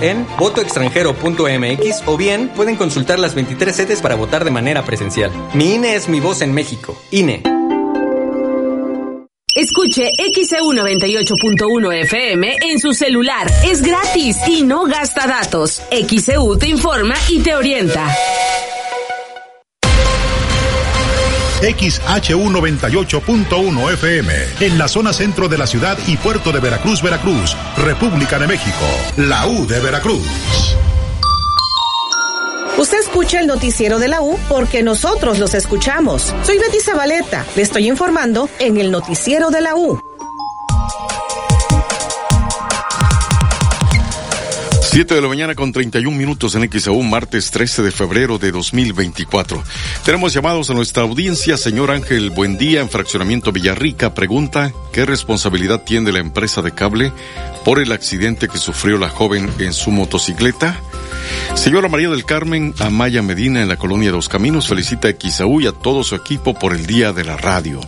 en votoextranjero.mx o bien pueden consultar las 23 sedes para votar de manera presencial. Mi INE es mi voz en México. INE. Escuche XEU 98.1 FM en su celular. Es gratis y no gasta datos. XEU te informa y te orienta. XHU 98.1 FM, en la zona centro de la ciudad y puerto de Veracruz, Veracruz, República de México, la U de Veracruz. Usted escucha el noticiero de la U porque nosotros los escuchamos. Soy Betty Zabaleta, le estoy informando en el noticiero de la U. 7 de la mañana con 31 minutos en XAU, martes 13 de febrero de 2024. Tenemos llamados a nuestra audiencia. Señor Ángel, buen día. En Fraccionamiento Villarrica pregunta, ¿qué responsabilidad tiene la empresa de cable por el accidente que sufrió la joven en su motocicleta? Señora María del Carmen Amaya Medina en la colonia Dos Caminos felicita a XAU y a todo su equipo por el Día de la Radio.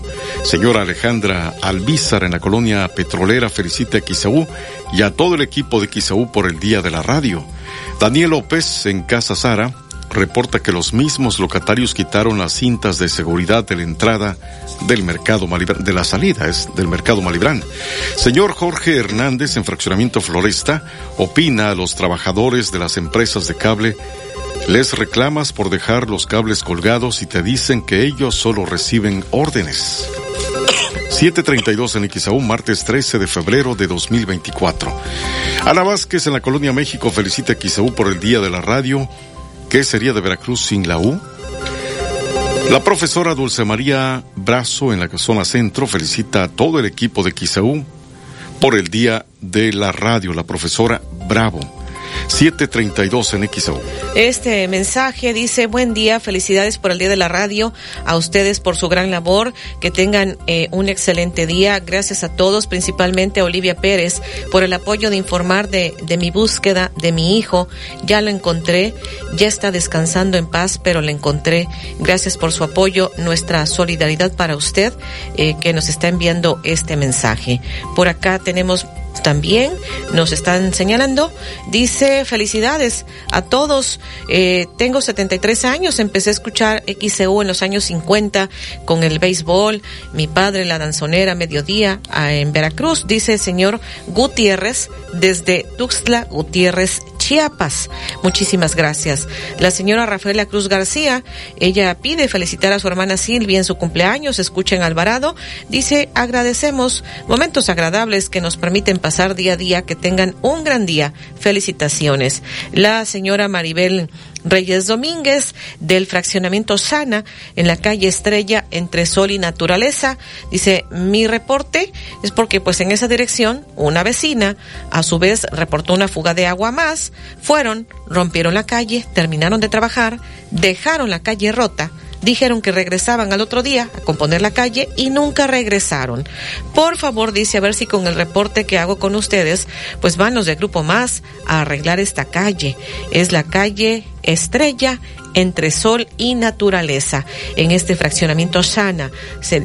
Señora Alejandra Albízar en la colonia petrolera felicita a XAU y a todo el equipo de XAU por el Día de la Radio. Daniel López en Casa Sara reporta que los mismos locatarios quitaron las cintas de seguridad de la entrada del mercado Malibrán, de la salida es del mercado Malibrán. Señor Jorge Hernández en Fraccionamiento Floresta opina a los trabajadores de las empresas de cable les reclamas por dejar los cables colgados y te dicen que ellos solo reciben órdenes. 732 en XAU, martes 13 de febrero de 2024. Ana Vázquez en la Colonia México felicita a XAU por el Día de la Radio. ¿Qué sería de Veracruz sin la U? La profesora Dulce María Brazo en la zona centro felicita a todo el equipo de XAU por el Día de la Radio. La profesora Bravo. 732 en XO. Este mensaje dice, buen día, felicidades por el Día de la Radio, a ustedes por su gran labor, que tengan eh, un excelente día, gracias a todos, principalmente a Olivia Pérez, por el apoyo de informar de, mi búsqueda de mi hijo, ya lo encontré, ya está descansando en paz, pero lo encontré, gracias por su apoyo, nuestra solidaridad para usted, eh, que nos está enviando este mensaje. Por acá tenemos también nos están señalando. Dice, felicidades a todos. Eh, tengo 73 años, empecé a escuchar XCU en los años 50 con el béisbol. Mi padre, la danzonera, mediodía en Veracruz, dice el señor Gutiérrez desde Tuxtla Gutiérrez, Chiapas. Muchísimas gracias. La señora Rafaela Cruz García, ella pide felicitar a su hermana Silvia en su cumpleaños, escuchen Alvarado, dice agradecemos momentos agradables que nos permiten pasar día a día, que tengan un gran día. Felicitaciones. La señora Maribel Reyes Domínguez del fraccionamiento Sana en la calle Estrella entre Sol y Naturaleza. Dice, mi reporte es porque pues en esa dirección una vecina a su vez reportó una fuga de agua más. Fueron, rompieron la calle, terminaron de trabajar, dejaron la calle rota dijeron que regresaban al otro día a componer la calle y nunca regresaron. Por favor, dice, a ver si con el reporte que hago con ustedes, pues van los de Grupo Más a arreglar esta calle. Es la calle Estrella entre sol y naturaleza en este fraccionamiento Sana,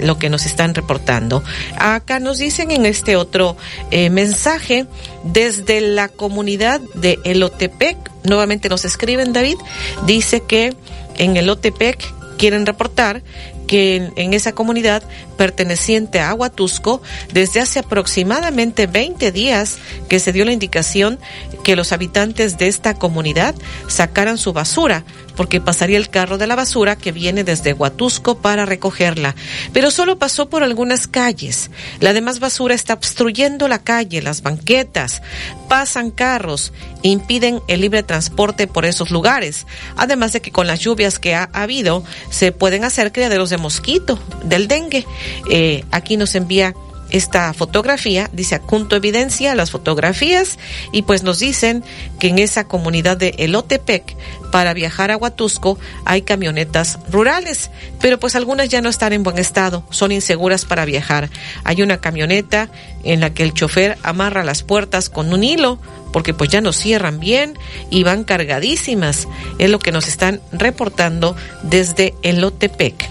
lo que nos están reportando. Acá nos dicen en este otro eh, mensaje desde la comunidad de Elotepec, nuevamente nos escriben David, dice que en Elotepec quieren reportar que en, esa comunidad perteneciente a Aguatusco, desde hace aproximadamente 20 días que se dio la indicación que los habitantes de esta comunidad sacaran su basura, porque pasaría el carro de la basura que viene desde Huatusco para recogerla. Pero solo pasó por algunas calles. La demás basura está obstruyendo la calle, las banquetas, pasan carros, impiden el libre transporte por esos lugares. Además de que con las lluvias que ha habido, se pueden hacer criaderos de mosquito, del dengue. Eh, aquí nos envía esta fotografía, dice adjunto evidencia las fotografías y pues nos dicen que en esa comunidad de Elotepec para viajar a Huatusco hay camionetas rurales, pero pues algunas ya no están en buen estado, son inseguras para viajar. Hay una camioneta en la que el chofer amarra las puertas con un hilo porque pues ya no cierran bien y van cargadísimas, es lo que nos están reportando desde Elotepec.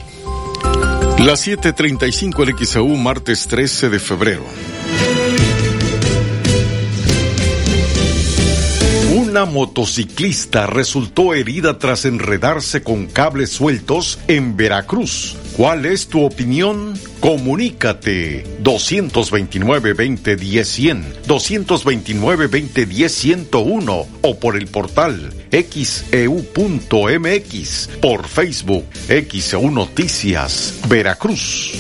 Las 7:35 el XAU, martes 13 de febrero. Una motociclista resultó herida tras enredarse con cables sueltos en Veracruz. ¿Cuál es tu opinión? Comunícate 229-2010-100, 229-2010-101 o por el portal xeu.mx, e por Facebook XEU Noticias, Veracruz.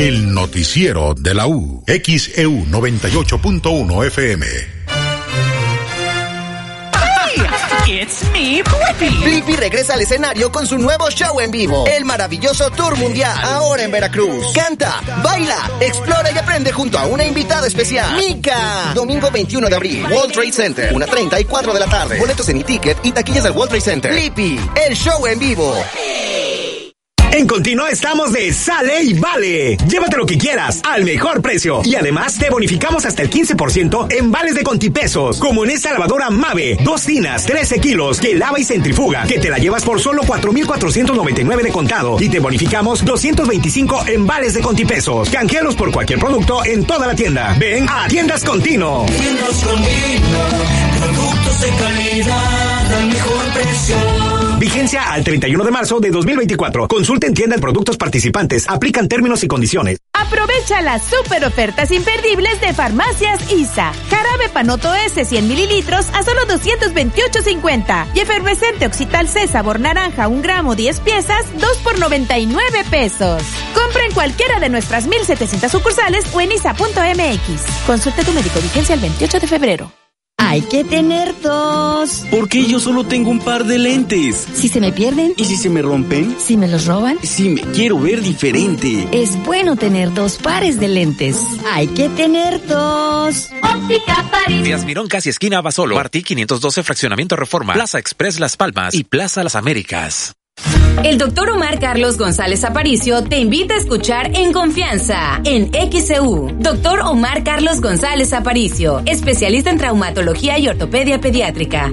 El noticiero de la U, XEU 98.1 FM. It's me, Blippi. Blippi regresa al escenario con su nuevo show en vivo, el maravilloso Tour Mundial, ahora en Veracruz. Canta, baila, explora y aprende junto a una invitada especial, Mika. Domingo 21 de abril, World Trade Center, 1.30 y 4 de la tarde. Boletos en e-ticket y taquillas del World Trade Center. Blippi, el show en vivo. En Continuo estamos de sale y vale. Llévate lo que quieras al mejor precio. Y además te bonificamos hasta el 15% en vales de contipesos. Como en esta lavadora Mave, dos tinas, 13 kilos, que lava y centrifuga, que te la llevas por solo 4,499 de contado. Y te bonificamos 225 en vales de contipesos. Canjealos por cualquier producto en toda la tienda. Ven a Tiendas Continuo. Tiendas Continuo, productos de calidad al mejor precio. Vigencia al 31 de marzo de 2024. Consulta en tienda de productos participantes. Aplican términos y condiciones. Aprovecha las super ofertas imperdibles de Farmacias ISA. Jarabe Panoto S 100 mililitros a solo 228.50. Y efervescente Oxital C sabor naranja 1 gramo 10 piezas 2 por 99 pesos. Compra en cualquiera de nuestras 1700 sucursales o en isa.mx. Consulta tu médico vigencia el 28 de febrero. Hay que tener dos. ¿Por qué yo solo tengo un par de lentes? Si se me pierden. ¿Y si se me rompen? Si me los roban. Si me quiero ver diferente. Es bueno tener dos pares de lentes. Hay que tener dos. Óptica París. Díaz Mirón, casi esquina Basolo. Martí 512, Fraccionamiento Reforma. Plaza Express Las Palmas y Plaza Las Américas. El doctor Omar Carlos González Aparicio te invita a escuchar En Confianza, en XCU. Doctor Omar Carlos González Aparicio, especialista en traumatología y ortopedia pediátrica.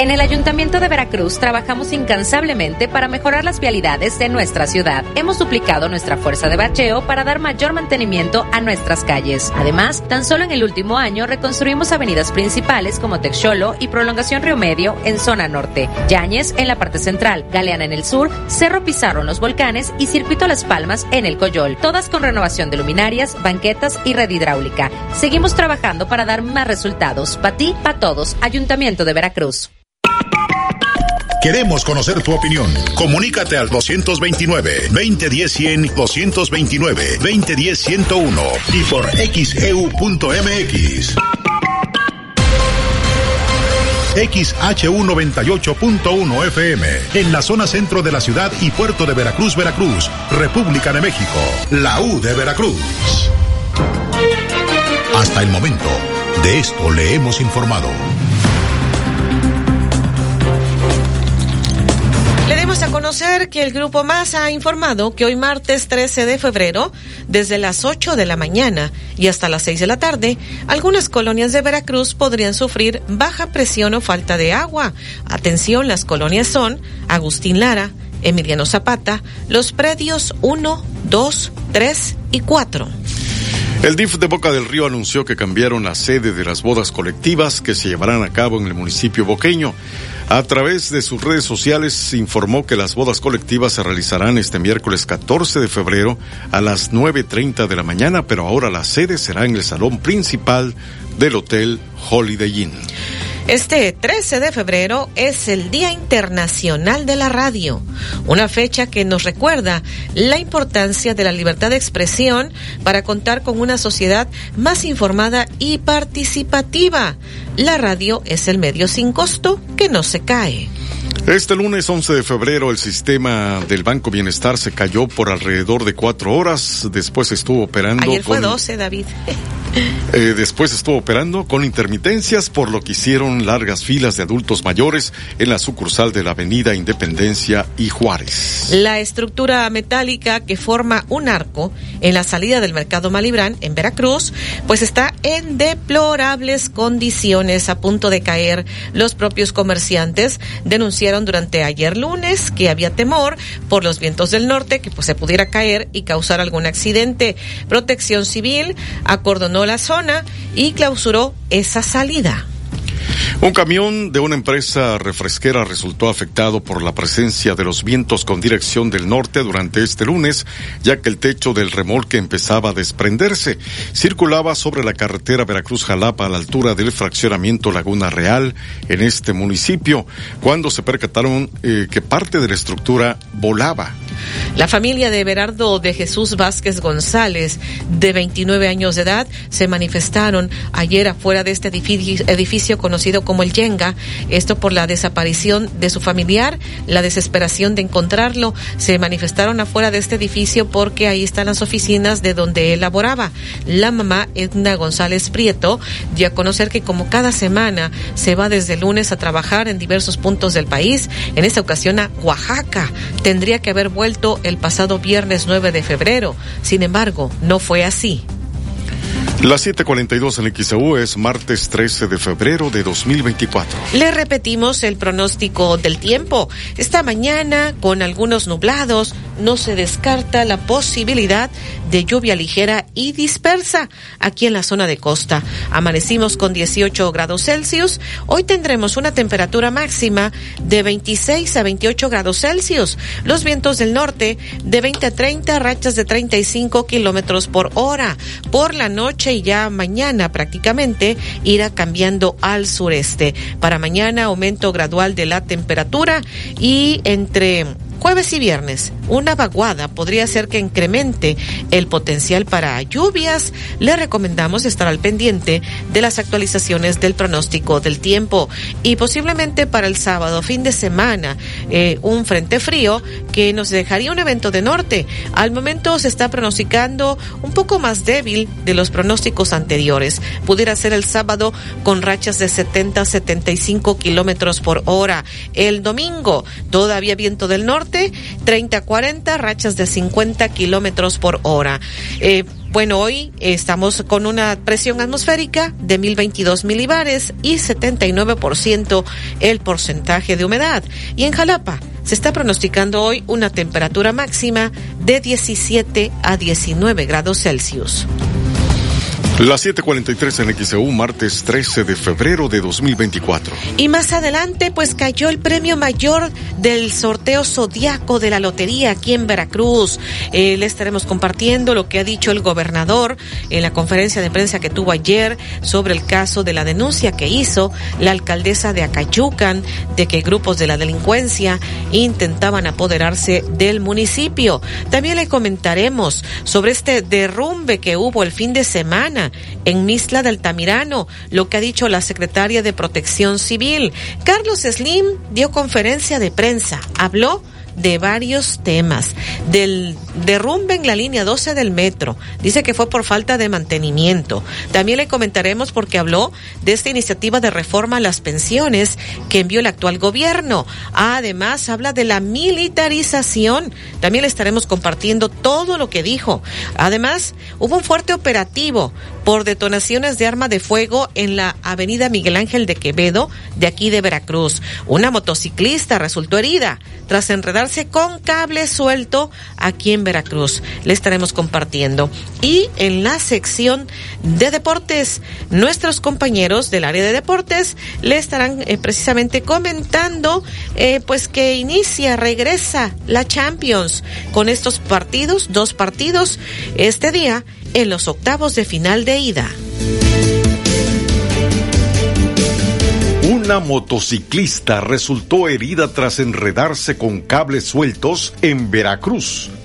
En el Ayuntamiento de Veracruz trabajamos incansablemente para mejorar las vialidades de nuestra ciudad. Hemos duplicado nuestra fuerza de bacheo para dar mayor mantenimiento a nuestras calles. Además, tan solo en el último año reconstruimos avenidas principales como Texolo y Prolongación Río Medio en zona norte, Yáñez en la parte central, Galeana en el sur, Cerro Pizarro en los volcanes y Circuito Las Palmas en el Coyol, todas con renovación de luminarias, banquetas y red hidráulica. Seguimos trabajando para dar más resultados. Para ti, para todos. Ayuntamiento de Veracruz. Queremos conocer tu opinión. Comunícate al 229-2010-100, 229-2010-101 y por xeu.mx. XHU 98.1 FM, en la zona centro de la ciudad y puerto de Veracruz, Veracruz, República de México, la U de Veracruz. Hasta el momento, de esto le hemos informado. Conocer que el Grupo Más ha informado que hoy martes 13 de febrero, desde las 8 de la mañana y hasta las 6 de la tarde, algunas colonias de Veracruz podrían sufrir baja presión o falta de agua. Atención, las colonias son Agustín Lara, Emiliano Zapata, los predios 1, 2, 3 y 4. El DIF de Boca del Río anunció que cambiaron la sede de las bodas colectivas que se llevarán a cabo en el municipio boqueño. A través de sus redes sociales se informó que las bodas colectivas se realizarán este miércoles 14 de febrero a las 9.30 de la mañana, pero ahora la sede será en el salón principal del Hotel Holiday Inn. Este 13 de febrero es el Día Internacional de la Radio, una fecha que nos recuerda la importancia de la libertad de expresión para contar con una sociedad más informada y participativa. La radio es el medio sin costo que no se cae. Este lunes 11 de febrero el sistema del Banco Bienestar se cayó por alrededor de cuatro horas. Después estuvo operando. Ayer fue con- 12, David. Eh, después estuvo operando con intermitencias, por lo que hicieron largas filas de adultos mayores en la sucursal de la Avenida Independencia y Juárez. La estructura metálica que forma un arco en la salida del mercado Malibrán en Veracruz, pues está en deplorables condiciones a punto de caer. Los propios comerciantes denunciaron durante ayer lunes que había temor por los vientos del norte que pues se pudiera caer y causar algún accidente. Protección Civil acordonó la zona y clausuró esa salida. Un camión de una empresa refresquera resultó afectado por la presencia de los vientos con dirección del norte durante este lunes, ya que el techo del remolque empezaba a desprenderse. Circulaba sobre la carretera Veracruz-Jalapa a la altura del fraccionamiento Laguna Real en este municipio, cuando se percataron eh, que parte de la estructura volaba. La familia de Berardo de Jesús Vázquez González, de 29 años de edad, se manifestaron ayer afuera de este edificio, edificio conocido como el Yenga. Esto por la desaparición de su familiar, la desesperación de encontrarlo. Se manifestaron afuera de este edificio porque ahí están las oficinas de donde él laboraba. La mamá, Edna González Prieto, dio a conocer que como cada semana se va desde lunes a trabajar en diversos puntos del país, en esta ocasión a Oaxaca. Tendría que haber vuelto el pasado viernes 9 de febrero. Sin embargo, no fue así. Las 7:42 en XAU es martes 13 de febrero de 2024. Le repetimos el pronóstico del tiempo. Esta mañana, con algunos nublados, no se descarta la posibilidad de lluvia ligera y dispersa aquí en la zona de costa. Amanecimos con 18 grados Celsius. Hoy tendremos una temperatura máxima de 26 a 28 grados Celsius. Los vientos del norte de 20 a 30, rachas de 35 kilómetros por hora. Por la noche y ya mañana prácticamente irá cambiando al sureste. Para mañana aumento gradual de la temperatura y entre jueves y viernes una vaguada podría ser que incremente el potencial para lluvias. Le recomendamos estar al pendiente de las actualizaciones del pronóstico del tiempo y posiblemente para el sábado, fin de semana, eh, un frente frío que nos dejaría un evento de norte. Al momento se está pronosticando un poco más débil de los pronósticos anteriores. Pudiera ser el sábado con rachas de 70 a 75 kilómetros por hora. El domingo, todavía viento del norte, 30 a 40, rachas de 50 kilómetros por hora. Eh, bueno, hoy estamos con una presión atmosférica de 1022 milibares y 79% el porcentaje de humedad. Y en Jalapa se está pronosticando hoy una temperatura máxima de 17 a 19 grados Celsius. Las 7:43 en XEU, martes 13 de febrero de 2024. Y más adelante, pues cayó el premio mayor del sorteo zodiaco de la lotería aquí en Veracruz. Eh, le estaremos compartiendo lo que ha dicho el gobernador en la conferencia de prensa que tuvo ayer sobre el caso de la denuncia que hizo la alcaldesa de Acayucan de que grupos de la delincuencia intentaban apoderarse del municipio. También le comentaremos sobre este derrumbe que hubo el fin de semana en Misla del Tamirano, lo que ha dicho la secretaria de Protección Civil. Carlos Slim dio conferencia de prensa, habló de varios temas, del derrumbe en la línea 12 del metro. Dice que fue por falta de mantenimiento. También le comentaremos porque habló de esta iniciativa de reforma a las pensiones que envió el actual gobierno. Además, habla de la militarización. También le estaremos compartiendo todo lo que dijo. Además, hubo un fuerte operativo por detonaciones de arma de fuego en la avenida Miguel Ángel de Quevedo, de aquí de Veracruz. Una motociclista resultó herida tras enredarse con cable suelto aquí en Veracruz. Le estaremos compartiendo. Y en la sección de deportes, nuestros compañeros del área de deportes le estarán eh, precisamente comentando eh, pues que inicia, regresa la Champions con estos partidos, dos partidos este día en los octavos de final de ida. Una motociclista resultó herida tras enredarse con cables sueltos en Veracruz.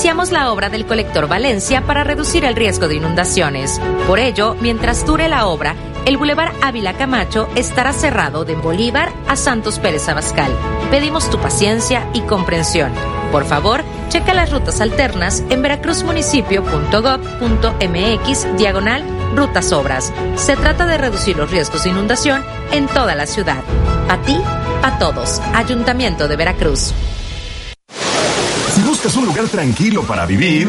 Iniciamos la obra del colector Valencia para reducir el riesgo de inundaciones. Por ello, mientras dure la obra, el Boulevard Ávila Camacho estará cerrado de Bolívar a Santos Pérez Abascal. Pedimos tu paciencia y comprensión. Por favor, checa las rutas alternas en veracruzmunicipio.gov.mx diagonal rutas obras. Se trata de reducir los riesgos de inundación en toda la ciudad. A ti, a todos. Ayuntamiento de Veracruz. Buscas un lugar tranquilo para vivir,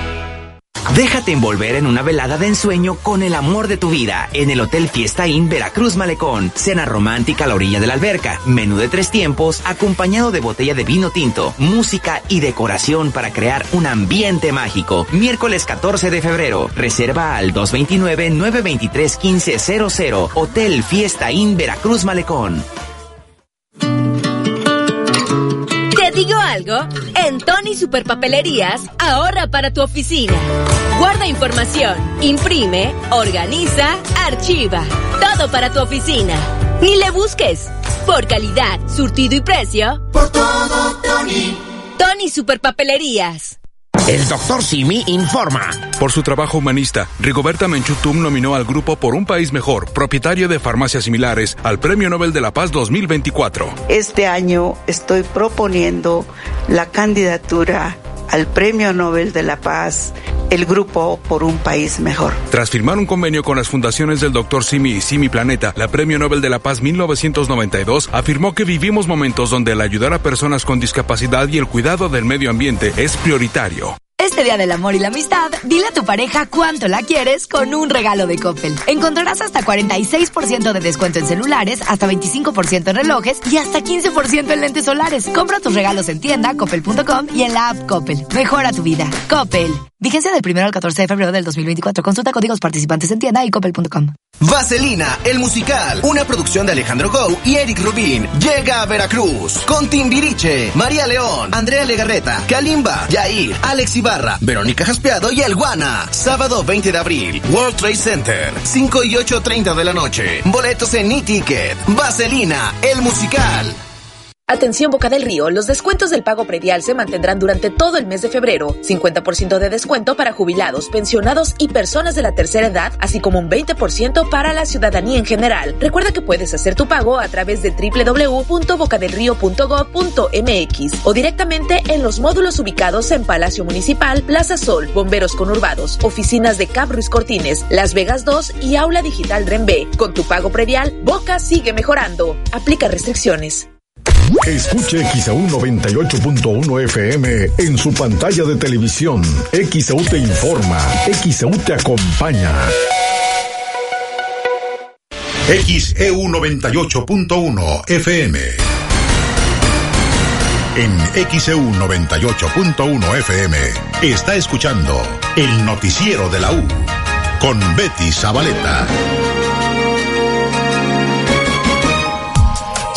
Déjate envolver en una velada de ensueño con el amor de tu vida en el Hotel Fiesta Inn Veracruz Malecón. Cena romántica a la orilla de la alberca, menú de tres tiempos acompañado de botella de vino tinto, música y decoración para crear un ambiente mágico. Miércoles 14 de febrero. Reserva al 229-923-1500. Hotel Fiesta Inn Veracruz Malecón. Digo algo? En Tony Superpapelerías, ahorra para tu oficina. Guarda información, imprime, organiza, archiva. Todo para tu oficina. Ni le busques. Por calidad, surtido y precio. Por todo, Tony. Tony Superpapelerías. El doctor Simi informa. Por su trabajo humanista, Rigoberta Menchutum nominó al grupo Por un País Mejor, propietario de farmacias similares, al Premio Nobel de la Paz 2024. Este año estoy proponiendo la candidatura al Premio Nobel de la Paz el grupo por un país mejor. Tras firmar un convenio con las fundaciones del Dr. Simi y Simi Planeta, la Premio Nobel de la Paz 1992 afirmó que vivimos momentos donde el ayudar a personas con discapacidad y el cuidado del medio ambiente es prioritario. Este Día del Amor y la Amistad, dile a tu pareja cuánto la quieres con un regalo de Coppel. Encontrarás hasta 46% de descuento en celulares, hasta 25% en relojes y hasta 15% en lentes solares. Compra tus regalos en tienda, coppel.com y en la app Coppel. Mejora tu vida. Coppel. Vigencia del 1 al 14 de febrero del 2024. Consulta códigos participantes en tienda y coppel.com. Vaselina, el musical, una producción de Alejandro Gou y Eric Rubin, llega a Veracruz con Timbiriche, María León, Andrea Legarreta, Kalimba, Yair, Alex Ibarra, Verónica Jaspeado y El Guana. Sábado 20 de abril, World Trade Center, 5 y 8.30 de la noche. Boletos en e-ticket. Vaselina, el musical. Atención Boca del Río, los descuentos del pago predial se mantendrán durante todo el mes de febrero. 50% de descuento para jubilados, pensionados y personas de la tercera edad, así como un 20% para la ciudadanía en general. Recuerda que puedes hacer tu pago a través de www.bocadelrío.gov.mx o directamente en los módulos ubicados en Palacio Municipal, Plaza Sol, Bomberos Conurbados, oficinas de Cap Ruiz Cortines, Las Vegas 2 y Aula Digital Rembe. Con tu pago predial, Boca sigue mejorando. Aplica restricciones. Escuche XAU 98.1 FM en su pantalla de televisión. XAU te informa. XAU te acompaña. XEU 98.1 FM. En XEU 98.1 FM está escuchando el noticiero de la U con Betty Zabaleta.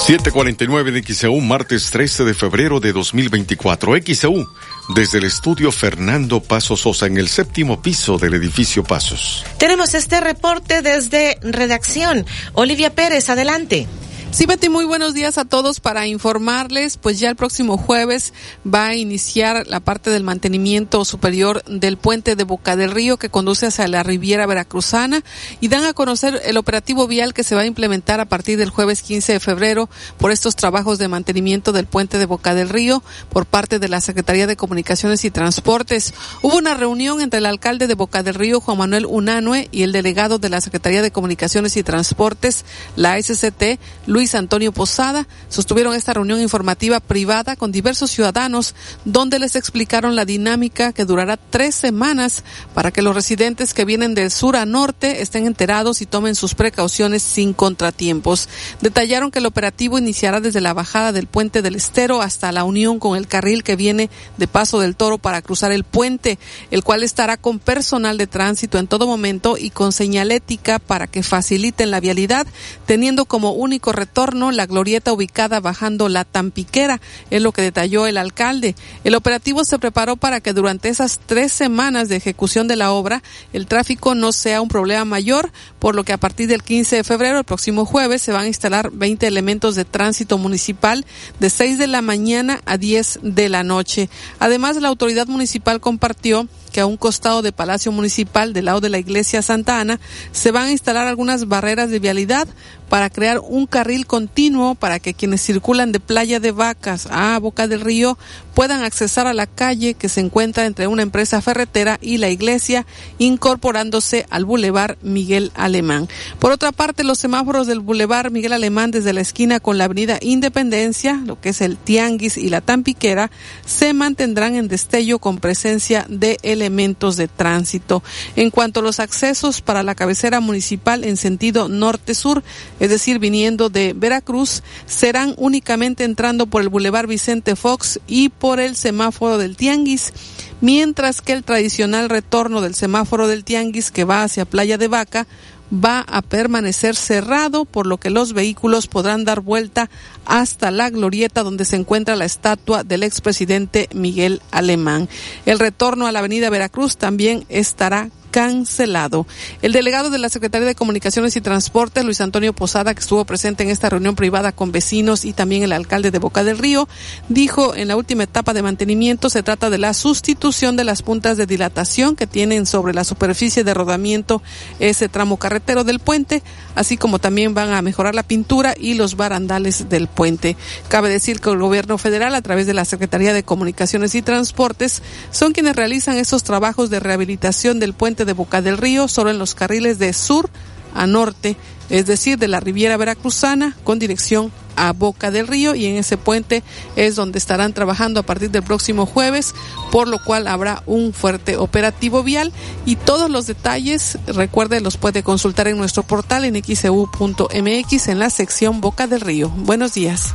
749 de XEU, martes 13 de febrero de 2024. XEU, desde el estudio Fernando Paso Sosa, en el séptimo piso del edificio Pasos. Tenemos este reporte desde redacción. Olivia Pérez, adelante. Sí, Betty, muy buenos días a todos para informarles, pues ya el próximo jueves va a iniciar la parte del mantenimiento superior del puente de Boca del Río que conduce hacia la Riviera Veracruzana y dan a conocer el operativo vial que se va a implementar a partir del jueves 15 de febrero por estos trabajos de mantenimiento del puente de Boca del Río por parte de la Secretaría de Comunicaciones y Transportes. Hubo una reunión entre el alcalde de Boca del Río, Juan Manuel Unanue, y el delegado de la Secretaría de Comunicaciones y Transportes, la SCT, Luis Antonio Posada sostuvieron esta reunión informativa privada con diversos ciudadanos donde les explicaron la dinámica que durará tres semanas para que los residentes que vienen del sur a norte estén enterados y tomen sus precauciones sin contratiempos. Detallaron que el operativo iniciará desde la bajada del puente del Estero hasta la unión con el carril que viene de Paso del Toro para cruzar el puente, el cual estará con personal de tránsito en todo momento y con señalética para que faciliten la vialidad, teniendo como único retorno la glorieta ubicada bajando la Tampiquera, es lo que detalló el alcalde. El operativo se preparó para que durante esas tres semanas de ejecución de la obra el tráfico no sea un problema mayor, por lo que a partir del 15 de febrero, el próximo jueves, se van a instalar 20 elementos de tránsito municipal de 6 de la mañana a 10 de la noche. Además, la autoridad municipal compartió que a un costado de Palacio Municipal, del lado de la Iglesia Santa Ana, se van a instalar algunas barreras de vialidad para crear un carril continuo para que quienes circulan de Playa de Vacas a Boca del Río puedan accesar a la calle que se encuentra entre una empresa ferretera y la iglesia, incorporándose al Boulevard Miguel Alemán. Por otra parte, los semáforos del Boulevard Miguel Alemán desde la esquina con la Avenida Independencia, lo que es el Tianguis y la Tampiquera, se mantendrán en destello con presencia de elementos de tránsito. En cuanto a los accesos para la cabecera municipal en sentido norte-sur, es decir, viniendo de Veracruz, serán únicamente entrando por el Boulevard Vicente Fox y por el semáforo del Tianguis, mientras que el tradicional retorno del semáforo del Tianguis que va hacia Playa de Vaca va a permanecer cerrado, por lo que los vehículos podrán dar vuelta hasta la glorieta donde se encuentra la estatua del expresidente Miguel Alemán. El retorno a la avenida Veracruz también estará cancelado. El delegado de la Secretaría de Comunicaciones y Transportes, Luis Antonio Posada, que estuvo presente en esta reunión privada con vecinos y también el alcalde de Boca del Río, dijo en la última etapa de mantenimiento se trata de la sustitución de las puntas de dilatación que tienen sobre la superficie de rodamiento ese tramo carretero del puente, así como también van a mejorar la pintura y los barandales del puente. Cabe decir que el gobierno federal, a través de la Secretaría de Comunicaciones y Transportes, son quienes realizan esos trabajos de rehabilitación del puente de Boca del Río, solo en los carriles de sur a norte, es decir, de la Riviera Veracruzana con dirección a Boca del Río y en ese puente es donde estarán trabajando a partir del próximo jueves, por lo cual habrá un fuerte operativo vial y todos los detalles, recuerde, los puede consultar en nuestro portal en xeu.mx en la sección Boca del Río. Buenos días.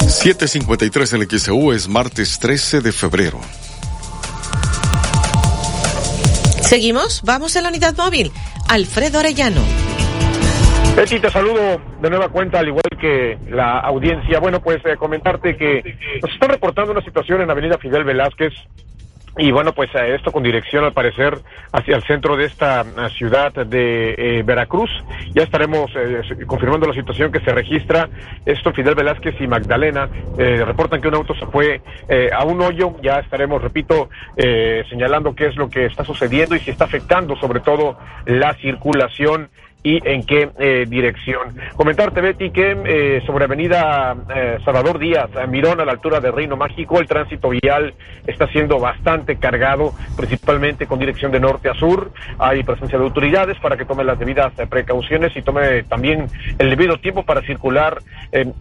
753 en XEU es martes 13 de febrero. Seguimos, vamos a la unidad móvil. Alfredo Arellano. Betty, te saludo de nueva cuenta, al igual que la audiencia. Bueno, pues eh, comentarte que nos están reportando una situación en Avenida Fidel Velázquez, y bueno, pues eh, esto con dirección al parecer hacia el centro de esta eh, ciudad de eh, Veracruz. Ya estaremos confirmando la situación que se registra. Esto Fidel Velázquez y Magdalena reportan que un auto se fue a un hoyo. Ya estaremos, repito, señalando qué es lo que está sucediendo y si está afectando sobre todo la circulación y en qué eh, dirección. Comentarte, Betty, que eh, sobre Avenida eh, Salvador Díaz, Mirón, a la altura de Reino Mágico, el tránsito vial está siendo bastante cargado, principalmente con dirección de norte a sur. Hay presencia de autoridades para que tome las debidas precauciones y tome también el debido tiempo para circular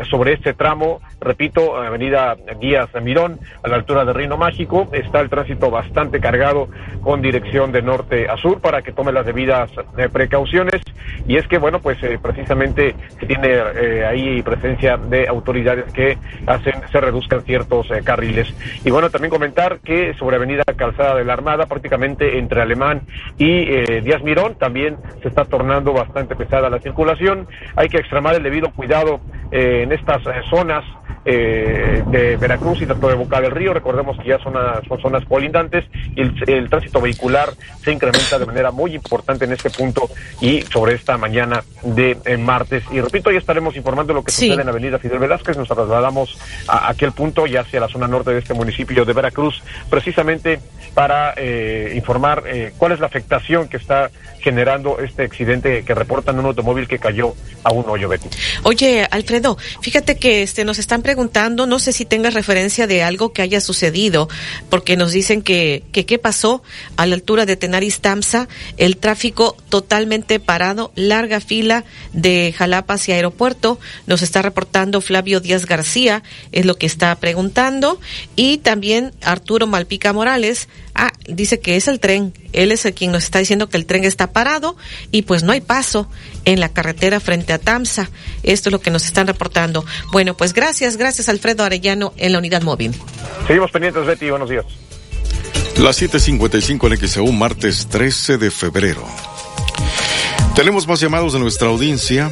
sobre este tramo. Repito, Avenida Díaz Mirón, a la altura de Reino Mágico, está el tránsito bastante cargado con dirección de norte a sur para que tome las debidas precauciones. Y es que, bueno, pues eh, precisamente se tiene eh, ahí presencia de autoridades que hacen se reduzcan ciertos eh, carriles. Y bueno, también comentar que sobre Avenida Calzada de la Armada, prácticamente entre Alemán y Díaz Mirón, también se está tornando bastante pesada la circulación. Hay que extremar el debido cuidado en estas zonas de Veracruz y tanto de Boca del Río. Recordemos que ya son, son zonas colindantes y el, tránsito vehicular se incrementa de manera muy importante en este punto y sobre esta mañana de eh, martes. Y repito, ya estaremos informando lo que sucede en la avenida Fidel Velázquez. Nos trasladamos a aquel punto y hacia la zona norte de este municipio de Veracruz, precisamente para eh, informar cuál es la afectación que está generando este accidente que reportan un automóvil que cayó a un hoyo, Betty. Oye, Alfredo, fíjate que este nos están preguntando, no sé si tengas referencia de algo que haya sucedido, porque nos dicen que, que qué pasó a la altura de Tenaris Tamsa, el tráfico totalmente parado, larga fila de Jalapa hacia aeropuerto, nos está reportando Flavio Díaz García, es lo que está preguntando, y también Arturo Malpica Morales, ah, dice que es el tren, él es el quien nos está diciendo que el tren está parado y pues no hay paso en la carretera frente a Tamsa. Esto es lo que nos están reportando. Bueno, pues gracias, gracias Alfredo Arellano en la unidad móvil. Seguimos pendientes, Betty, buenos días. Las 7.55 en XEU, martes 13 de febrero. Tenemos más llamados de nuestra audiencia.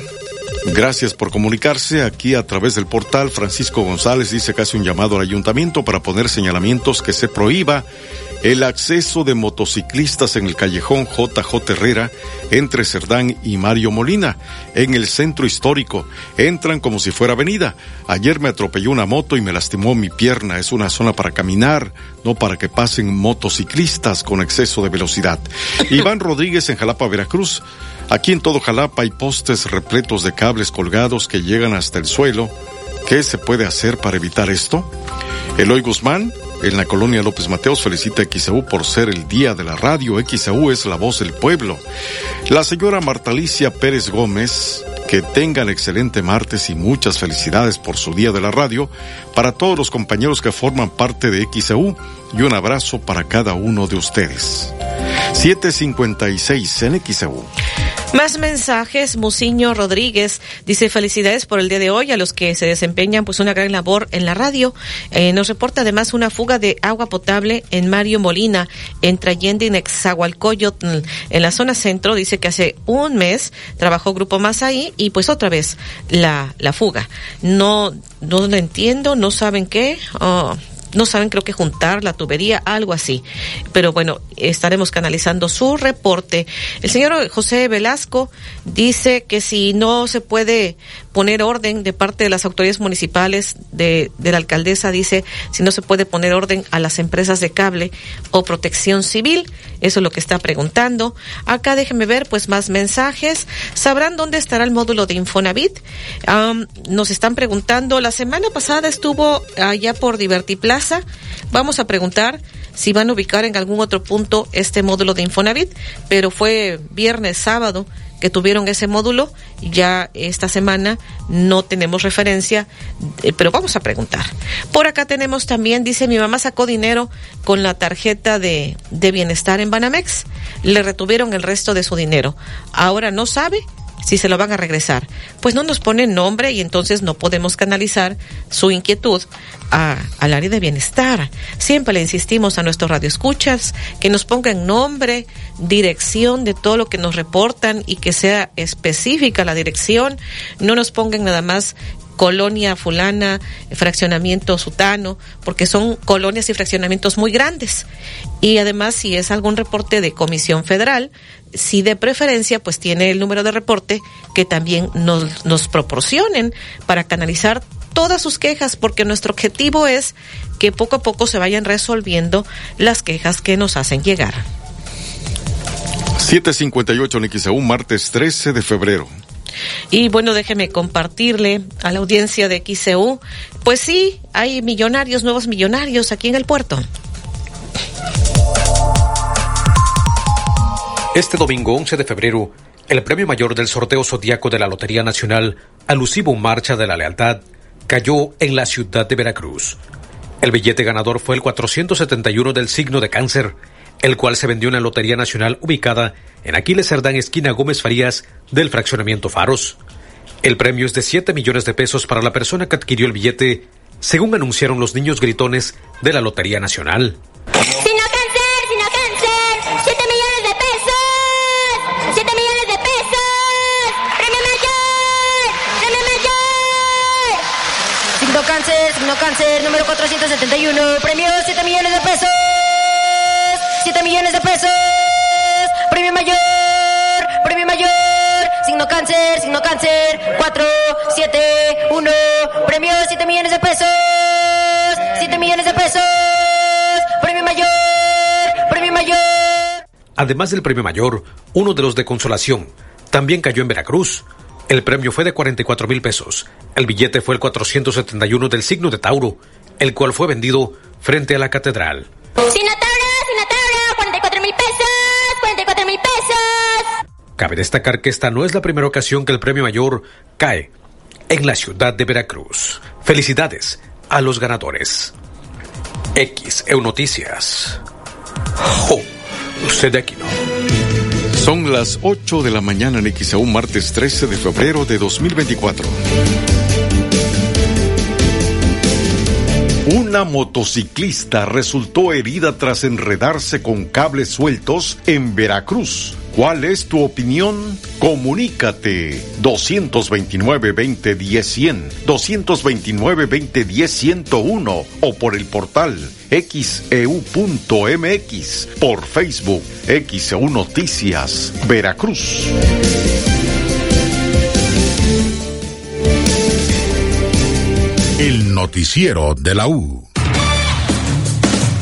Gracias por comunicarse aquí a través del portal. Francisco González dice que hace un llamado al ayuntamiento para poner señalamientos que se prohíba el acceso de motociclistas en el callejón JJ Herrera entre Cerdán y Mario Molina, en el centro histórico. Entran como si fuera avenida. Ayer me atropelló una moto y me lastimó mi pierna. Es una zona para caminar, no para que pasen motociclistas con exceso de velocidad. Iván Rodríguez en Jalapa, Veracruz. Aquí en todo Jalapa hay postes repletos de cables colgados que llegan hasta el suelo. ¿Qué se puede hacer para evitar esto? Eloy Guzmán, en la colonia López Mateos felicita a XAU por ser el día de la radio. XAU es la voz del pueblo. La señora Martalicia Pérez Gómez, que tengan excelente martes y muchas felicidades por su día de la radio. Para todos los compañeros que forman parte de XAU y un abrazo para cada uno de ustedes. 756 en XAU. Más mensajes, Musiño Rodríguez dice felicidades por el día de hoy a los que se desempeñan pues una gran labor en la radio. Eh, nos reporta además una fuga de agua potable en Mario Molina, entre Allende y Nexahualcoyotl, en la zona centro. Dice que hace un mes trabajó Grupo Más ahí y pues otra vez la, la fuga. No, no lo entiendo, no saben qué. Oh, no saben creo que juntar la tubería, algo así. Pero bueno, estaremos canalizando su reporte. El señor José Velasco dice que si no se puede poner orden de parte de las autoridades municipales, de, la alcaldesa dice si no se puede poner orden a las empresas de cable o protección civil. Eso es lo que está preguntando. Acá déjenme ver pues más mensajes. ¿Sabrán dónde estará el módulo de Infonavit? nos están preguntando. La semana pasada estuvo allá por Divertiplaza. Vamos a preguntar si van a ubicar en algún otro punto este módulo de Infonavit, pero fue viernes, sábado que tuvieron ese módulo. Ya esta semana no tenemos referencia, eh, pero vamos a preguntar. Por acá tenemos también, dice, mi mamá sacó dinero con la tarjeta de, de bienestar en Banamex. Le retuvieron el resto de su dinero. Ahora no sabe si se lo van a regresar. Pues no nos ponen nombre y entonces no podemos canalizar su inquietud a, al área de bienestar. Siempre le insistimos a nuestros radioescuchas que nos pongan nombre, dirección de todo lo que nos reportan y que sea específica la dirección. No nos pongan nada más colonia fulana, fraccionamiento sutano, porque son colonias y fraccionamientos muy grandes. Y además, si es algún reporte de Comisión Federal, si de preferencia, pues tiene el número de reporte que también nos, nos proporcionen para canalizar todas sus quejas, porque nuestro objetivo es que poco a poco se vayan resolviendo las quejas que nos hacen llegar. 758 en martes 13 de febrero. Y bueno, déjeme compartirle a la audiencia de XCU, pues sí, hay millonarios, nuevos millonarios aquí en el puerto. Este domingo 11 de febrero, el premio mayor del sorteo zodiaco de la Lotería Nacional, alusivo Marcha de la Lealtad, cayó en la ciudad de Veracruz. El billete ganador fue el 471 del signo de cáncer, el cual se vendió en la Lotería Nacional ubicada en Aquiles Cerdán, esquina Gómez Farías, del fraccionamiento Faros. El premio es de 7 millones de pesos para la persona que adquirió el billete, según anunciaron los niños gritones de la Lotería Nacional. 1971, premio 7 millones de pesos. 7 millones de pesos. Premio mayor, premio mayor. Signo cáncer, signo cáncer. 4, 7, 1. Premio 7 millones de pesos. 7 millones de pesos. Premio mayor, premio mayor. Además del premio mayor, uno de los de consolación, también cayó en Veracruz. El premio fue de 44 mil pesos. El billete fue el 471 del signo de Tauro el cual fue vendido frente a la catedral. Signo Tauro, 44 mil pesos, 44 mil pesos. Cabe destacar que esta no es la primera ocasión que el premio mayor cae en la ciudad de Veracruz. Felicidades a los ganadores. XEU Noticias. Oh, usted de aquí no. Son las 8 de la mañana en XAU, martes 13 de febrero de 2024. Una motociclista resultó herida tras enredarse con cables sueltos en Veracruz. ¿Cuál es tu opinión? Comunícate 229-2010-100, 229-2010-101 o por el portal xeu.mx, por Facebook XEU Noticias, Veracruz. Noticiero de la U.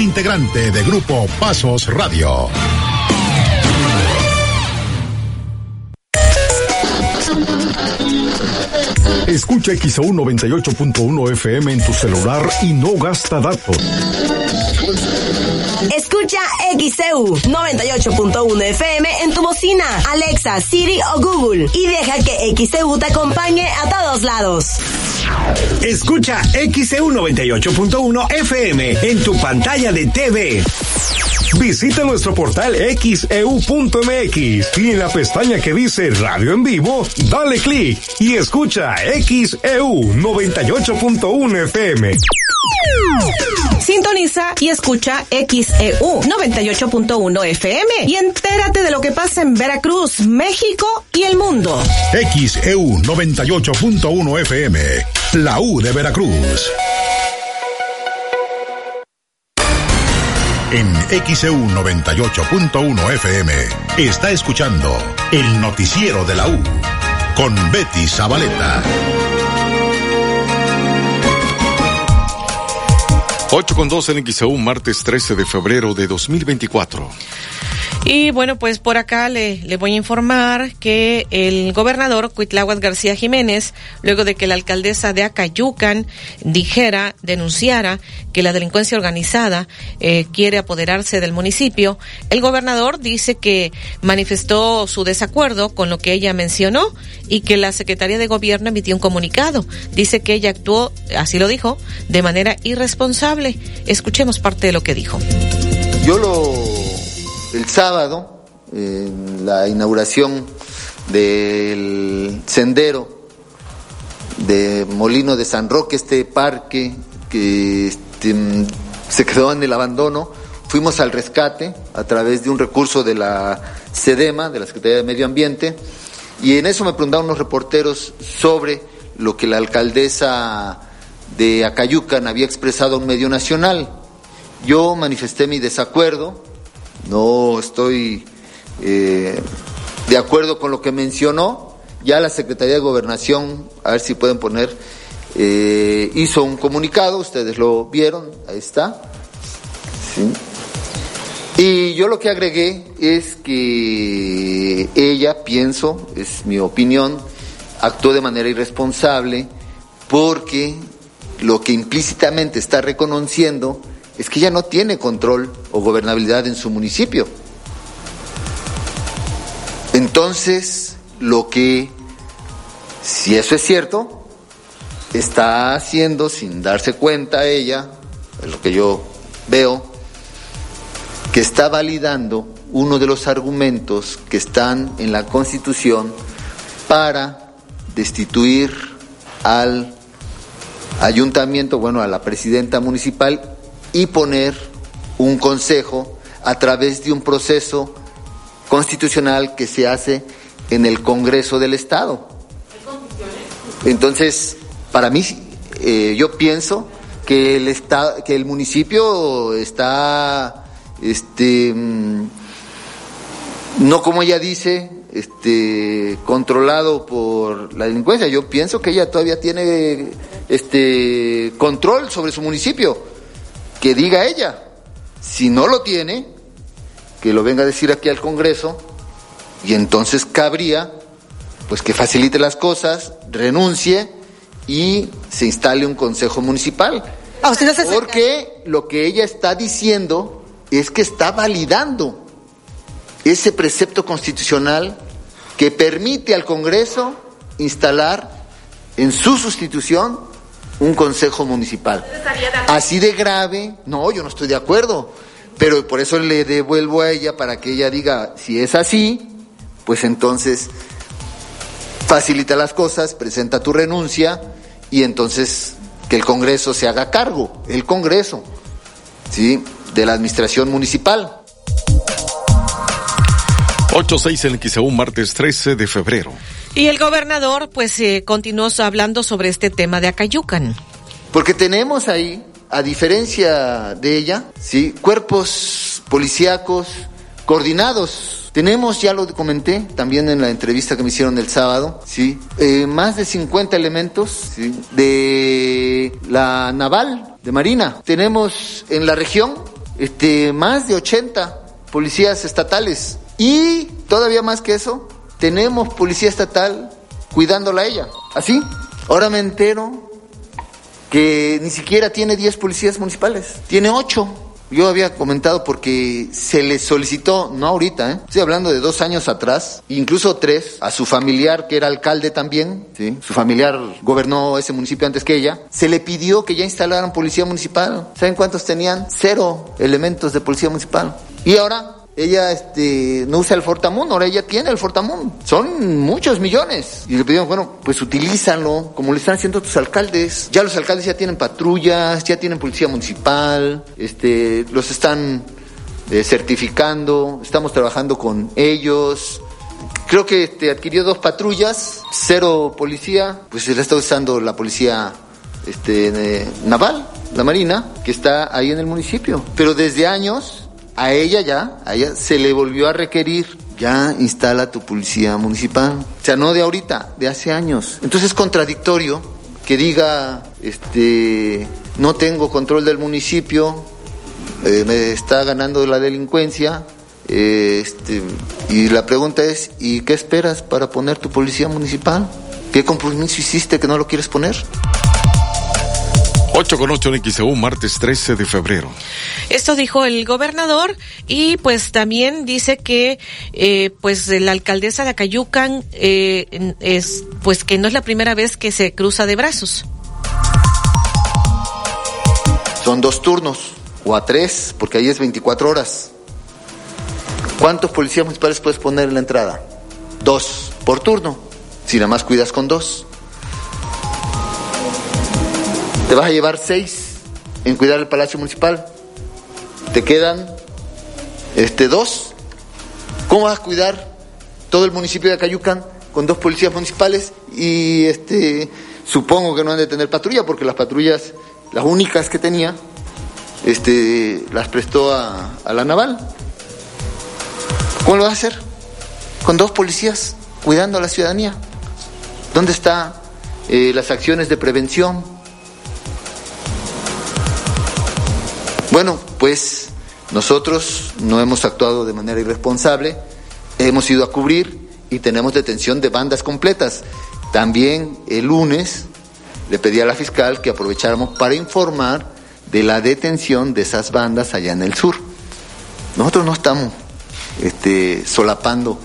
integrante de Grupo Pasos Radio. Escucha XAU 98.1 FM en tu celular y no gasta datos. Escucha XEU 98.1 FM en tu bocina, Alexa, Siri o Google y deja que XEU te acompañe a todos lados. Escucha XEU 98.1 FM en tu pantalla de TV. Visita nuestro portal xeu.mx y en la pestaña que dice Radio en Vivo, dale clic y escucha XEU 98.1 FM. Sintoniza y escucha XEU 98.1 FM y entérate de lo que pasa en Veracruz, México y el mundo. XEU 98.1 FM, la U de Veracruz. En XEU 98.1 FM está escuchando el noticiero de la U con Betty Zabaleta. 8 con 2 en XEU, martes 13 de febrero de 2024. Y bueno, pues por acá le, le voy a informar que el gobernador Cuitláhuac García Jiménez, luego de que la alcaldesa de Acayucan dijera, denunciara que la delincuencia organizada eh, quiere apoderarse del municipio, el gobernador dice que manifestó su desacuerdo con lo que ella mencionó y que la Secretaría de Gobierno emitió un comunicado. Dice que ella actuó, así lo dijo, de manera irresponsable. Escuchemos parte de lo que dijo. Yo lo el sábado, en la inauguración del sendero de Molino de San Roque, este parque que este, se quedó en el abandono, fuimos al rescate a través de un recurso de la SEDEMA, de la Secretaría de Medio Ambiente, y en eso me preguntaron unos reporteros sobre lo que la alcaldesa de Acayucan había expresado un medio nacional. Yo manifesté mi desacuerdo, no estoy eh, de acuerdo con lo que mencionó. Ya la Secretaría de Gobernación, a ver si pueden poner, eh, hizo un comunicado, ustedes lo vieron, ahí está. Y yo lo que agregué es que ella, pienso, es mi opinión, actuó de manera irresponsable porque lo que implícitamente está reconociendo es que ella no tiene control o gobernabilidad en su municipio. Entonces, lo que, si eso es cierto, está haciendo sin darse cuenta ella, es lo que yo veo, que está validando uno de los argumentos que están en la Constitución para destituir al ayuntamiento, bueno, a la presidenta municipal y poner un consejo a través de un proceso constitucional que se hace en el Congreso del Estado. Entonces, para mí, eh, yo pienso que el, estado, que el municipio está, este, mm, no como ella dice, este, controlado por la delincuencia. Yo pienso que ella todavía tiene este, control sobre su municipio. Que diga ella. Si no lo tiene, que lo venga a decir aquí al Congreso y entonces cabría pues que facilite las cosas, renuncie y se instale un consejo municipal. Ah, Porque lo que ella está diciendo es que está validando ese precepto constitucional que permite al Congreso instalar en su sustitución un consejo municipal. Así de grave, no, yo no estoy de acuerdo, pero por eso le devuelvo a ella para que ella diga, si es así, pues entonces facilita las cosas, presenta tu renuncia y entonces que el Congreso se haga cargo, el Congreso, ¿sí? De la administración municipal. 8-6 en XEU, martes 13 de febrero. Y el gobernador, pues, eh, continuó hablando sobre este tema de Acayucan. Porque tenemos ahí, a diferencia de ella, ¿sí? Cuerpos policíacos coordinados. Tenemos, ya lo comenté también en la entrevista que me hicieron el sábado, ¿sí? Eh, más de 50 elementos de la naval, de Marina. Tenemos en la región este, más de 80 policías estatales. Y todavía más que eso, tenemos policía estatal cuidándola a ella. ¿Así? Ahora me entero que ni siquiera tiene 10 policías municipales, tiene 8. Yo había comentado porque se le solicitó, no ahorita, ¿eh? estoy hablando de dos años atrás, incluso tres, a su familiar que era alcalde también, ¿sí? su familiar gobernó ese municipio antes que ella, se le pidió que ya instalaran policía municipal. ¿Saben cuántos tenían? Cero elementos de policía municipal. Y ahora ella este, no usa el Fortamun, ahora ella tiene el Fortamun. Son muchos millones. Y le pidieron, bueno, pues utilízalo, como le están haciendo tus alcaldes. Ya los alcaldes ya tienen patrullas, ya tienen policía municipal, este, los están eh, certificando, estamos trabajando con ellos. Creo que este, adquirió dos patrullas, cero policía, pues se le está usando la policía este, naval, la marina, que está ahí en el municipio. Pero desde años a ella ya, a ella se le volvió a requerir, ya instala tu policía municipal. O sea, no de ahorita, de hace años. Entonces es contradictorio que diga, este, no tengo control del municipio, eh, me está ganando la delincuencia. eh, este, y la pregunta es, ¿y qué esperas para poner tu policía municipal? ¿Qué compromiso hiciste que no lo quieres poner? 8 con 8 en XEU, martes 13 de febrero. Esto dijo el gobernador y pues también dice que eh, pues la alcaldesa de Acayucan eh, es pues que no es la primera vez que se cruza de brazos. Son dos turnos o a tres, porque ahí es 24 horas. ¿Cuántos policías municipales puedes poner en la entrada? Dos por turno, si nada más cuidas con dos. Te vas a llevar seis en cuidar el Palacio Municipal. Te quedan este, dos. ¿Cómo vas a cuidar todo el municipio de Acayucan con dos policías municipales? Y este, supongo que no han de tener patrulla, porque las patrullas, las únicas que tenía, este, las prestó a, la naval. ¿Cómo lo vas a hacer? Con dos policías cuidando a la ciudadanía. ¿Dónde están eh, las acciones de prevención? Bueno, pues nosotros no hemos actuado de manera irresponsable, hemos ido a cubrir y tenemos detención de bandas completas. También el lunes le pedí a la fiscal que aprovecháramos para informar de la detención de esas bandas allá en el sur. Nosotros no estamos este, solapando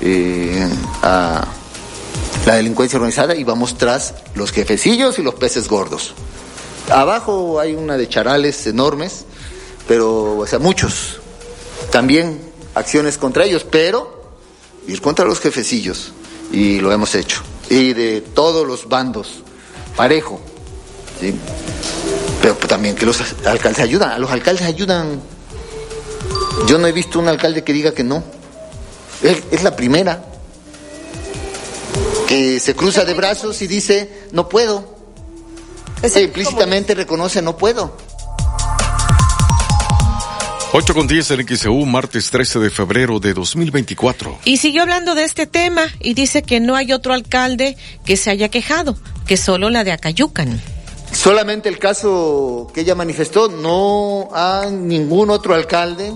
eh, a la delincuencia organizada y vamos tras los jefecillos y los peces gordos. Abajo hay una de charales enormes, pero, o sea, muchos. También acciones contra ellos, pero ir contra los jefecillos. Y lo hemos hecho. Y de todos los bandos, parejo. ¿sí? Pero también que los alcaldes ayudan. A los alcaldes ayudan. Yo no he visto un alcalde que diga que no. Es, es la primera. Que se cruza de brazos y dice, no puedo. E implícitamente reconoce, no puedo. 8 con 10 en XEU, martes 13 de febrero de 2024. Y siguió hablando de este tema y dice que no hay otro alcalde que se haya quejado, que solo la de Acayucan. Solamente el caso que ella manifestó, no hay ningún otro alcalde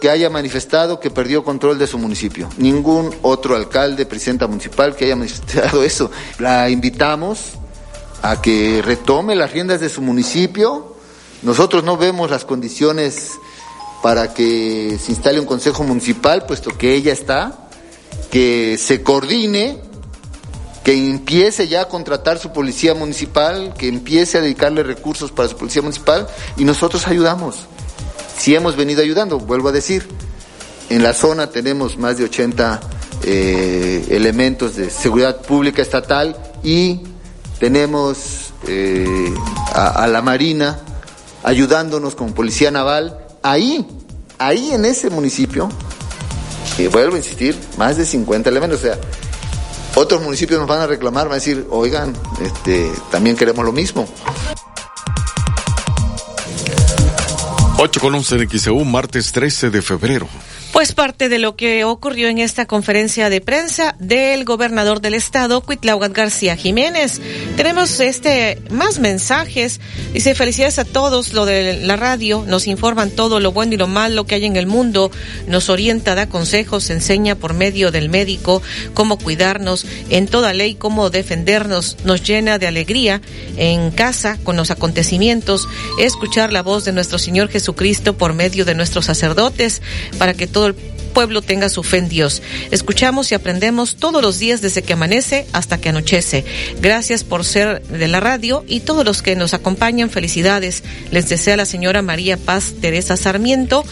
que haya manifestado que perdió control de su municipio. Ningún otro alcalde, presidenta municipal que haya manifestado eso. La invitamos a que retome las riendas de su municipio. Nosotros no vemos las condiciones para que se instale un consejo municipal, puesto que ella está, que se coordine, que empiece ya a contratar su policía municipal, que empiece a dedicarle recursos para su policía municipal y nosotros ayudamos. Si hemos venido ayudando, vuelvo a decir, en la zona tenemos más de 80 eh, elementos de seguridad pública estatal y tenemos eh, a, a la Marina ayudándonos con policía naval ahí, ahí en ese municipio, y vuelvo a insistir, más de 50 elementos, o sea, otros municipios nos van a reclamar, van a decir, oigan, este, también queremos lo mismo. 8 con 11 en XEU, martes 13 de febrero. Pues parte de lo que ocurrió en esta conferencia de prensa del gobernador del estado, Cuitlaugat García Jiménez. Tenemos este más mensajes. Dice felicidades a todos, lo de la radio, nos informan todo lo bueno y lo malo que hay en el mundo, nos orienta, da consejos, enseña por medio del médico cómo cuidarnos, en toda ley cómo defendernos, nos llena de alegría en casa con los acontecimientos, escuchar la voz de nuestro Señor Jesucristo por medio de nuestros sacerdotes para que todo el pueblo tenga su fe en Dios. Escuchamos y aprendemos todos los días desde que amanece hasta que anochece. Gracias por ser de la radio y todos los que nos acompañan, felicidades. Les desea la señora María Paz Teresa Sarmiento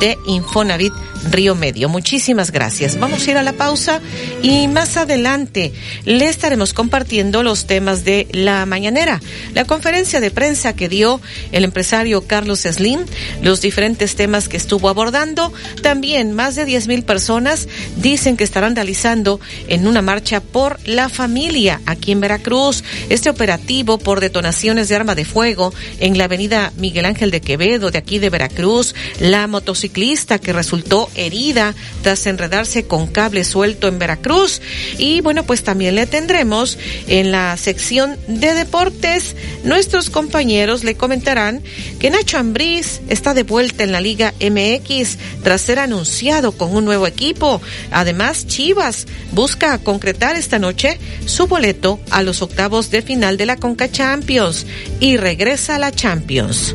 de Infonavit Río Medio. Muchísimas gracias. Vamos a ir a la pausa y más adelante le estaremos compartiendo los temas de la mañanera. La conferencia de prensa que dio el empresario Carlos Slim, los diferentes temas que estuvo abordando, también más de 10 mil personas dicen que estarán realizando en una marcha por la familia aquí en Veracruz. Este operativo por detonaciones de arma de fuego en la avenida Miguel Ángel de Quevedo de aquí de Veracruz, la motociclista que resultó herida tras enredarse con cable suelto en Veracruz. Y bueno, pues también le tendremos en la sección de deportes. Nuestros compañeros le comentarán que Nacho Ambriz está de vuelta en la Liga MX tras ser anunciado con un nuevo equipo. Además, Chivas busca concretar esta noche su boleto a los octavos de final de la Conca Champions y regresa a la Champions.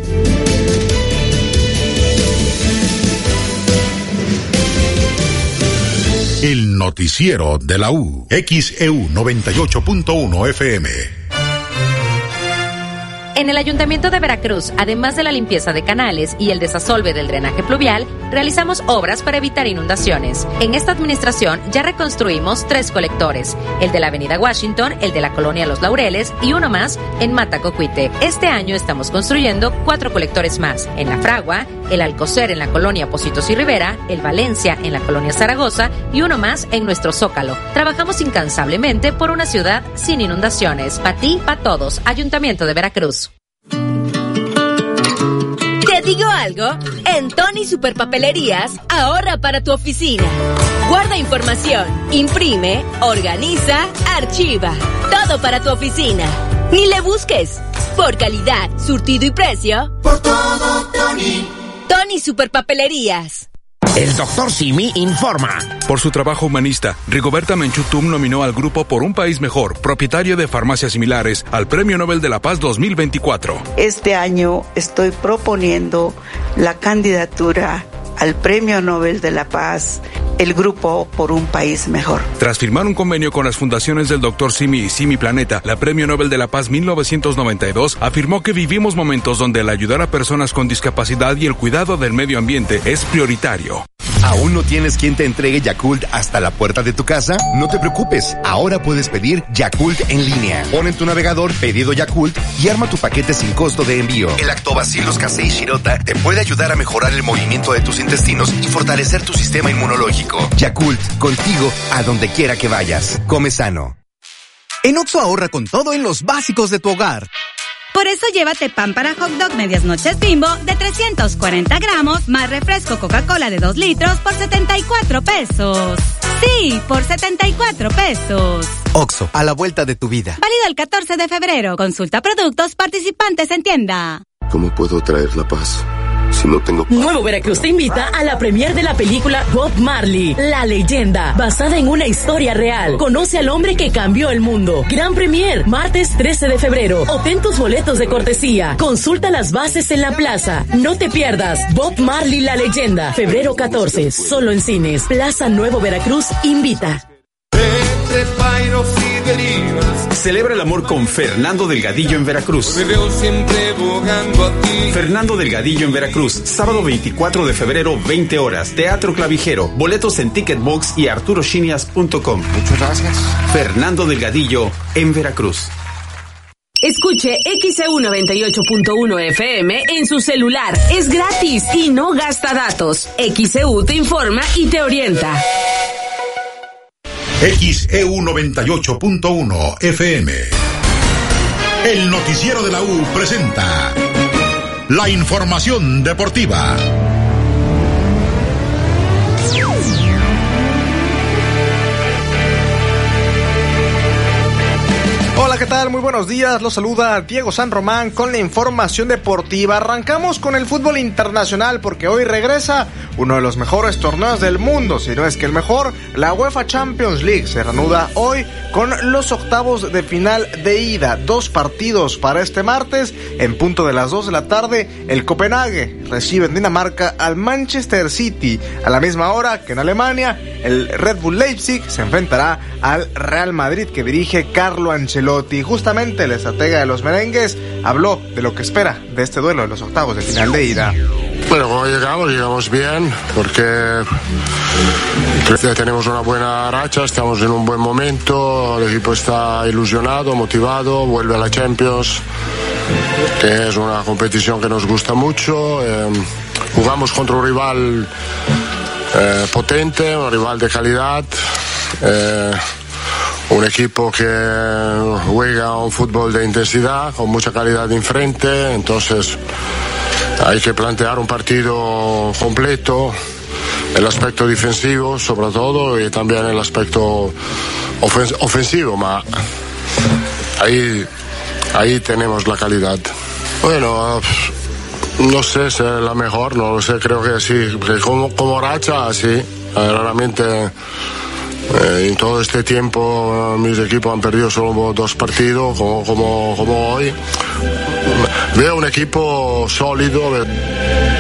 El noticiero de la U. XEU 98.1 FM. En el Ayuntamiento de Veracruz, además de la limpieza de canales y el desasolve del drenaje pluvial, realizamos obras para evitar inundaciones. En esta administración ya reconstruimos tres colectores, el de la Avenida Washington, el de la Colonia Los Laureles y uno más en Matacocuite. Este año estamos construyendo cuatro colectores más, en La Fragua, el Alcocer en la Colonia Positos y Rivera, el Valencia en la Colonia Zaragoza y uno más en nuestro Zócalo. Trabajamos incansablemente por una ciudad sin inundaciones. Pa' ti, pa' todos. Ayuntamiento de Veracruz. ¿Te digo algo? En Tony Superpapelerías, ahorra para tu oficina. Guarda información, imprime, organiza, archiva. Todo para tu oficina. Ni le busques. Por calidad, surtido y precio. Por todo, Tony. Tony Superpapelerías. El doctor Simi informa. Por su trabajo humanista, Rigoberta Menchutum nominó al grupo Por un País Mejor, propietario de farmacias similares, al Premio Nobel de la Paz 2024. Este año estoy proponiendo la candidatura al Premio Nobel de la Paz el grupo por un país mejor. Tras firmar un convenio con las fundaciones del Dr. Simi y Simi Planeta, la Premio Nobel de la Paz 1992 afirmó que vivimos momentos donde el ayudar a personas con discapacidad y el cuidado del medio ambiente es prioritario. ¿Aún no tienes quien te entregue Yakult hasta la puerta de tu casa? No te preocupes, ahora puedes pedir Yakult en línea. Pon en tu navegador pedido Yakult y arma tu paquete sin costo de envío. El Lactobacillus casei shirota te puede ayudar a mejorar el movimiento de tus intestinos y fortalecer tu sistema inmunológico. Yakult, contigo a donde quiera que vayas. Come sano. En Oxo ahorra con todo en los básicos de tu hogar. Por eso llévate pan para hot dog medias noches bimbo de 340 gramos más refresco Coca-Cola de 2 litros por 74 pesos. Sí, por 74 pesos. Oxo, a la vuelta de tu vida. Válido el 14 de febrero. Consulta productos participantes en tienda. ¿Cómo puedo traer la paz? Si no tengo... Nuevo Veracruz te invita a la premier de la película Bob Marley, La leyenda, basada en una historia real. Conoce al hombre que cambió el mundo. Gran premier, martes 13 de febrero. Obtén tus boletos de cortesía. Consulta las bases en la plaza. No te pierdas. Bob Marley, La leyenda, febrero 14, solo en cines. Plaza Nuevo Veracruz invita. Celebra el amor con Fernando Delgadillo en Veracruz. Fernando Delgadillo en Veracruz, sábado 24 de febrero, 20 horas. Teatro Clavijero. Boletos en Ticketbox y arturoshinias.com. Muchas gracias. Fernando Delgadillo en Veracruz. Escuche XEU 98.1 FM en su celular. Es gratis y no gasta datos. XEU te informa y te orienta. XEU 98.1 FM. El noticiero de la U presenta la información deportiva. ¿Qué tal? Muy buenos días. Los saluda Diego San Román con la información deportiva. Arrancamos con el fútbol internacional porque hoy regresa uno de los mejores torneos del mundo, si no es que el mejor. La UEFA Champions League se reanuda hoy con los octavos de final de ida. Dos partidos para este martes. En punto de las 2 de la tarde, el Copenhague recibe en Dinamarca al Manchester City. A la misma hora que en Alemania, el Red Bull Leipzig se enfrentará al Real Madrid que dirige Carlo Ancelotti. Justamente el estratega de los merengues habló de lo que espera de este duelo de los octavos de final de ida. Bueno, como llegamos, llegamos bien, porque tenemos una buena racha, estamos en un buen momento, el equipo está ilusionado, motivado, vuelve a la Champions. Es una competición que nos gusta mucho. Eh, jugamos contra un rival eh, potente, un rival de calidad. Eh, un equipo que juega un fútbol de intensidad, con mucha calidad de enfrente, entonces hay que plantear un partido completo, el aspecto defensivo sobre todo y también el aspecto ofensivo, pero ahí, ahí tenemos la calidad. Bueno, no sé si es la mejor, no lo sé, creo que sí, como, como racha, sí, realmente eh, en todo este tiempo mis equipos han perdido solo dos partidos como, como, como hoy. Veo un equipo sólido.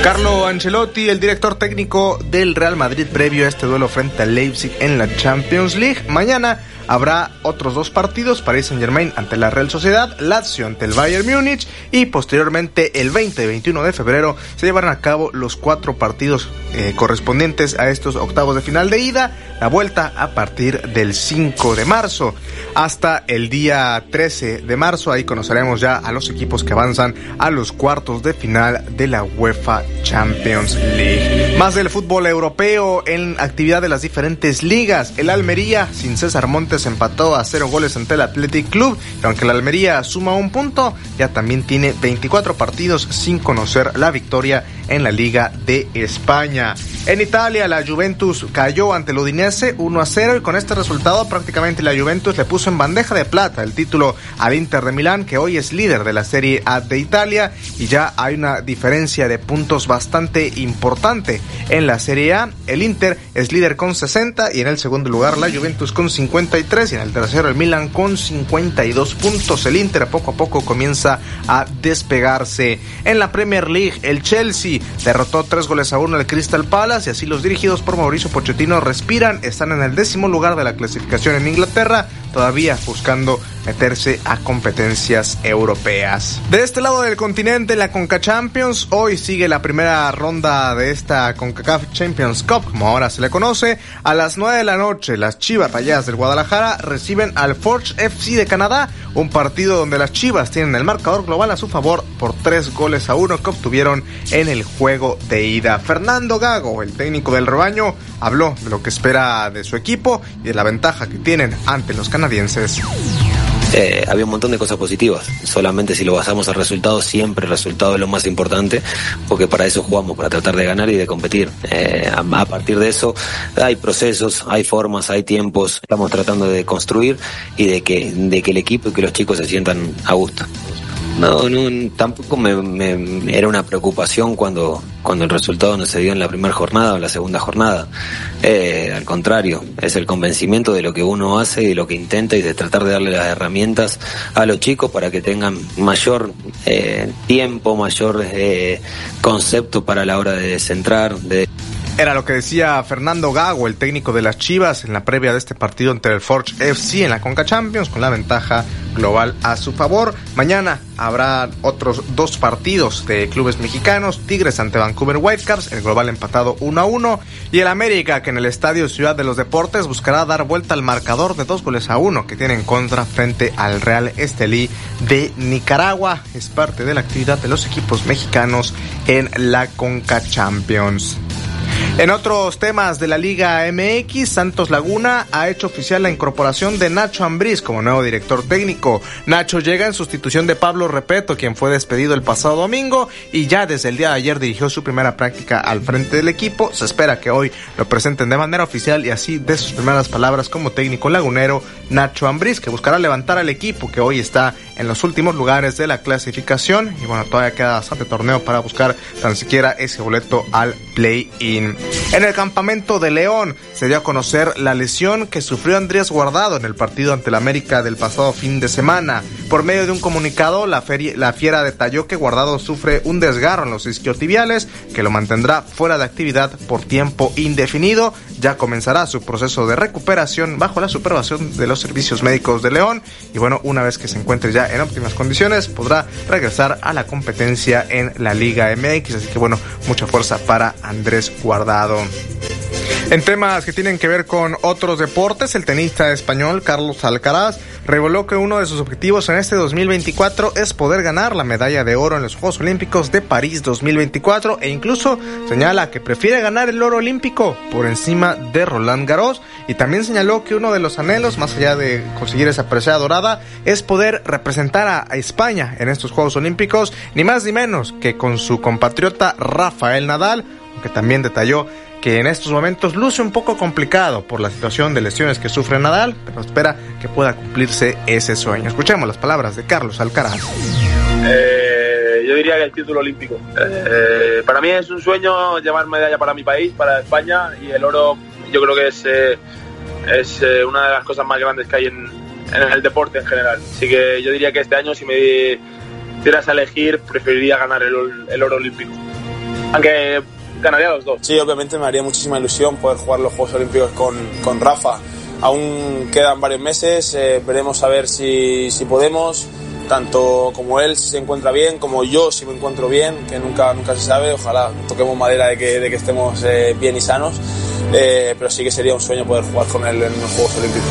Carlo Ancelotti, el director técnico del Real Madrid previo a este duelo frente al Leipzig en la Champions League. Mañana habrá otros dos partidos, Paris Saint Germain ante la Real Sociedad, Lazio ante el Bayern Múnich y posteriormente el 20 y 21 de febrero se llevarán a cabo los cuatro partidos eh, correspondientes a estos octavos de final de ida, la vuelta a partir del 5 de marzo hasta el día 13 de marzo, ahí conoceremos ya a los equipos que avanzan a los cuartos de final de la UEFA Champions League. Más del fútbol europeo en actividad de las diferentes ligas, el Almería sin César Montes empató a cero goles ante el Athletic Club. Y aunque la Almería suma un punto, ya también tiene 24 partidos sin conocer la victoria en la Liga de España. En Italia, la Juventus cayó ante el Udinese 1 a 0 y con este resultado prácticamente la Juventus le puso en bandeja de plata el título al Inter de Milán, que hoy es líder de la Serie A de Italia y ya hay una diferencia de puntos bastante importante en la Serie A. El Inter es líder con 60 y en el segundo lugar la Juventus con 53 y en el tercero el Milan con 52 puntos. El Inter poco a poco comienza a despegarse. En la Premier League, el Chelsea Derrotó tres goles a uno al Crystal Palace y así los dirigidos por Mauricio Pochettino respiran, están en el décimo lugar de la clasificación en Inglaterra, todavía buscando meterse a competencias europeas. De este lado del continente, la Conca Champions, hoy sigue la primera ronda de esta CONCACAF Champions Cup, como ahora se le conoce. A las 9 de la noche, las Chivas Rayadas del Guadalajara reciben al Forge FC de Canadá, un partido donde las Chivas tienen el marcador global a su favor por tres goles a uno que obtuvieron en el juego de ida. Fernando Gago, el técnico del rebaño, habló de lo que espera de su equipo y de la ventaja que tienen ante los canadienses. Eh, había un montón de cosas positivas. Solamente si lo basamos al resultado, siempre el resultado es lo más importante, porque para eso jugamos, para tratar de ganar y de competir. Eh, a, partir de eso hay procesos, hay formas, hay tiempos. Estamos tratando de construir y de que, de que el equipo y que los chicos se sientan a gusto. No, no tampoco me, era una preocupación cuando, cuando el resultado no se dio en la primera jornada o en la segunda jornada. Eh, al contrario, es el convencimiento de lo que uno hace y de lo que intenta y de tratar de darle las herramientas a los chicos para que tengan mayor eh, tiempo, mayor eh, concepto para la hora de centrar, de era lo que decía Fernando Gago, el técnico de las Chivas, en la previa de este partido entre el Forge FC en la Conca Champions, con la ventaja global a su favor. Mañana habrá otros dos partidos de clubes mexicanos: Tigres ante Vancouver Whitecaps, el global empatado 1 a 1, y el América, que en el Estadio Ciudad de los Deportes buscará dar vuelta al marcador de dos goles a uno que tiene en contra frente al Real Estelí de Nicaragua. Es parte de la actividad de los equipos mexicanos en la Conca Champions. En otros temas de la Liga MX, Santos Laguna ha hecho oficial la incorporación de Nacho Ambriz como nuevo director técnico. Nacho llega en sustitución de Pablo Repeto, quien fue despedido el pasado domingo y ya desde el día de ayer dirigió su primera práctica al frente del equipo. Se espera que hoy lo presenten de manera oficial y así de sus primeras palabras como técnico lagunero Nacho Ambriz, que buscará levantar al equipo que hoy está en los últimos lugares de la clasificación y bueno, todavía queda bastante torneo para buscar tan siquiera ese boleto al play-in. En el campamento de León se dio a conocer la lesión que sufrió Andrés Guardado en el partido ante el América del pasado fin de semana. Por medio de un comunicado, la, la fiera detalló que Guardado sufre un desgarro en los isquiotibiales que lo mantendrá fuera de actividad por tiempo indefinido. Ya comenzará su proceso de recuperación bajo la supervisión de los servicios médicos de León y bueno, una vez que se encuentre ya en óptimas condiciones, podrá regresar a la competencia en la Liga MX. Así que bueno, mucha fuerza para Andrés Guardado. En temas que tienen que ver con otros deportes, el tenista español Carlos Alcaraz reveló que uno de sus objetivos en este 2024 es poder ganar la medalla de oro en los Juegos Olímpicos de París 2024 e incluso señala que prefiere ganar el oro olímpico por encima de Roland Garros y también señaló que uno de los anhelos, más allá de conseguir esa presea dorada, es poder representar a España en estos Juegos Olímpicos, ni más ni menos que con su compatriota Rafael Nadal, que también detalló que en estos momentos luce un poco complicado por la situación de lesiones que sufre Nadal, pero espera que pueda cumplirse ese sueño. Escuchemos las palabras de Carlos Alcaraz. Eh, yo diría que el título olímpico. Eh, para mí es un sueño llevar medalla para mi país, para España, y el oro yo creo que es, eh, es una de las cosas más grandes que hay en, en, el deporte en general. Así que yo diría que este año, si me dieras a elegir, preferiría ganar el, el oro olímpico. Aunque ganaría los dos. Sí, obviamente me haría muchísima ilusión poder jugar los Juegos Olímpicos con, con Rafa. Aún quedan varios meses, eh, veremos a ver si, si podemos tanto como él si se encuentra bien, como yo si me encuentro bien, que nunca, nunca se sabe, ojalá toquemos madera de que, de que estemos eh, bien y sanos, eh, pero sí que sería un sueño poder jugar con él en los Juegos Olímpicos.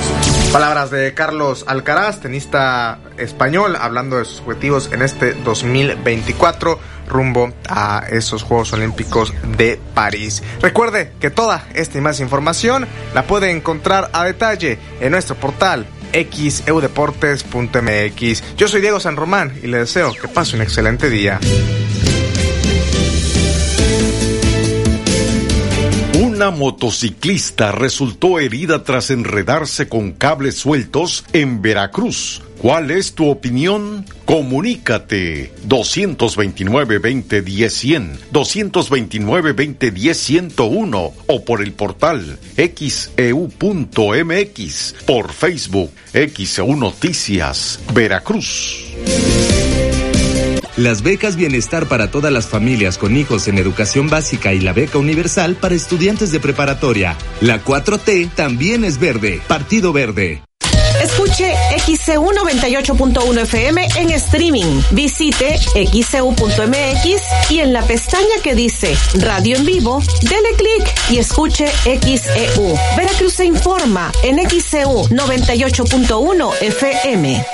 Palabras de Carlos Alcaraz, tenista español, hablando de sus objetivos en este 2024 rumbo a esos Juegos Olímpicos de París. Recuerde que toda esta y más información la puede encontrar a detalle en nuestro portal xeudeportes.mx. Yo soy Diego San Román y le deseo que pase un excelente día. Una motociclista resultó herida tras enredarse con cables sueltos en Veracruz. ¿Cuál es tu opinión? Comunícate 229-2010-100, 229-2010-101 o por el portal xeu.mx, e por Facebook, XEU Noticias, Veracruz. Las becas Bienestar para todas las familias con hijos en educación básica y la beca universal para estudiantes de preparatoria. La 4T también es verde. Partido Verde. Escuche XCU 98.1 FM en streaming. Visite xcu.mx y en la pestaña que dice Radio en vivo, dele clic y escuche XEU. Veracruz se informa en XCU 98.1 FM.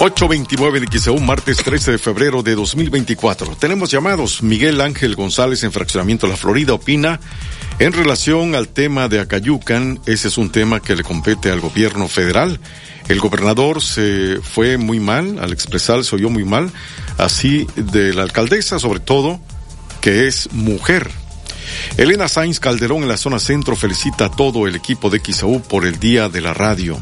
829 de XEU, martes 13 de febrero de 2024. Tenemos llamados. Miguel Ángel González en Fraccionamiento La Florida opina en relación al tema de Acayucan. Ese es un tema que le compete al gobierno federal. El gobernador se fue muy mal, al expresar se oyó muy mal, así de la alcaldesa sobre todo, que es mujer. Elena Sainz Calderón en la zona centro felicita a todo el equipo de XAU por el Día de la Radio.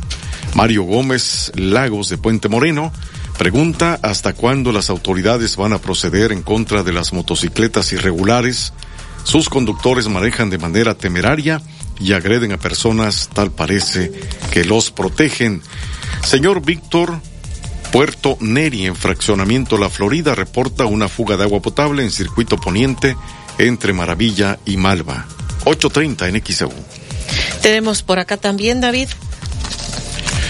Mario Gómez Lagos de Puente Moreno pregunta hasta cuándo las autoridades van a proceder en contra de las motocicletas irregulares. Sus conductores manejan de manera temeraria y agreden a personas, tal parece, que los protegen. Señor Víctor Puerto Neri, en fraccionamiento La Florida, reporta una fuga de agua potable en circuito poniente entre Maravilla y Malva. 8.30 en XEU. Tenemos por acá también, David,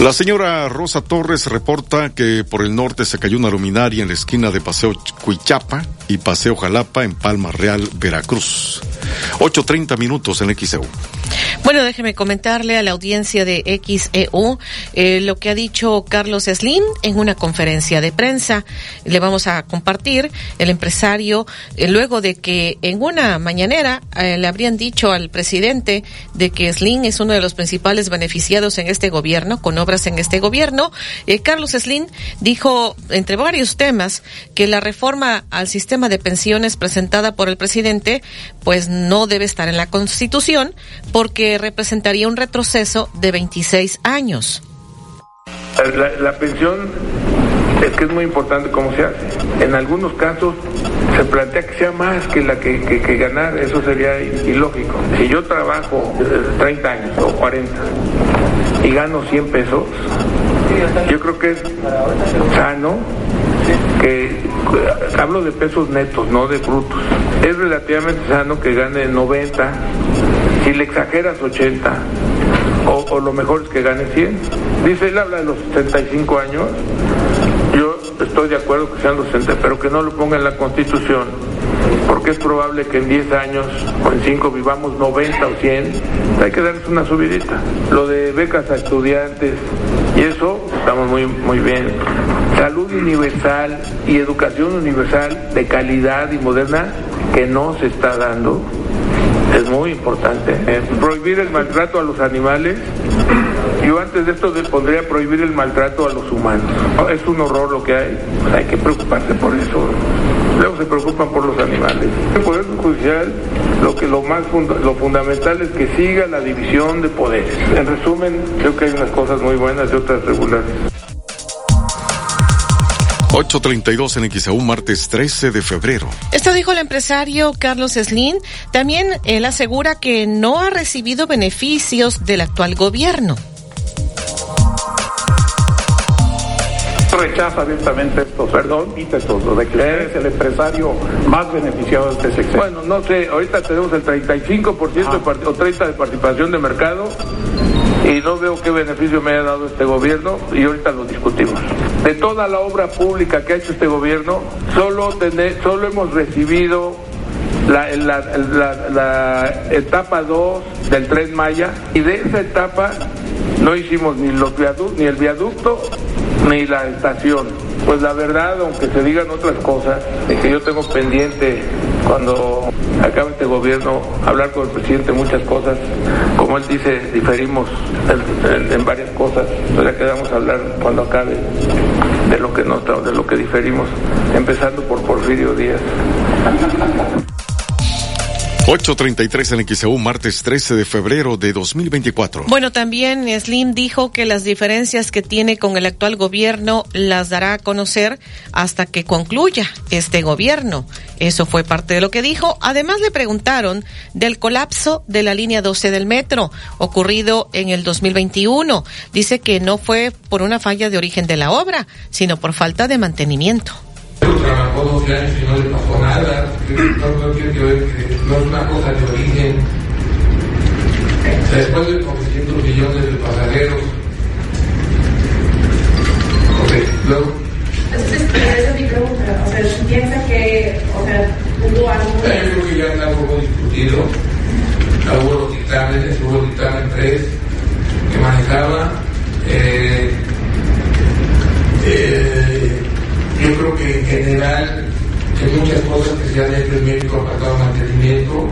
la señora Rosa Torres reporta que por el norte se cayó una luminaria en la esquina de Paseo Cuichapa y Paseo Jalapa en Palma Real, Veracruz. 8.30 minutos en XEU. Bueno, déjeme comentarle a la audiencia de XEU eh, lo que ha dicho Carlos Slim en una conferencia de prensa. Le vamos a compartir el empresario, eh, luego de que en una mañanera eh, le habrían dicho al presidente de que Slim es uno de los principales beneficiados en este gobierno, con en este gobierno. Carlos Slim dijo, entre varios temas, que la reforma al sistema de pensiones presentada por el presidente, pues no debe estar en la Constitución, porque representaría un retroceso de 26 años. La, pensión es que es muy importante cómo se hace. En algunos casos se plantea que sea más que la que, que, ganar, eso sería ilógico. Si yo trabajo 30 años o 40 y gano 100 pesos, yo creo que es sano que hablo de pesos netos, no de brutos. Es relativamente sano que gane 90 si le exageras 80, o, lo mejor es que gane 100. Dice, él habla de los 75 años, yo estoy de acuerdo que sean los 60, pero que no lo ponga en la Constitución, porque es probable que en 10 años o en 5 vivamos 90 o 100, hay que darles una subidita. Lo de becas a estudiantes y eso estamos muy, muy bien. Salud universal y educación universal de calidad y moderna que no se está dando es muy importante. Eh, prohibir el maltrato a los animales. Yo antes de esto pondría prohibir el maltrato a los humanos. Es un horror lo que hay. Hay que preocuparse por eso. Luego se preocupan por los animales. El Poder Judicial, lo que lo más lo fundamental es que siga la división de poderes. En resumen, creo que hay unas cosas muy buenas y otras regulares. 8.32 en XAU, martes 13 de febrero. Esto dijo el empresario Carlos Slim. También él asegura que no ha recibido beneficios del actual gobierno. Rechaza abiertamente esto, perdón, todo, de que eres el empresario más beneficiado de este sector. Bueno, no sé, ahorita tenemos el 35% ah. o 30% de participación de mercado y no veo qué beneficio me haya dado este gobierno y ahorita lo discutimos. De toda la obra pública que ha hecho este gobierno, solo, solo hemos recibido la, etapa 2 del tren Maya y de esa etapa no hicimos ni, los ni el viaducto ni la estación. Pues la verdad, aunque se digan otras cosas, es que yo tengo pendiente cuando acabe este gobierno hablar con el presidente muchas cosas. Como él dice, diferimos en, varias cosas, ya quedamos a hablar cuando acabe de lo que no de lo que diferimos, empezando por Porfirio Díaz. 8.33 en XEU, martes 13 de febrero de 2024. Bueno, también Slim dijo que las diferencias que tiene con el actual gobierno las dará a conocer hasta que concluya este gobierno. Eso fue parte de lo que dijo. Además le preguntaron del colapso de la línea 12 del metro ocurrido en el 2021. Dice que no fue por una falla de origen de la obra, sino por falta de mantenimiento trabajó 12 años y no le pasó nada. No, no tiene que ver que no es una cosa de origen. Después de 400 millones de pasajeros. Ok, luego. Esa es mi pregunta. O sea, ¿piensa que o sea, hubo algo? Yo creo que ya está un poco discutido. Hubo los dictámenes, hubo el dictamen 3 que manejaba. Eh, eh, yo creo que en general hay muchas cosas que se han hecho en México apartado mantenimiento,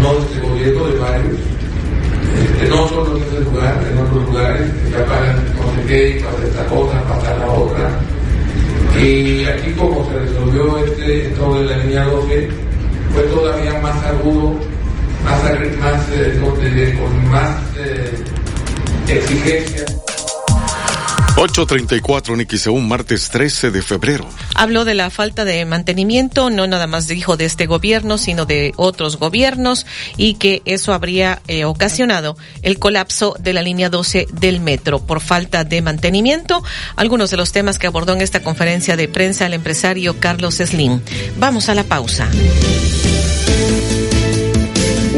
no gobierno, de varios, este, no solo en este lugar, en otros lugares, que ya pagan no sé qué, pasa esta cosa, pasa la otra. Y aquí como se resolvió este, todo de la línea 12, fue todavía más agudo, más, más eh, con más eh, exigencia. 834 en un martes 13 de febrero. Habló de la falta de mantenimiento, no nada más dijo de este gobierno, sino de otros gobiernos y que eso habría eh, ocasionado el colapso de la línea 12 del metro por falta de mantenimiento. Algunos de los temas que abordó en esta conferencia de prensa el empresario Carlos Slim. Vamos a la pausa.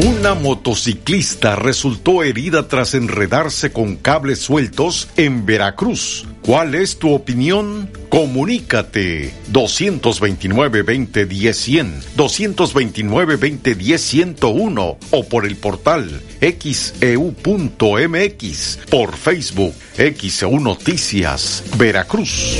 Una motociclista resultó herida tras enredarse con cables sueltos en Veracruz. ¿Cuál es tu opinión? Comunícate 229-2010-100, 229-2010-101 o por el portal xeu.mx, e por Facebook, XEU Noticias, Veracruz.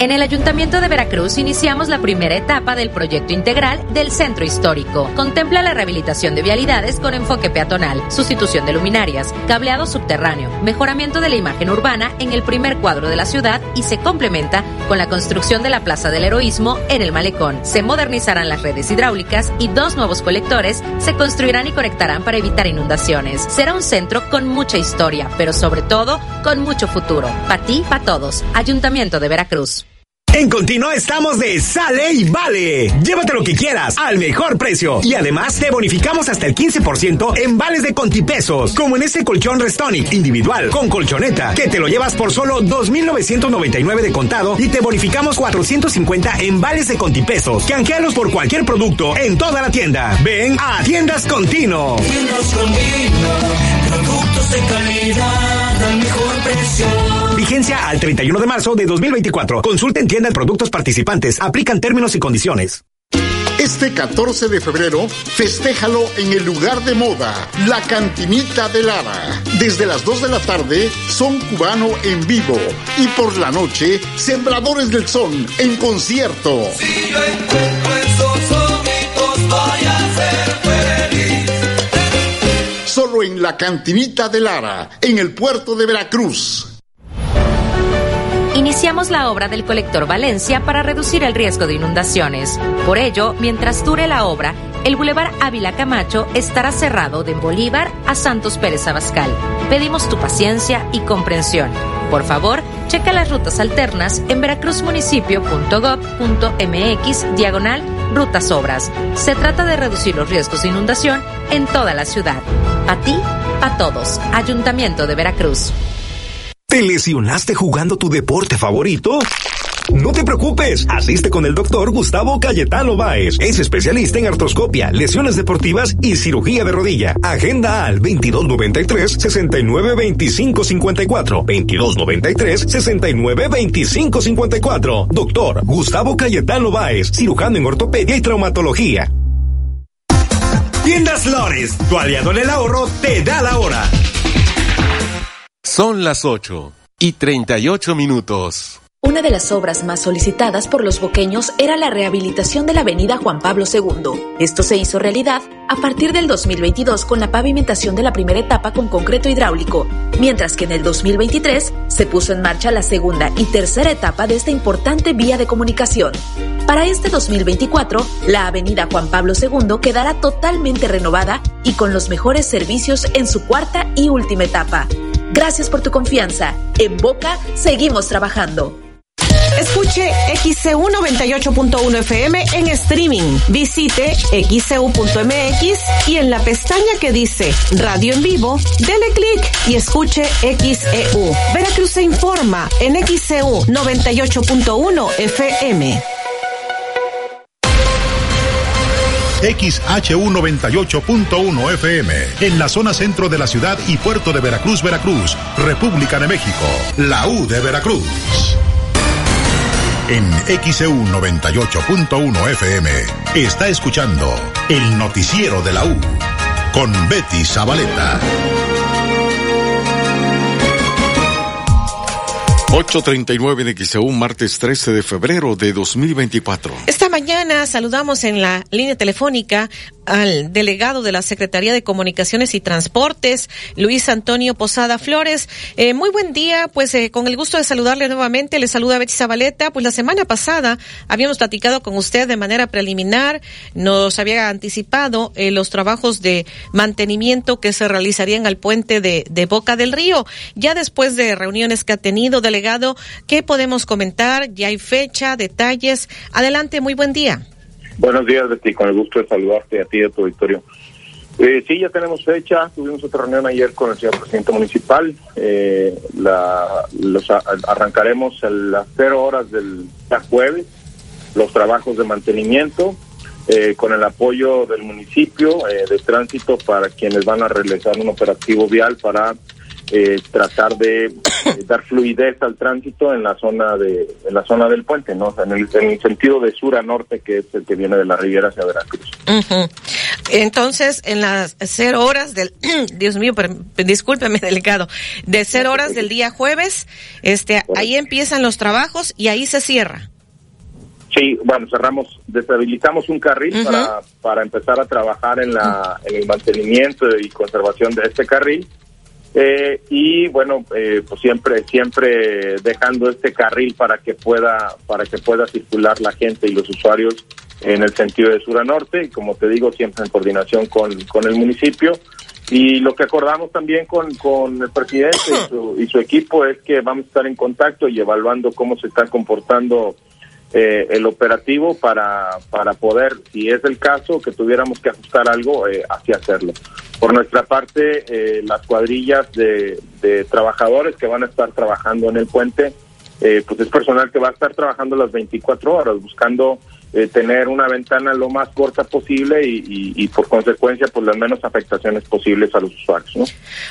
En el Ayuntamiento de Veracruz iniciamos la primera etapa del proyecto integral del Centro Histórico. Contempla la rehabilitación de vialidades con enfoque peatonal, sustitución de luminarias, cableado subterráneo, mejoramiento de la imagen urbana en el primer cuadro de la ciudad y se complementa con la construcción de la Plaza del Heroísmo en el Malecón. Se modernizarán las redes hidráulicas y dos nuevos colectores se construirán y conectarán para evitar inundaciones. Será un centro con mucha historia, pero sobre todo con mucho futuro. Para ti, para todos. Ayuntamiento de Veracruz. En Continuo estamos de sale y vale. Llévate lo que quieras al mejor precio. Y además te bonificamos hasta el 15% en vales de contipesos. Como en este colchón Restonic individual con colchoneta, que te lo llevas por solo 2,999 de contado y te bonificamos 450 en vales de contipesos. Canjealos por cualquier producto en toda la tienda. Ven a Tiendas Continuo. Tiendas Continuo, productos de calidad al mejor precio. Vigencia al 31 de marzo de 2024. Consulta en tiendas productos participantes. Aplican términos y condiciones. Este 14 de febrero, festéjalo en el lugar de moda, La Cantinita de Lara. Desde las 2 de la tarde, son cubano en vivo. Y por la noche, Sembradores del Son en concierto. Si yo En La Cantinita de Lara, en el puerto de Veracruz iniciamos la obra del colector Valencia para reducir el riesgo de inundaciones. Por ello, mientras dure la obra, el Boulevard Ávila Camacho estará cerrado de Bolívar a Santos Pérez Abascal. Pedimos tu paciencia y comprensión. Por favor, checa las rutas alternas en veracruzmunicipio.gov.mx diagonal rutas obras. Se trata de reducir los riesgos de inundación en toda la ciudad. A ti, a todos. Ayuntamiento de Veracruz. ¿Te lesionaste jugando tu deporte favorito? No te preocupes, asiste con el doctor Gustavo Cayetano Báez. Es especialista en artroscopia, lesiones deportivas y cirugía de rodilla. Agenda al 2293 692554 2293 692554 Doctor Gustavo Cayetano Báez, cirujano en ortopedia y traumatología. Tiendas Lores, tu aliado en el ahorro, te da la hora. Son las 8 y 38 minutos. Una de las obras más solicitadas por los boqueños era la rehabilitación de la avenida Juan Pablo II. Esto se hizo realidad a partir del 2022 con la pavimentación de la primera etapa con concreto hidráulico, mientras que en el 2023 se puso en marcha la segunda y tercera etapa de esta importante vía de comunicación. Para este 2024, la avenida Juan Pablo II quedará totalmente renovada y con los mejores servicios en su cuarta y última etapa. Gracias por tu confianza. En Boca seguimos trabajando. Escuche XCU 98.1 FM en streaming. Visite xcu.mx y en la pestaña que dice Radio en vivo, dele clic y escuche XEU. Veracruz se informa en XCU 98.1 FM. XHU 98.1 FM, en la zona centro de la ciudad y puerto de Veracruz, Veracruz, República de México, la U de Veracruz. En XEU 98.1 FM está escuchando el noticiero de la U con Betty Zabaleta. 8.39 en XEU, martes 13 de febrero de 2024. Esta mañana saludamos en la línea telefónica al delegado de la Secretaría de Comunicaciones y Transportes, Luis Antonio Posada Flores. Eh, muy buen día, pues eh, con el gusto de saludarle nuevamente, le saluda Betty Zabaleta. Pues la semana pasada habíamos platicado con usted de manera preliminar, nos había anticipado eh, los trabajos de mantenimiento que se realizarían al puente de, de Boca del Río. Ya después de reuniones que ha tenido, delegado, ¿qué podemos comentar? Ya hay fecha, detalles. Adelante, muy buen día. Buenos días, Betty, con el gusto de saludarte a ti y a tu auditorio. Eh, sí, ya tenemos fecha. Tuvimos otra reunión ayer con el señor presidente municipal. Eh, la, los arrancaremos a las cero horas del jueves los trabajos de mantenimiento eh, con el apoyo del municipio eh, de tránsito para quienes van a realizar un operativo vial para eh, tratar de eh, dar fluidez al tránsito en la zona de en la zona del puente, ¿no? en, el, en, el, sentido de sur a norte, que es el que viene de la Riviera hacia Veracruz. Uh -huh. Entonces, en las cero horas del, Dios mío, pero, discúlpeme, delicado, de cero horas del día jueves, este, ahí empiezan los trabajos y ahí se cierra. Sí, bueno, cerramos, deshabilitamos un carril uh -huh. para, para empezar a trabajar en, la, en el mantenimiento y conservación de este carril. Eh, y bueno, eh, pues siempre, siempre dejando este carril para que pueda, para que pueda circular la gente y los usuarios en el sentido de sur a norte, y como te digo, siempre en coordinación con, con el municipio. Y lo que acordamos también con, con el presidente y su, y su equipo es que vamos a estar en contacto y evaluando cómo se está comportando eh, el operativo para, para poder, si es el caso, que tuviéramos que ajustar algo, eh, así hacerlo. Por nuestra parte, eh, las cuadrillas de, de, trabajadores que van a estar trabajando en el puente, eh, pues es personal que va a estar trabajando las 24 horas, buscando eh, tener una ventana lo más corta posible y, y, y, por consecuencia, pues las menos afectaciones posibles a los usuarios. ¿no?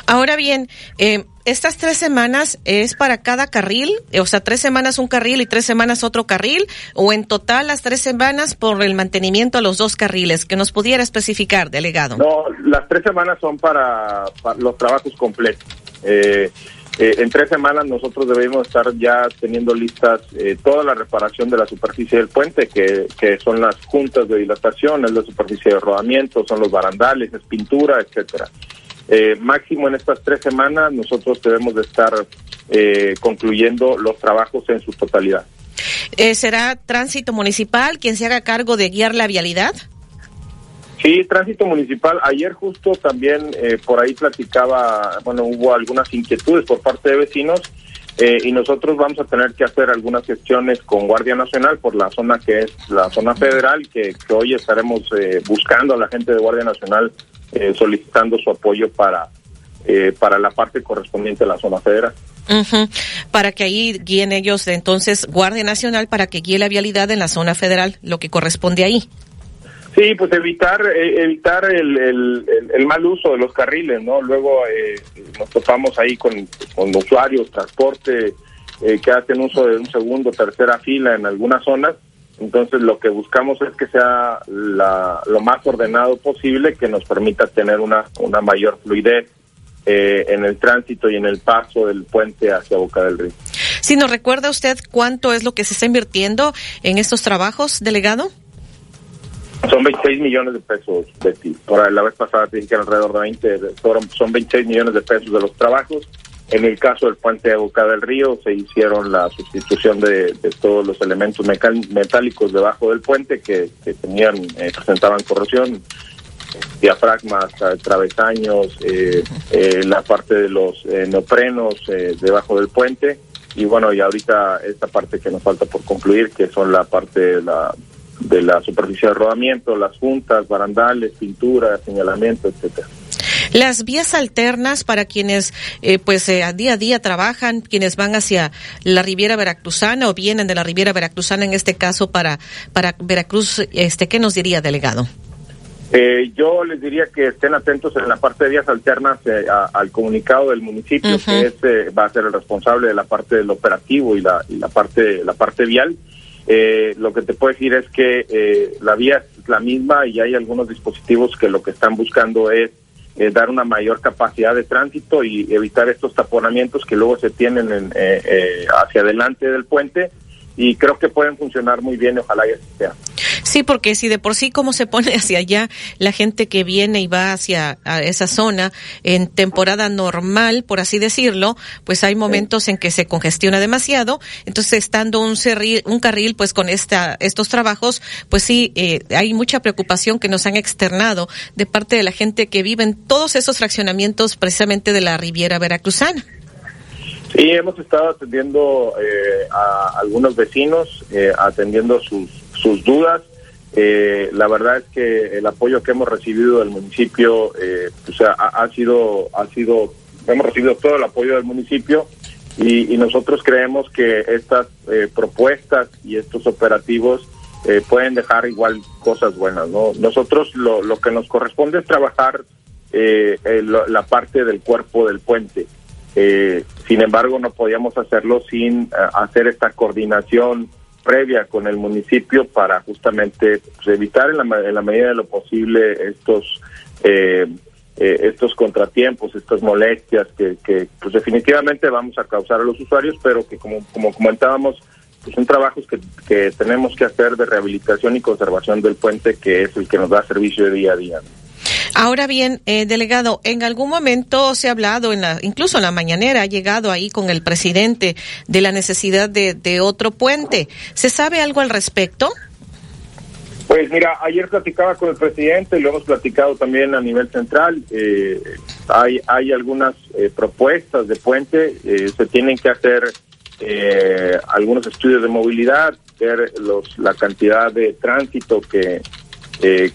Ahora bien, eh, estas tres semanas es para cada carril, o sea, tres semanas un carril y tres semanas otro carril, o en total las tres semanas por el mantenimiento a los dos carriles, que nos pudiera especificar, delegado. No, las tres semanas son para, para los trabajos completos. Eh, eh, en tres semanas nosotros debemos estar ya teniendo listas eh, toda la reparación de la superficie del puente, que, que son las juntas de dilatación, es la superficie de rodamiento, son los barandales, es pintura, etcétera. Eh, máximo en estas tres semanas nosotros debemos de estar eh, concluyendo los trabajos en su totalidad. ¿Será tránsito municipal quien se haga cargo de guiar la vialidad? Sí, tránsito municipal. Ayer justo también eh, por ahí platicaba, bueno, hubo algunas inquietudes por parte de vecinos eh, y nosotros vamos a tener que hacer algunas gestiones con Guardia Nacional por la zona que es la zona federal, que, que hoy estaremos eh, buscando a la gente de Guardia Nacional eh, solicitando su apoyo para, eh, para la parte correspondiente a la zona federal. Para que ahí guíen ellos, entonces, Guardia Nacional, para que guíe la vialidad en la zona federal, lo que corresponde ahí. Sí, pues evitar eh, evitar el, el, mal uso de los carriles, ¿no? Luego eh, nos topamos ahí con, con usuarios, transporte, eh, que hacen uso de un segundo, tercera fila en algunas zonas. Entonces lo que buscamos es que sea la, lo más ordenado posible, que nos permita tener una, una mayor fluidez eh, en el tránsito y en el paso del puente hacia Boca del Río. Si nos recuerda usted cuánto es lo que se está invirtiendo en estos trabajos, delegado. Son 26 millones de pesos, Betty. Por la vez pasada te dije que alrededor de 20, son 26 millones de pesos de los trabajos. En el caso del puente de Boca del Río se hicieron la sustitución de, todos los elementos metálicos debajo del puente que, tenían eh, presentaban corrosión, diafragmas, travesaños, eh, eh, la parte de los neoprenos debajo del puente y bueno y ahorita esta parte que nos falta por concluir que son la parte de la de la superficie de rodamiento, las juntas, barandales, pintura, señalamiento, etcétera. Las vías alternas para quienes eh, pues eh, a día a día trabajan, quienes van hacia la Riviera Veracruzana o vienen de la Riviera Veracruzana en este caso para para Veracruz, este ¿qué nos diría delegado? Eh, yo les diría que estén atentos en la parte de vías alternas al comunicado del municipio, que es, va a ser el responsable de la parte del operativo y la, y la parte la parte vial. Eh, lo que te puedo decir es que eh, la vía es la misma y hay algunos dispositivos que lo que están buscando es eh, dar una mayor capacidad de tránsito y evitar estos taponamientos que luego se tienen en, hacia adelante del puente y creo que pueden funcionar muy bien, ojalá y así sea. Sí, porque si de por sí como se pone hacia allá la gente que viene y va hacia esa zona en temporada normal, por así decirlo, pues hay momentos en que se congestiona demasiado. Entonces, estando un, un carril, pues con esta, estos trabajos, pues sí, eh, hay mucha preocupación que nos han externado de parte de la gente que vive en todos esos fraccionamientos precisamente de la Riviera Veracruzana. Sí, hemos estado atendiendo eh, a algunos vecinos, eh, atendiendo sus, sus dudas eh, la verdad es que el apoyo que hemos recibido del municipio, eh, ha, sido, ha sido, hemos recibido todo el apoyo del municipio y, nosotros creemos que estas eh, propuestas y estos operativos eh, pueden dejar igual cosas buenas. ¿no? Nosotros lo, lo que nos corresponde es trabajar la parte del cuerpo del puente. Sin embargo, no podíamos hacerlo sin hacer esta coordinación previa con el municipio para justamente pues, evitar en la, en la, medida de lo posible estos eh, eh, estos contratiempos, estas molestias que, que pues definitivamente vamos a causar a los usuarios, pero que como, como comentábamos, pues son trabajos que, que tenemos que hacer de rehabilitación y conservación del puente, que es el que nos da servicio de día a día. Ahora bien, eh, delegado, en algún momento se ha hablado, en la, incluso en la mañanera, ha llegado ahí con el presidente de la necesidad de, de otro puente. ¿Se sabe algo al respecto? Pues mira, ayer platicaba con el presidente y lo hemos platicado también a nivel central. Eh, hay, hay algunas eh, propuestas de puente, eh, se tienen que hacer eh, algunos estudios de movilidad, ver los, la cantidad de tránsito que, eh,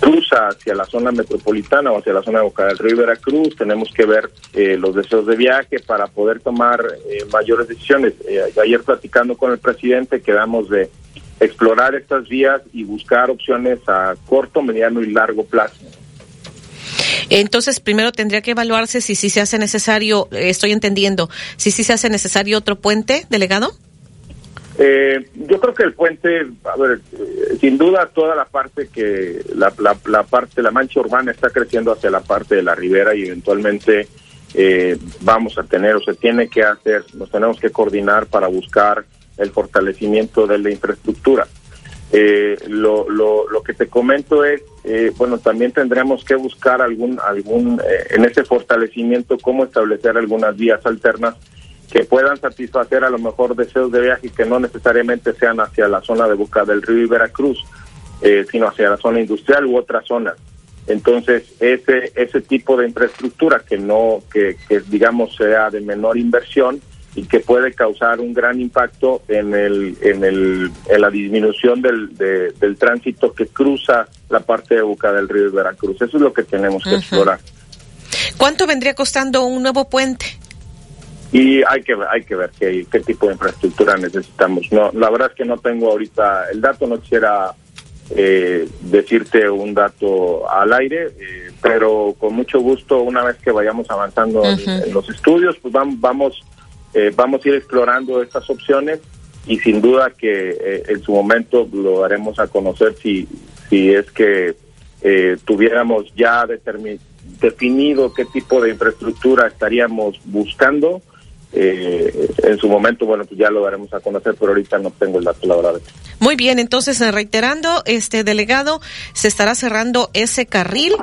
cruza hacia la zona metropolitana o hacia la zona de Boca del Río Veracruz, tenemos que ver eh, los deseos de viaje para poder tomar eh, mayores decisiones. Eh, ayer platicando con el presidente quedamos de explorar estas vías y buscar opciones a corto, mediano y largo plazo. Entonces, primero tendría que evaluarse si, si se hace necesario, estoy entendiendo, si, si se hace necesario otro puente, delegado. Eh, yo creo que el puente, a ver, eh, sin duda toda la parte que la, la, parte, la mancha urbana está creciendo hacia la parte de la ribera y eventualmente eh, vamos a tener o se tiene que hacer, nos tenemos que coordinar para buscar el fortalecimiento de la infraestructura. Eh, lo, lo, lo que te comento es, eh, bueno, también tendremos que buscar algún, algún en ese fortalecimiento, cómo establecer algunas vías alternas que puedan satisfacer a lo mejor deseos de viaje que no necesariamente sean hacia la zona de Boca del Río y Veracruz, eh, sino hacia la zona industrial u otras zonas. Entonces, ese ese tipo de infraestructura que no que, que digamos sea de menor inversión y que puede causar un gran impacto en el en el en la disminución del del tránsito que cruza la parte de Boca del Río y Veracruz. Eso es lo que tenemos que explorar. ¿Cuánto vendría costando un nuevo puente? Y hay que hay que ver qué, qué tipo de infraestructura necesitamos. No, la verdad es que no tengo ahorita el dato, no quisiera eh, decirte un dato al aire, eh, pero con mucho gusto una vez que vayamos avanzando en, los estudios, pues vamos vamos eh, vamos a ir explorando estas opciones y sin duda que en su momento lo haremos a conocer si si es que tuviéramos ya definido qué tipo de infraestructura estaríamos buscando eh, en su momento, bueno, pues ya lo daremos a conocer, pero ahorita no tengo el dato, la verdad. Muy bien, entonces eh, reiterando, este delegado, se estará cerrando ese carril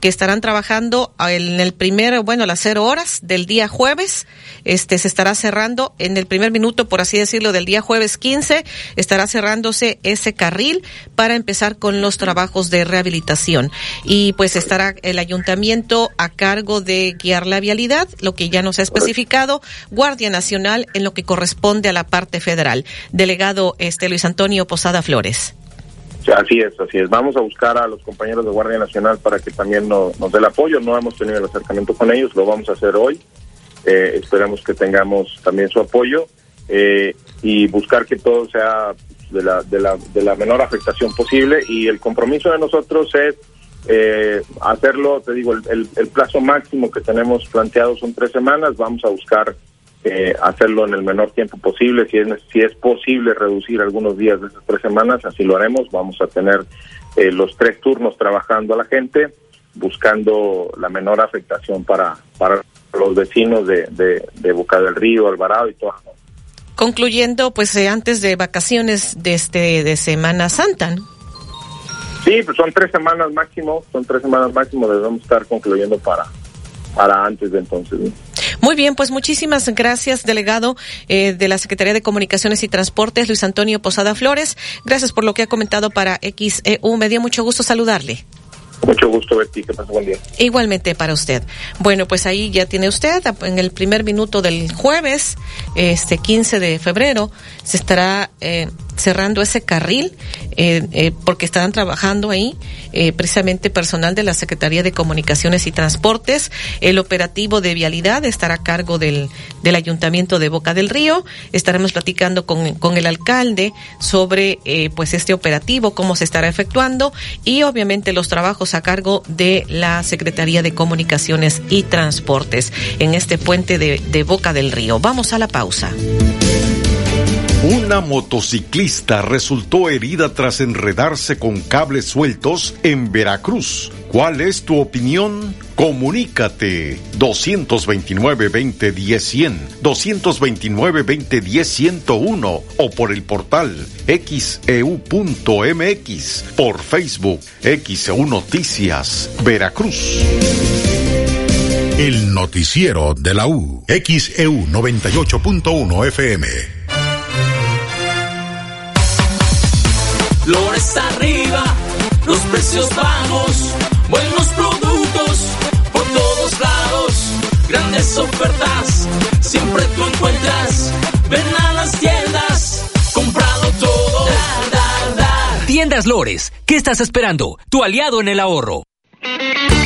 que estarán trabajando en el primer, bueno, las cero horas del día jueves, este se estará cerrando en el primer minuto, por así decirlo, del día jueves 15, estará cerrándose ese carril para empezar con los trabajos de rehabilitación. Y pues estará el ayuntamiento a cargo de guiar la vialidad, lo que ya nos ha especificado Guardia Nacional en lo que corresponde a la parte federal. Delegado este Luis Antonio Posada Flores. Así es, así es. Vamos a buscar a los compañeros de Guardia Nacional para que también nos, dé el apoyo. No hemos tenido el acercamiento con ellos, lo vamos a hacer hoy. Eh, esperemos que tengamos también su apoyo eh, y buscar que todo sea de la, de, la, de la menor afectación posible. Y el compromiso de nosotros es eh, hacerlo, te digo, el, el, plazo máximo que tenemos planteado son tres semanas. Vamos a buscar eh, hacerlo en el menor tiempo posible. Si es, si es posible reducir algunos días de esas tres semanas, así lo haremos. Vamos a tener eh, los tres turnos trabajando a la gente, buscando la menor afectación para, para los vecinos de, de, Boca del Río, Alvarado y todo. Concluyendo, pues eh, antes de vacaciones de, este, de Semana Santa, Sí, pues son tres semanas máximo, son tres semanas máximo, debemos estar concluyendo para, para antes de entonces. Muy bien, pues muchísimas gracias, delegado eh, de la Secretaría de Comunicaciones y Transportes, Luis Antonio Posada Flores. Gracias por lo que ha comentado para XEU. Me dio mucho gusto saludarle. Mucho gusto, Betty. Que pase buen día. Igualmente para usted. Bueno, pues ahí ya tiene usted, en el primer minuto del jueves, este 15 de febrero, se estará eh, cerrando ese carril eh, eh, porque estarán trabajando ahí eh, precisamente personal de la Secretaría de Comunicaciones y Transportes. El operativo de vialidad estará a cargo del, del Ayuntamiento de Boca del Río. Estaremos platicando con, con el alcalde sobre pues este operativo, cómo se estará efectuando y obviamente los trabajos a cargo de la Secretaría de Comunicaciones y Transportes en este puente de Boca del Río. Vamos a la pausa. Una motociclista resultó herida tras enredarse con cables sueltos en Veracruz. ¿Cuál es tu opinión? Comunícate 229-2010-100, 229-2010-101 o por el portal xeu.mx, e por Facebook XEU Noticias, Veracruz. El noticiero de la U, XEU 98.1 FM. Flores arriba, los precios bajos, buenos productos por todos lados, grandes ofertas, siempre tú encuentras. Ven a las tiendas, comprado todo. Tiendas Lores, ¿qué estás esperando? Tu aliado en el ahorro.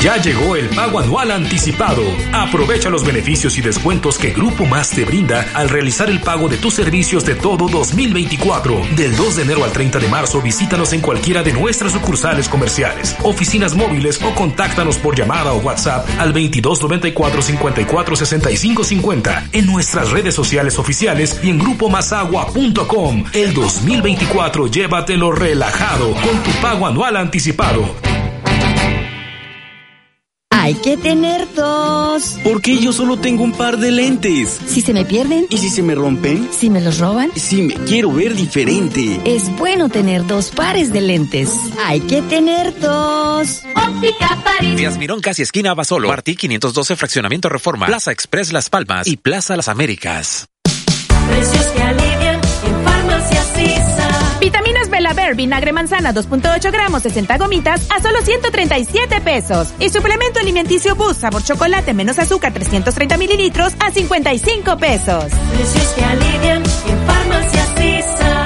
Ya llegó el pago anual anticipado. Aprovecha los beneficios y descuentos que Grupo Más te brinda al realizar el pago de tus servicios de todo 2024. Del 2 de enero al 30 de marzo visítanos en cualquiera de nuestras sucursales comerciales, oficinas móviles o contáctanos por llamada o WhatsApp al 2294 54 65 50 en nuestras redes sociales oficiales y en grupomasagua.com. El 2024 llévatelo relajado con tu pago anual anticipado. Hay que tener dos. Porque yo solo tengo un par de lentes. Si se me pierden. ¿Y si se me rompen? Si me los roban. Si me quiero ver diferente. Es bueno tener dos pares de lentes. Hay que tener dos. Óptica París. Díaz Mirón, casi esquina Basolo. Martí 512 Fraccionamiento Reforma. Plaza Express Las Palmas y Plaza Las Américas. Precios que alivian en farmacias Vitaminas Belaver, vinagre manzana 2.8 gramos, 60 gomitas a solo 137 pesos. Y suplemento alimenticio Boost sabor chocolate menos azúcar 330 mililitros a 55 pesos. Precios que alivian en farmacias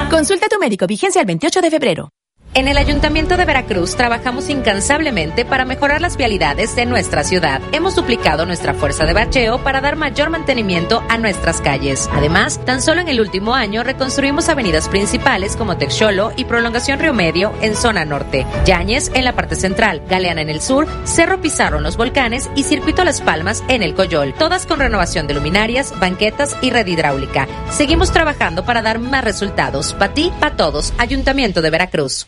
Consulta a tu médico, vigencia el 28 de febrero. En el Ayuntamiento de Veracruz trabajamos incansablemente para mejorar las vialidades de nuestra ciudad. Hemos duplicado nuestra fuerza de bacheo para dar mayor mantenimiento a nuestras calles. Además, tan solo en el último año reconstruimos avenidas principales como Texolo y Prolongación Río Medio en zona norte, Yañez en la parte central, Galeana en el sur, Cerro Pizarro en los volcanes y Circuito Las Palmas en el Coyol, todas con renovación de luminarias, banquetas y red hidráulica. Seguimos trabajando para dar más resultados. Para ti, para todos. Ayuntamiento de Veracruz.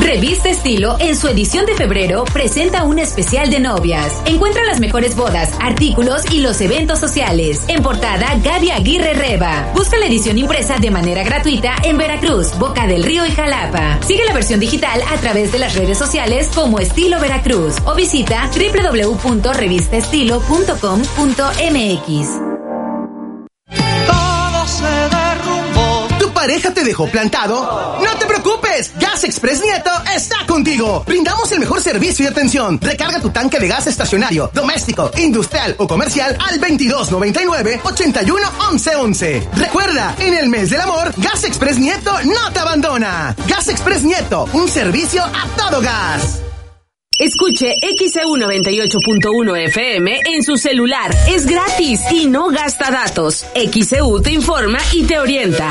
Revista Estilo, en su edición de febrero, presenta un especial de novias. Encuentra las mejores bodas, artículos y los eventos sociales. En portada, Gaby Aguirre Reba. Busca la edición impresa de manera gratuita en Veracruz, Boca del Río y Jalapa. Sigue la versión digital a través de las redes sociales como Estilo Veracruz o visita www.revistaestilo.com.mx. pareja te dejó plantado? ¡No te preocupes! Gas Express Nieto está contigo. Brindamos el mejor servicio y atención. Recarga tu tanque de gas estacionario, doméstico, industrial o comercial al 2299 81 11 11. Recuerda, en el mes del amor, Gas Express Nieto no te abandona. Gas Express Nieto, un servicio a todo gas. Escuche XEU 98.1 FM en su celular. Es gratis y no gasta datos. XEU te informa y te orienta.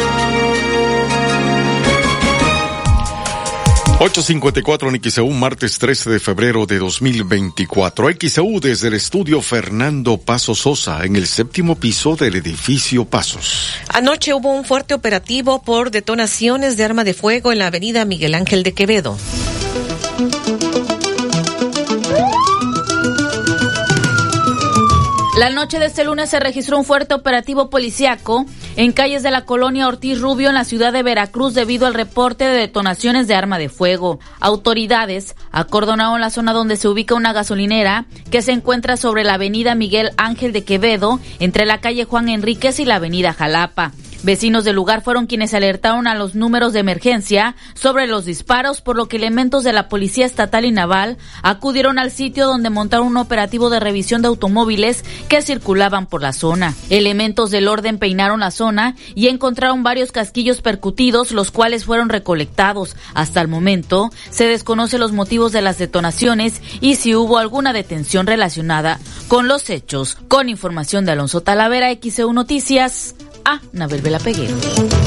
854 en XEU, martes 13 de febrero de 2024. XEU desde el estudio Fernando Paso Sosa, en el séptimo piso del edificio Pasos. Anoche hubo un fuerte operativo por detonaciones de arma de fuego en la avenida Miguel Ángel de Quevedo. La noche de este lunes se registró un fuerte operativo policiaco en calles de la colonia Ortiz Rubio en la ciudad de Veracruz debido al reporte de detonaciones de arma de fuego. Autoridades acordonaron la zona donde se ubica una gasolinera que se encuentra sobre la avenida Miguel Ángel de Quevedo entre la calle Juan Enríquez y la avenida Jalapa. Vecinos del lugar fueron quienes alertaron a los números de emergencia sobre los disparos, por lo que elementos de la Policía Estatal y Naval acudieron al sitio donde montaron un operativo de revisión de automóviles que circulaban por la zona. Elementos del orden peinaron la zona y encontraron varios casquillos percutidos, los cuales fueron recolectados. Hasta el momento, se desconoce los motivos de las detonaciones y si hubo alguna detención relacionada con los hechos. Con información de Alonso Talavera, XEU Noticias a Nabel Vela Peguero.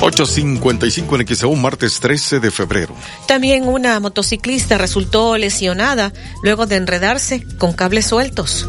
855 en XEU, martes 13 de febrero. También una motociclista resultó lesionada luego de enredarse con cables sueltos.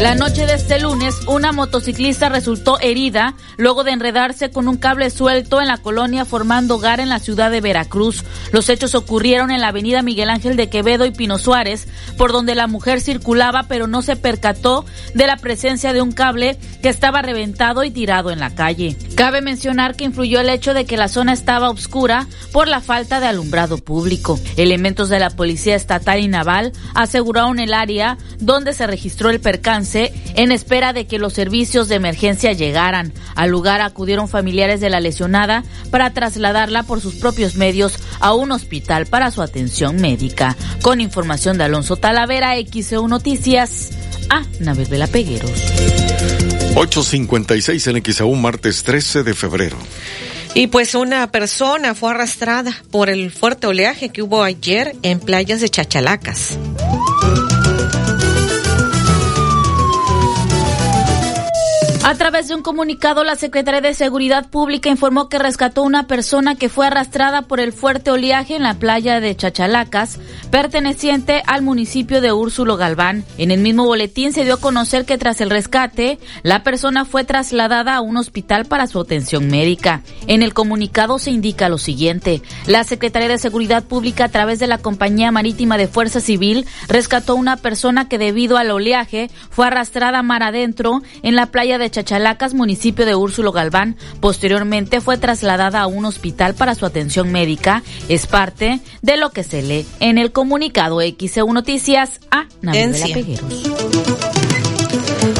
La noche de este lunes, una motociclista resultó herida luego de enredarse con un cable suelto en la colonia formando hogar en la ciudad de Veracruz. Los hechos ocurrieron en la avenida Miguel Ángel de Quevedo y Pino Suárez, por donde la mujer circulaba pero no se percató de la presencia de un cable que estaba reventado y tirado en la calle. Cabe mencionar que influyó el hecho de que la zona estaba oscura por la falta de alumbrado público. Elementos de la Policía Estatal y Naval aseguraron el área donde se registró el percance en espera de que los servicios de emergencia llegaran. Al lugar acudieron familiares de la lesionada para trasladarla por sus propios medios a un hospital para su atención médica. Con información de Alonso Talavera, XEU Noticias, a Nabel Vela Pegueros. 856 en XEU, martes 13 de febrero. Y pues una persona fue arrastrada por el fuerte oleaje que hubo ayer en playas de Chachalacas. A través de un comunicado, la Secretaría de Seguridad Pública informó que rescató una persona que fue arrastrada por el fuerte oleaje en la playa de Chachalacas, perteneciente al municipio de Úrsulo Galván. En el mismo boletín se dio a conocer que tras el rescate, la persona fue trasladada a un hospital para su atención médica. En el comunicado se indica lo siguiente. La Secretaría de Seguridad Pública, a través de la Compañía Marítima de Fuerza Civil, rescató una persona que debido al oleaje fue arrastrada mar adentro en la playa de Chachalacas, municipio de Úrsulo Galván. Posteriormente fue trasladada a un hospital para su atención médica. Es parte de lo que se lee en el comunicado XEU Noticias a Navela Pegueros.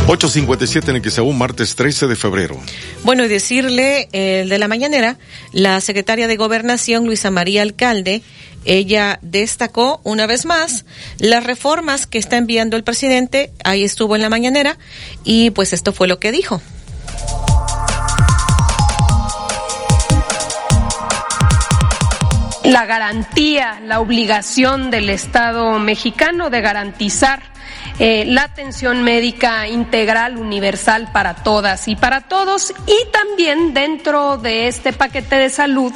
857 en XEU, martes 13 de febrero. Bueno, y decirle el de la mañanera, la secretaria de Gobernación, Luisa María Alcalde, ella destacó una vez más las reformas que está enviando el presidente. Ahí estuvo en la mañanera y pues esto fue lo que dijo. la garantía, la obligación del Estado mexicano de garantizar eh, la atención médica integral, universal para todas y para todos, y también dentro de este paquete de salud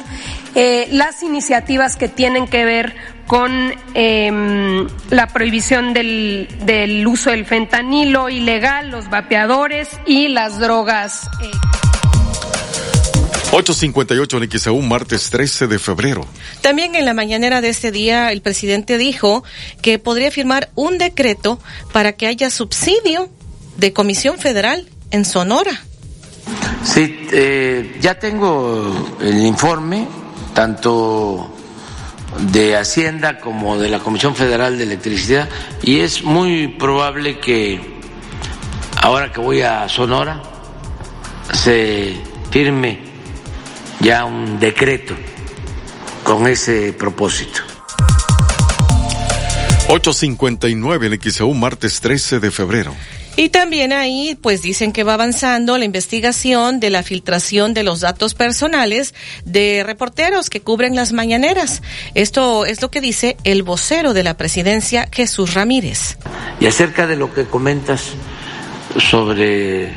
eh, las iniciativas que tienen que ver con em, la prohibición del, del, uso del fentanilo ilegal, los vapeadores y las drogas. Eh. 858 en XAU, martes 13 de febrero. También en la mañanera de este día, el presidente dijo que podría firmar un decreto para que haya subsidio de Comisión Federal en Sonora. Sí, eh, ya tengo el informe, tanto de Hacienda como de la Comisión Federal de Electricidad, y es muy probable que ahora que voy a Sonora se firme ya un decreto con ese propósito. 859 en XEU, martes 13 de febrero. Y también ahí, pues dicen que va avanzando la investigación de la filtración de los datos personales de reporteros que cubren las mañaneras. Esto es lo que dice el vocero de la presidencia, Jesús Ramírez. Y acerca de lo que comentas sobre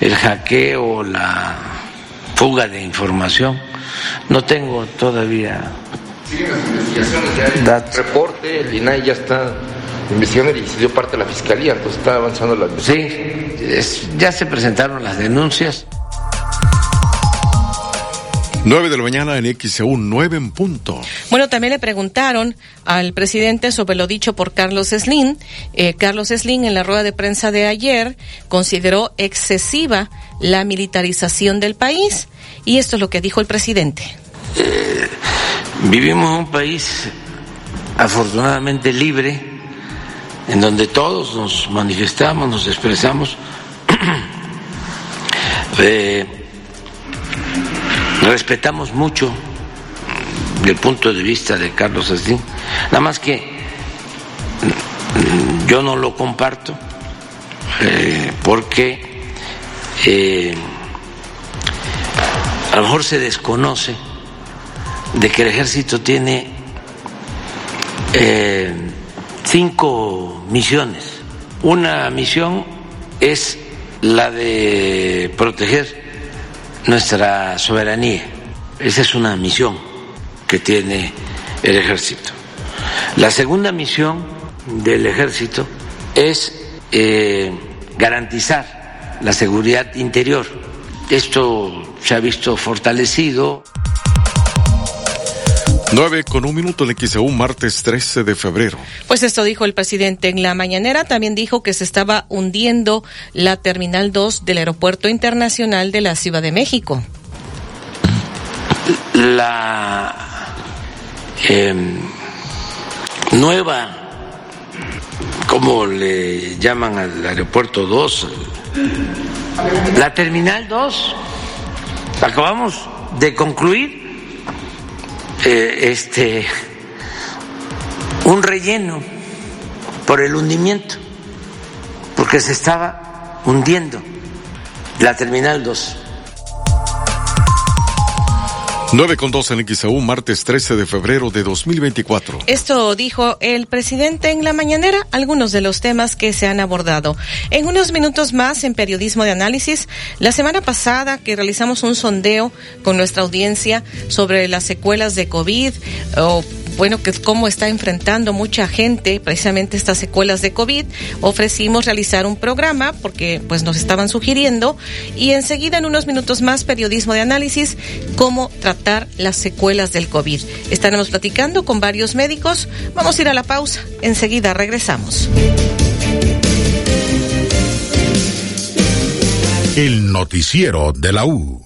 el hackeo, la fuga de información. No tengo todavía. Siguen las investigaciones ya. El reporte, el INAI ya está investigando y se dio parte de la fiscalía, entonces está avanzando la Sí, ya se presentaron las denuncias. 9 de la mañana en XEU, 9 en punto. Bueno, también le preguntaron al presidente sobre lo dicho por Carlos Slim. Eh, Carlos Slim en la rueda de prensa de ayer consideró excesiva la militarización del país y esto es lo que dijo el presidente. Eh, vivimos en un país afortunadamente libre, en donde todos nos manifestamos, nos expresamos. eh, respetamos mucho el punto de vista de Carlos Slim, nada más que yo no lo comparto eh, porque eh, a lo mejor se desconoce de que el ejército tiene cinco misiones. Una misión es la de proteger nuestra soberanía. Esa es una misión que tiene el ejército. La segunda misión del ejército es eh, garantizar la seguridad interior. Esto se ha visto fortalecido. 9 con un minuto en XEU, martes 13 de febrero. Pues esto dijo el presidente en la mañanera. También dijo que se estaba hundiendo la Terminal 2 del Aeropuerto Internacional de la Ciudad de México. La eh, nueva, ¿cómo le llaman al Aeropuerto 2? La Terminal 2. Acabamos de concluir eh, este un relleno por el hundimiento, porque se estaba hundiendo la Terminal 2. 9 con 2 en XAU, martes 13 de febrero de 2024. Esto dijo el presidente en la mañanera, algunos de los temas que se han abordado. En unos minutos más, en Periodismo de Análisis, la semana pasada que realizamos un sondeo con nuestra audiencia sobre las secuelas de COVID o bueno, que cómo está enfrentando mucha gente precisamente estas secuelas de COVID, ofrecimos realizar un programa porque pues nos estaban sugiriendo y enseguida en unos minutos más periodismo de análisis cómo tratar las secuelas del COVID. Estaremos platicando con varios médicos. Vamos a ir a la pausa. Enseguida regresamos. El noticiero de la U.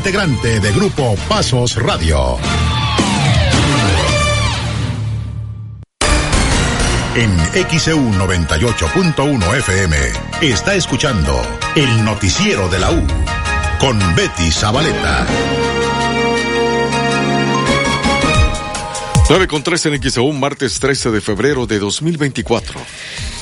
integrante de Grupo Pasos Radio. En XEU 98.1 FM está escuchando el noticiero de la U con Betty Zabaleta. 9 con 3 en XEU, martes 13 de febrero de 2024.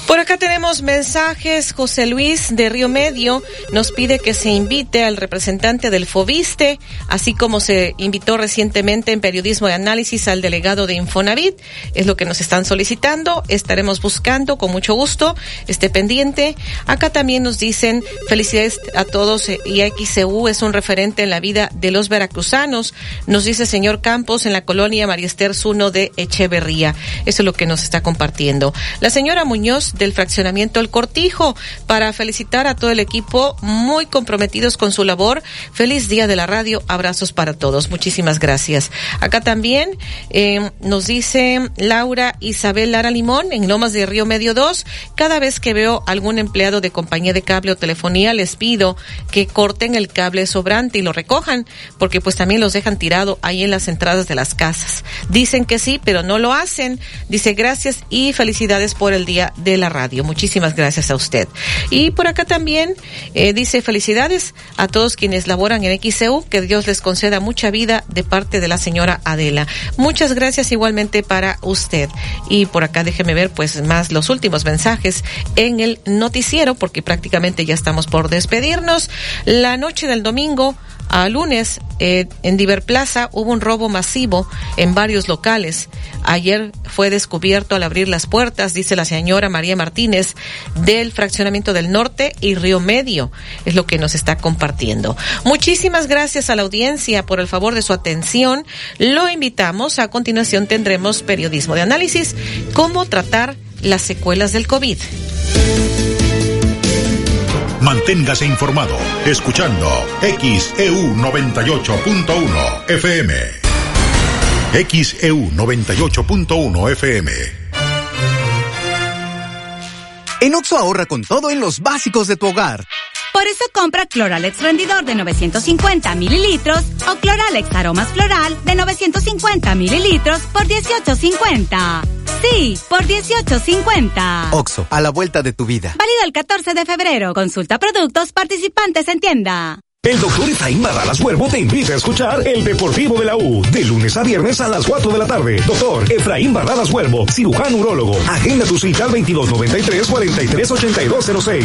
Por acá tenemos mensajes. José Luis de Río Medio nos pide que se invite al representante del FOBISTE, así como se invitó recientemente en Periodismo de Análisis al delegado de Infonavit. Es lo que nos están solicitando. Estaremos buscando con mucho gusto. Esté pendiente. Acá también nos dicen felicidades a todos y XCU es un referente en la vida de los veracruzanos. Nos dice señor Campos en la colonia María Esther Zuno de Echeverría. Eso es lo que nos está compartiendo. La señora Muñoz del fraccionamiento El Cortijo para felicitar a todo el equipo muy comprometidos con su labor. Feliz día de la radio. Abrazos para todos. Muchísimas gracias. Acá también eh, nos dice Laura Isabel Lara Limón en Lomas de Río Medio 2. Cada vez que veo algún empleado de compañía de cable o telefonía, les pido que corten el cable sobrante y lo recojan, porque pues también los dejan tirado ahí en las entradas de las casas. Dicen que sí, pero no lo hacen. Dice gracias y felicidades por el día de la radio. Muchísimas gracias a usted. Y por acá también eh, dice felicidades a todos quienes laboran en XCU, que Dios les conceda mucha vida de parte de la señora Adela. Muchas gracias igualmente para usted. Y por acá déjeme ver pues más los últimos mensajes en el noticiero, porque prácticamente ya estamos por despedirnos. La noche del domingo a lunes, eh, en Diver Plaza hubo un robo masivo en varios locales. Ayer fue descubierto al abrir las puertas, dice la señora María Martínez, del fraccionamiento del norte y Río Medio. Es lo que nos está compartiendo. Muchísimas gracias a la audiencia por el favor de su atención. Lo invitamos. A continuación tendremos periodismo de análisis, cómo tratar las secuelas del COVID. Manténgase informado escuchando XEU 98.1 FM. XEU 98.1 FM. En Oxo ahorra con todo en los básicos de tu hogar. Por eso compra Cloralex rendidor de 950 mililitros o Cloralex aromas floral de 950 mililitros por 18.50. Sí, por 18.50. Oxo, a la vuelta de tu vida. Válido el 14 de febrero. Consulta productos participantes en tienda. El doctor Efraín Barralas Huervo te invita a escuchar El Deportivo de la U, de lunes a viernes a las 4 de la tarde. Doctor Efraín Barralas Huervo, cirujano urólogo. Agenda tu cita al 2293-438206.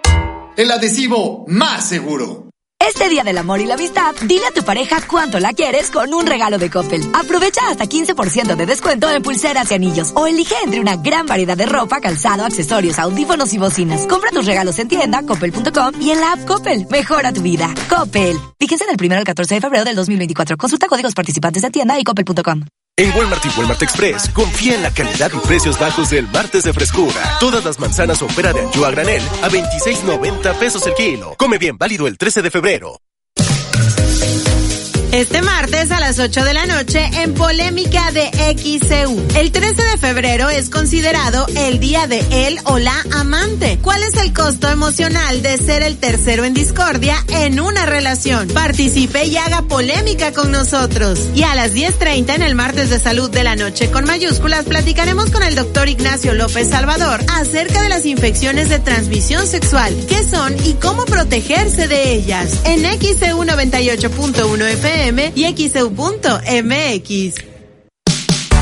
El adhesivo más seguro. Este Día del Amor y la Amistad, dile a tu pareja cuánto la quieres con un regalo de Coppel. Aprovecha hasta 15% de descuento en pulseras y anillos o elige entre una gran variedad de ropa, calzado, accesorios, audífonos y bocinas. Compra tus regalos en tienda, coppel.com y en la app Coppel. Mejora tu vida. Coppel. Fíjense del 1 al 14 de febrero del 2024. Consulta códigos participantes de tienda y coppel.com. En Walmart y Walmart Express, confía en la calidad y precios bajos del martes de frescura. Todas las manzanas opera de anchoa a granel a 26.90 pesos el kilo. Come bien, válido el 13 de febrero. Este martes a las 8 de la noche en Polémica de XCU. El 13 de febrero es considerado el día de él o la amante. ¿Cuál es el costo emocional de ser el tercero en discordia en una relación? Participe y haga polémica con nosotros. Y a las 10.30 en el martes de salud de la noche con mayúsculas platicaremos con el doctor Ignacio López Salvador acerca de las infecciones de transmisión sexual, qué son y cómo protegerse de ellas. En XCU 98.1 FM y XEU.mx.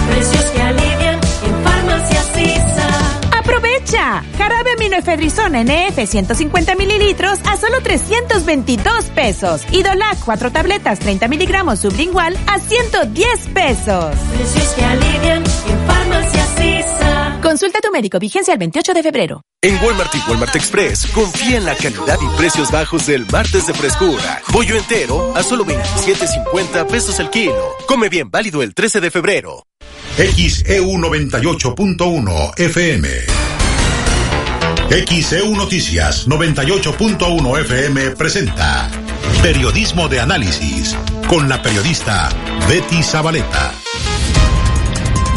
Precios que alivian en Farmacias ISA. ¡Aprovecha! Jarabe aminoefedrizón NF 150 mililitros a solo 322 pesos. Y Dolac 4 tabletas 30 miligramos sublingual a 110 pesos. Precios que alivian en Farmacias. Consulta a tu médico, vigencia el 28 de febrero. En Walmart y Walmart Express, confía en la calidad y precios bajos del martes de frescura. Pollo entero a solo 27.50 pesos el kilo. Come bien, válido el 13 de febrero. XEU 98.1 FM. XEU Noticias 98.1 FM presenta Periodismo de Análisis con la periodista Betty Zabaleta.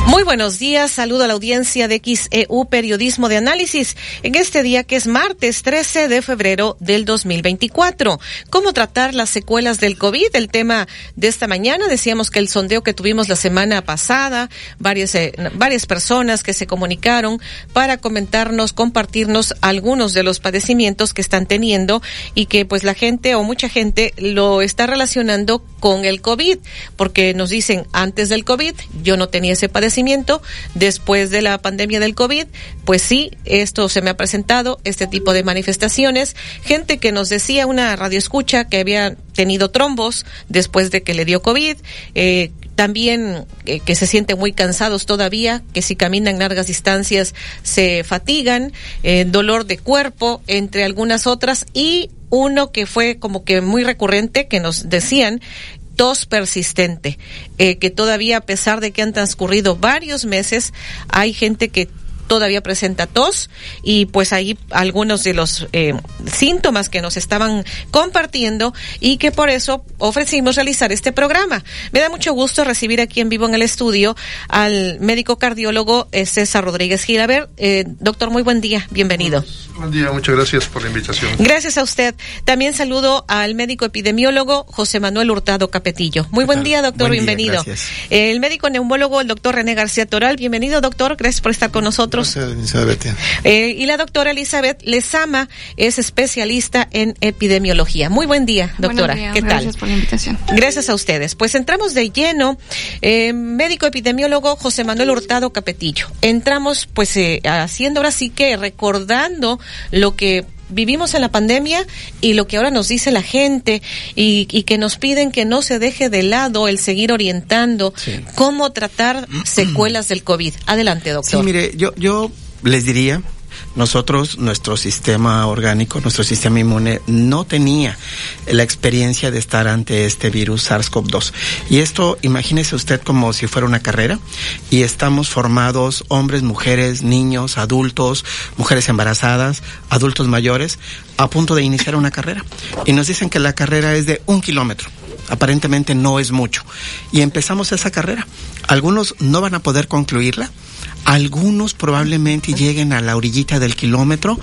Muy buenos días, saludo a la audiencia de XEU Periodismo de Análisis en este día que es martes 13 de febrero del 2024. ¿Cómo tratar las secuelas del COVID? El tema de esta mañana, decíamos que el sondeo que tuvimos la semana pasada, varias, eh, varias personas que se comunicaron para comentarnos, compartirnos algunos de los padecimientos que están teniendo y que pues la gente o mucha gente lo está relacionando con el COVID, porque nos dicen antes del COVID yo no tenía ese padecimiento después de la pandemia del COVID, pues sí, esto se me ha presentado, este tipo de manifestaciones. Gente que nos decía, una radio escucha, que había tenido trombos después de que le dio COVID, eh, también eh, que se sienten muy cansados todavía, que si caminan largas distancias se fatigan, eh, dolor de cuerpo, entre algunas otras, y uno que fue como que muy recurrente, que nos decían tos persistente, eh, que todavía a pesar de que han transcurrido varios meses, hay gente que todavía presenta tos y pues ahí algunos de los eh, síntomas que nos estaban compartiendo y que por eso ofrecimos realizar este programa. Me da mucho gusto recibir aquí en vivo en el estudio al médico cardiólogo eh, César Rodríguez Gilaver. Eh, doctor, muy buen día, bienvenido. Buen día, muchas gracias por la invitación. Gracias a usted. También saludo al médico epidemiólogo José Manuel Hurtado Capetillo. Muy buen día, doctor, bienvenido. el médico neumólogo, el doctor René García Toral. Bienvenido, doctor. Gracias por estar con nosotros. Eh, y la doctora Elizabeth Lezama es especialista en epidemiología. Muy buen día, doctora. ¿Qué tal? Gracias por la invitación. Gracias a ustedes. Pues entramos de lleno. Eh, médico epidemiólogo José Manuel Hurtado Capetillo. Entramos pues eh, haciendo ahora sí que recordando lo que vivimos en la pandemia y lo que ahora nos dice la gente y, que nos piden que no se deje de lado el seguir orientando cómo tratar secuelas del COVID. Adelante, doctor. Sí, mire, yo, yo les diría nosotros, nuestro sistema orgánico, nuestro sistema inmune no tenía la experiencia de estar ante este virus SARS-CoV-2. Y esto, imagínese usted como si fuera una carrera y estamos formados hombres, mujeres, niños, adultos, mujeres embarazadas, adultos mayores, a punto de iniciar una carrera. Y nos dicen que la carrera es de un kilómetro aparentemente no es mucho. Y empezamos esa carrera. Algunos no van a poder concluirla, algunos probablemente lleguen a la orillita del kilómetro,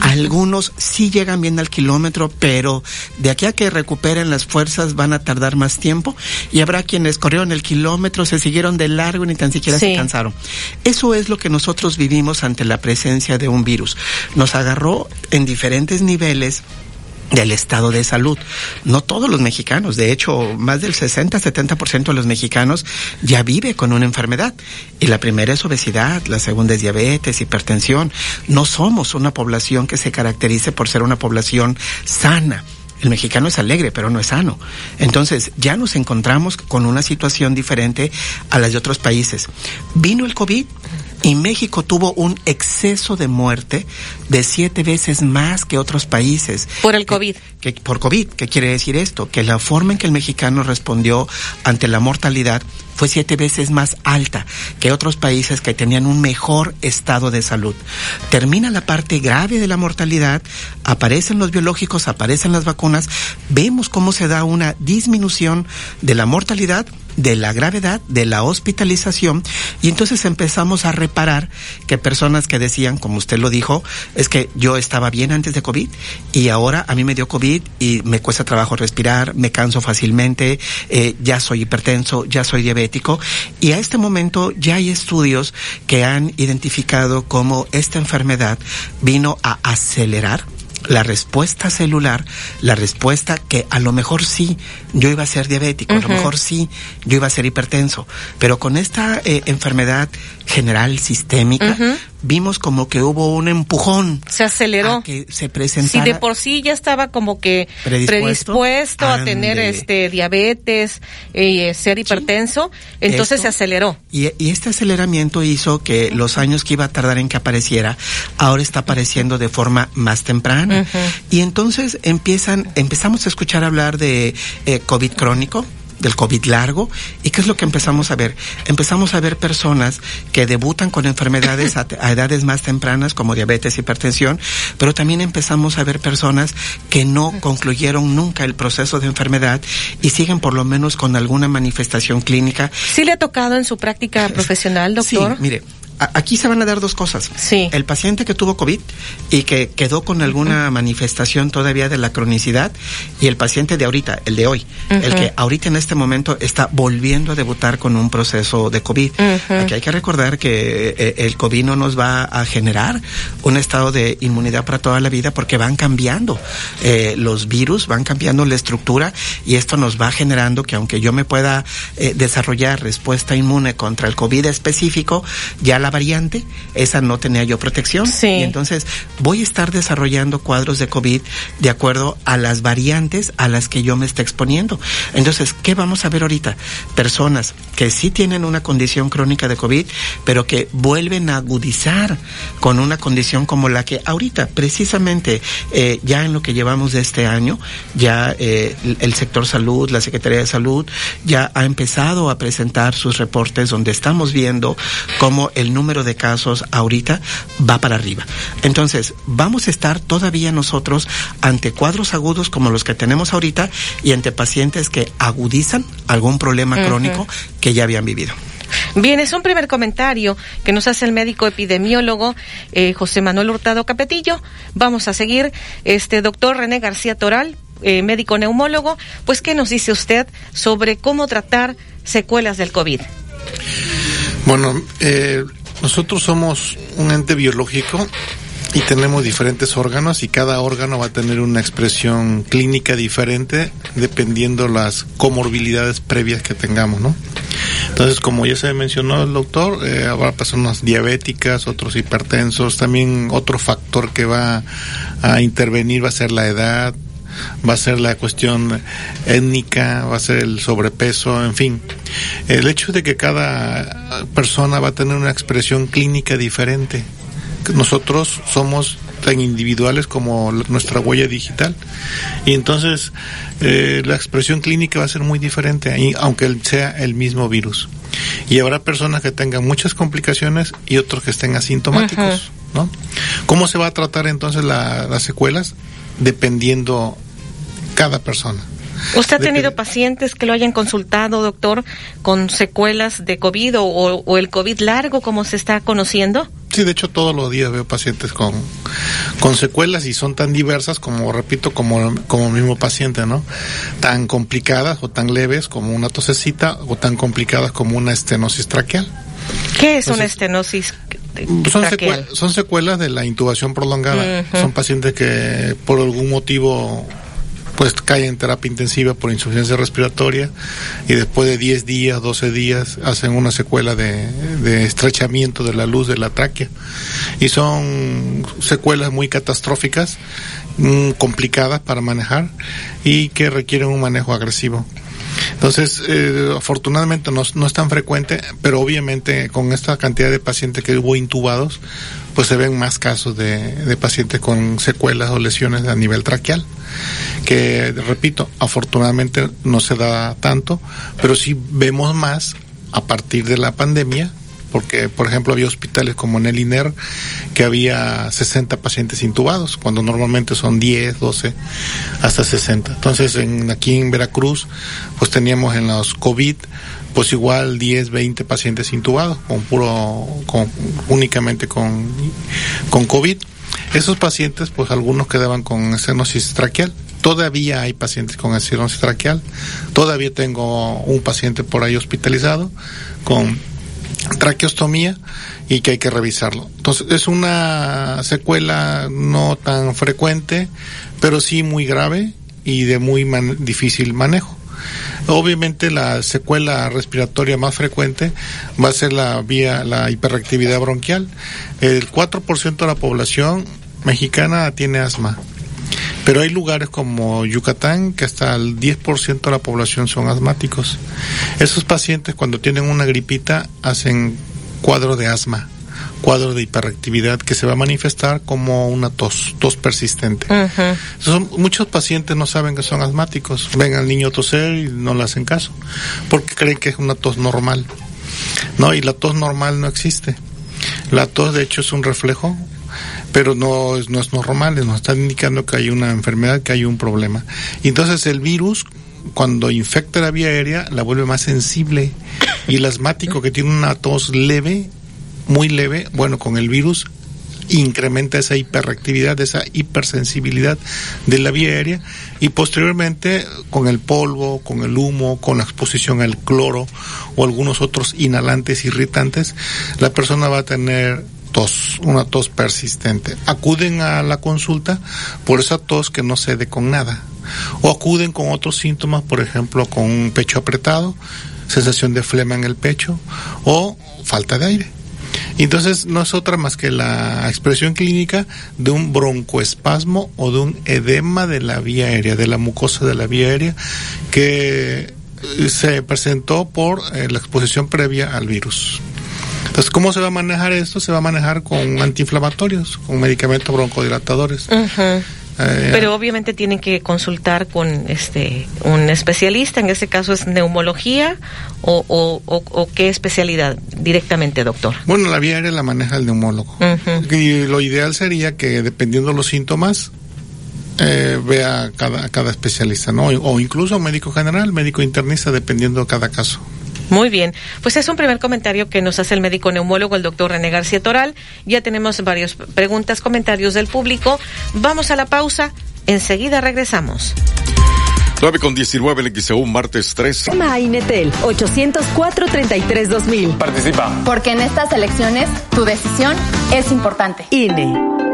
algunos sí llegan bien al kilómetro, pero de aquí a que recuperen las fuerzas van a tardar más tiempo y habrá quienes corrieron el kilómetro, se siguieron de largo y ni tan siquiera se cansaron. Eso es lo que nosotros vivimos ante la presencia de un virus. Nos agarró en diferentes niveles del estado de salud. No todos los mexicanos, de hecho, más del 60-70% de los mexicanos ya vive con una enfermedad. Y la primera es obesidad, la segunda es diabetes, hipertensión. No somos una población que se caracterice por ser una población sana. El mexicano es alegre, pero no es sano. Entonces, ya nos encontramos con una situación diferente a las de otros países. Vino el COVID, y México tuvo un exceso de muerte de siete veces más que otros países. Por el COVID. Que, por COVID. ¿Qué quiere decir esto? Que la forma en que el mexicano respondió ante la mortalidad fue siete veces más alta que otros países que tenían un mejor estado de salud. Termina la parte grave de la mortalidad, aparecen los biológicos, aparecen las vacunas, vemos cómo se da una disminución de la mortalidad de la gravedad, de la hospitalización, y entonces empezamos a reparar que personas que decían, como usted lo dijo, es que yo estaba bien antes de COVID y ahora a mí me dio COVID y me cuesta trabajo respirar, me canso fácilmente, eh, ya soy hipertenso, ya soy diabético, y a este momento ya hay estudios que han identificado cómo esta enfermedad vino a acelerar la respuesta celular, la respuesta que a lo mejor sí yo iba a ser diabético, a lo mejor sí yo iba a ser hipertenso, pero con esta eh, enfermedad general sistémica vimos como que hubo un empujón Se aceleró. a que se Si presentara de por sí ya estaba como que Predispuesto. predispuesto, a tener este diabetes, eh, ser hipertenso, entonces Esto- se aceleró. Y, y este aceleramiento hizo que los años que iba a tardar en que apareciera, ahora está apareciendo de forma más temprana. Y entonces empiezan, empezamos a escuchar hablar de eh, COVID crónico del COVID largo. ¿Y qué es lo que empezamos a ver? Empezamos a ver personas que debutan con enfermedades a, a edades más tempranas como diabetes, hipertensión, pero también empezamos a ver personas que no concluyeron nunca el proceso de enfermedad y siguen por lo menos con alguna manifestación clínica ¿Sí le ha tocado en su práctica profesional, doctor? Sí, mire, aquí se van a dar dos cosas. Sí. El paciente que tuvo COVID y que quedó con alguna manifestación todavía de la cronicidad y el paciente de ahorita, el de hoy, el que ahorita en este momento está volviendo a debutar con un proceso de COVID. Ujú. Aquí hay que recordar que eh, el COVID no nos va a generar un estado de inmunidad para toda la vida porque van cambiando eh, los virus, van cambiando la estructura y esto nos va generando que aunque yo me pueda eh, desarrollar respuesta inmune contra el COVID específico, ya la variante, esa no tenía yo protección. Sí. Y entonces voy a estar desarrollando cuadros de COVID de acuerdo a las variantes a las que yo me esté exponiendo. Entonces, ¿qué vamos a ver ahorita? Personas que sí tienen una condición crónica de COVID, pero que vuelven a agudizar con una condición como la que ahorita, precisamente, eh, ya en lo que llevamos de este año, ya eh, el- el sector salud, la Secretaría de Salud, ya ha empezado a presentar sus reportes donde estamos viendo cómo el número de casos ahorita va para arriba. Entonces, vamos a estar todavía nosotros ante cuadros agudos como los que tenemos ahorita y ante pacientes que agudizan algún problema crónico que ya habían vivido. Bien, es un primer comentario que nos hace el médico epidemiólogo eh, José Manuel Hurtado Capetillo. Vamos a seguir, este doctor René García Toral, eh, médico neumólogo. Pues, ¿qué nos dice usted sobre cómo tratar secuelas del COVID? Bueno, eh, nosotros somos un ente biológico y tenemos diferentes órganos y cada órgano va a tener una expresión clínica diferente dependiendo las comorbilidades previas que tengamos, ¿no? Entonces, como ya se mencionó el doctor, eh, habrá personas diabéticas, otros hipertensos, también otro factor que va a intervenir va a ser la edad, va a ser la cuestión étnica, va a ser el sobrepeso, en fin. El hecho de que cada persona va a tener una expresión clínica diferente. Nosotros somos tan individuales como nuestra huella digital y entonces eh, la expresión clínica va a ser muy diferente aunque sea el mismo virus y habrá personas que tengan muchas complicaciones y otros que estén asintomáticos ¿no? ¿cómo se va a tratar entonces la- las secuelas? dependiendo cada persona ¿Usted ha tenido pacientes que lo hayan consultado, doctor, con secuelas de COVID o, o el COVID largo, como se está conociendo? Sí, de hecho todos los días veo pacientes con, con secuelas y son tan diversas como, repito, como, como el mismo paciente, ¿no? Tan complicadas o tan leves como una tosecita o tan complicadas como una estenosis traqueal. ¿Qué es una estenosis Son, traqueal? secue- son secuelas de la intubación prolongada. Son pacientes que por algún motivo pues caen en terapia intensiva por insuficiencia respiratoria y después de 10 días, 12 días hacen una secuela de, estrechamiento de la luz de la tráquea y son secuelas muy catastróficas, mm, complicadas para manejar y que requieren un manejo agresivo. Entonces, eh, afortunadamente no, no es tan frecuente, pero obviamente con esta cantidad de pacientes que hubo intubados, pues se ven más casos de, de pacientes con secuelas o lesiones a nivel traqueal, que repito, afortunadamente no se da tanto, pero sí vemos más a partir de la pandemia, porque por ejemplo había hospitales como en el INER que había 60 pacientes intubados, cuando normalmente son 10, 12, hasta 60. Entonces en, aquí en Veracruz pues teníamos en los COVID pues igual 10, 20 pacientes intubados, con puro, con, únicamente con, con COVID. Esos pacientes, pues algunos quedaban con estenosis traqueal. Todavía hay pacientes con estenosis traqueal. Todavía tengo un paciente por ahí hospitalizado con traqueostomía y que hay que revisarlo. Entonces es una secuela no tan frecuente, pero sí muy grave y de muy difícil manejo. Obviamente la secuela respiratoria más frecuente va a ser la vía la hiperactividad bronquial. El 4% de la población mexicana tiene asma. Pero hay lugares como Yucatán que hasta el 10% de la población son asmáticos. Esos pacientes cuando tienen una gripita hacen cuadro de asma, cuadro de hiperactividad que se va a manifestar como una tos, tos persistente. son, muchos pacientes no saben que son asmáticos, ven al niño toser y no le hacen caso, porque creen que es una tos normal. No, y la tos normal no existe. La tos de hecho es un reflejo pero no es, no es normal, nos está indicando que hay una enfermedad, que hay un problema. Y entonces el virus, cuando infecta la vía aérea, la vuelve más sensible. Y el asmático que tiene una tos leve, muy leve, bueno, con el virus incrementa esa hiperactividad, esa hipersensibilidad de la vía aérea y posteriormente con el polvo, con el humo, con la exposición al cloro o algunos otros inhalantes irritantes, la persona va a tener tos, una tos persistente. Acuden a la consulta por esa tos que no cede con nada. O acuden con otros síntomas, por ejemplo, con un pecho apretado, sensación de flema en el pecho o falta de aire. Entonces no es otra más que la expresión clínica de un broncoespasmo o de un edema de la vía aérea, de la mucosa de la vía aérea, que se presentó por eh, la exposición previa al virus. Entonces, ¿cómo se va a manejar esto? Se va a manejar con antiinflamatorios, con medicamentos broncodilatadores. Eh, Pero obviamente tienen que consultar con este un especialista, en este caso es neumología o, o, qué especialidad directamente, doctor. Bueno, la vía aérea la maneja el neumólogo. Y lo ideal sería que dependiendo de los síntomas, eh, vea cada, cada especialista, ¿no? O incluso médico general, médico internista, dependiendo de cada caso. Muy bien, pues es un primer comentario que nos hace el médico neumólogo, el doctor René García Toral. Ya tenemos varias preguntas, comentarios del público. Vamos a la pausa, enseguida regresamos. 9 con 19 el XEU, martes 3. Llama a Inetel 804-33-2000. Participa. Porque en estas elecciones tu decisión es importante. INE.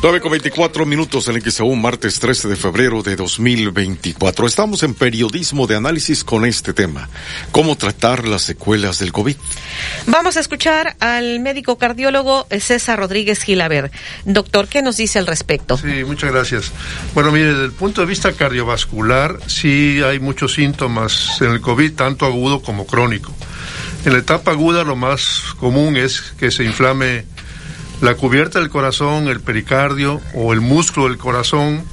9 con 24 minutos en el un martes 13 de febrero de 2024. Estamos en periodismo de análisis con este tema. ¿Cómo tratar las secuelas del COVID? Vamos a escuchar al médico cardiólogo César Rodríguez Gilaber. Doctor, ¿qué nos dice al respecto? Sí, muchas gracias. Bueno, mire, desde el punto de vista cardiovascular, sí hay muchos síntomas en el COVID, tanto agudo como crónico. En la etapa aguda lo más común es que se inflame la cubierta del corazón, el pericardio o el músculo del corazón.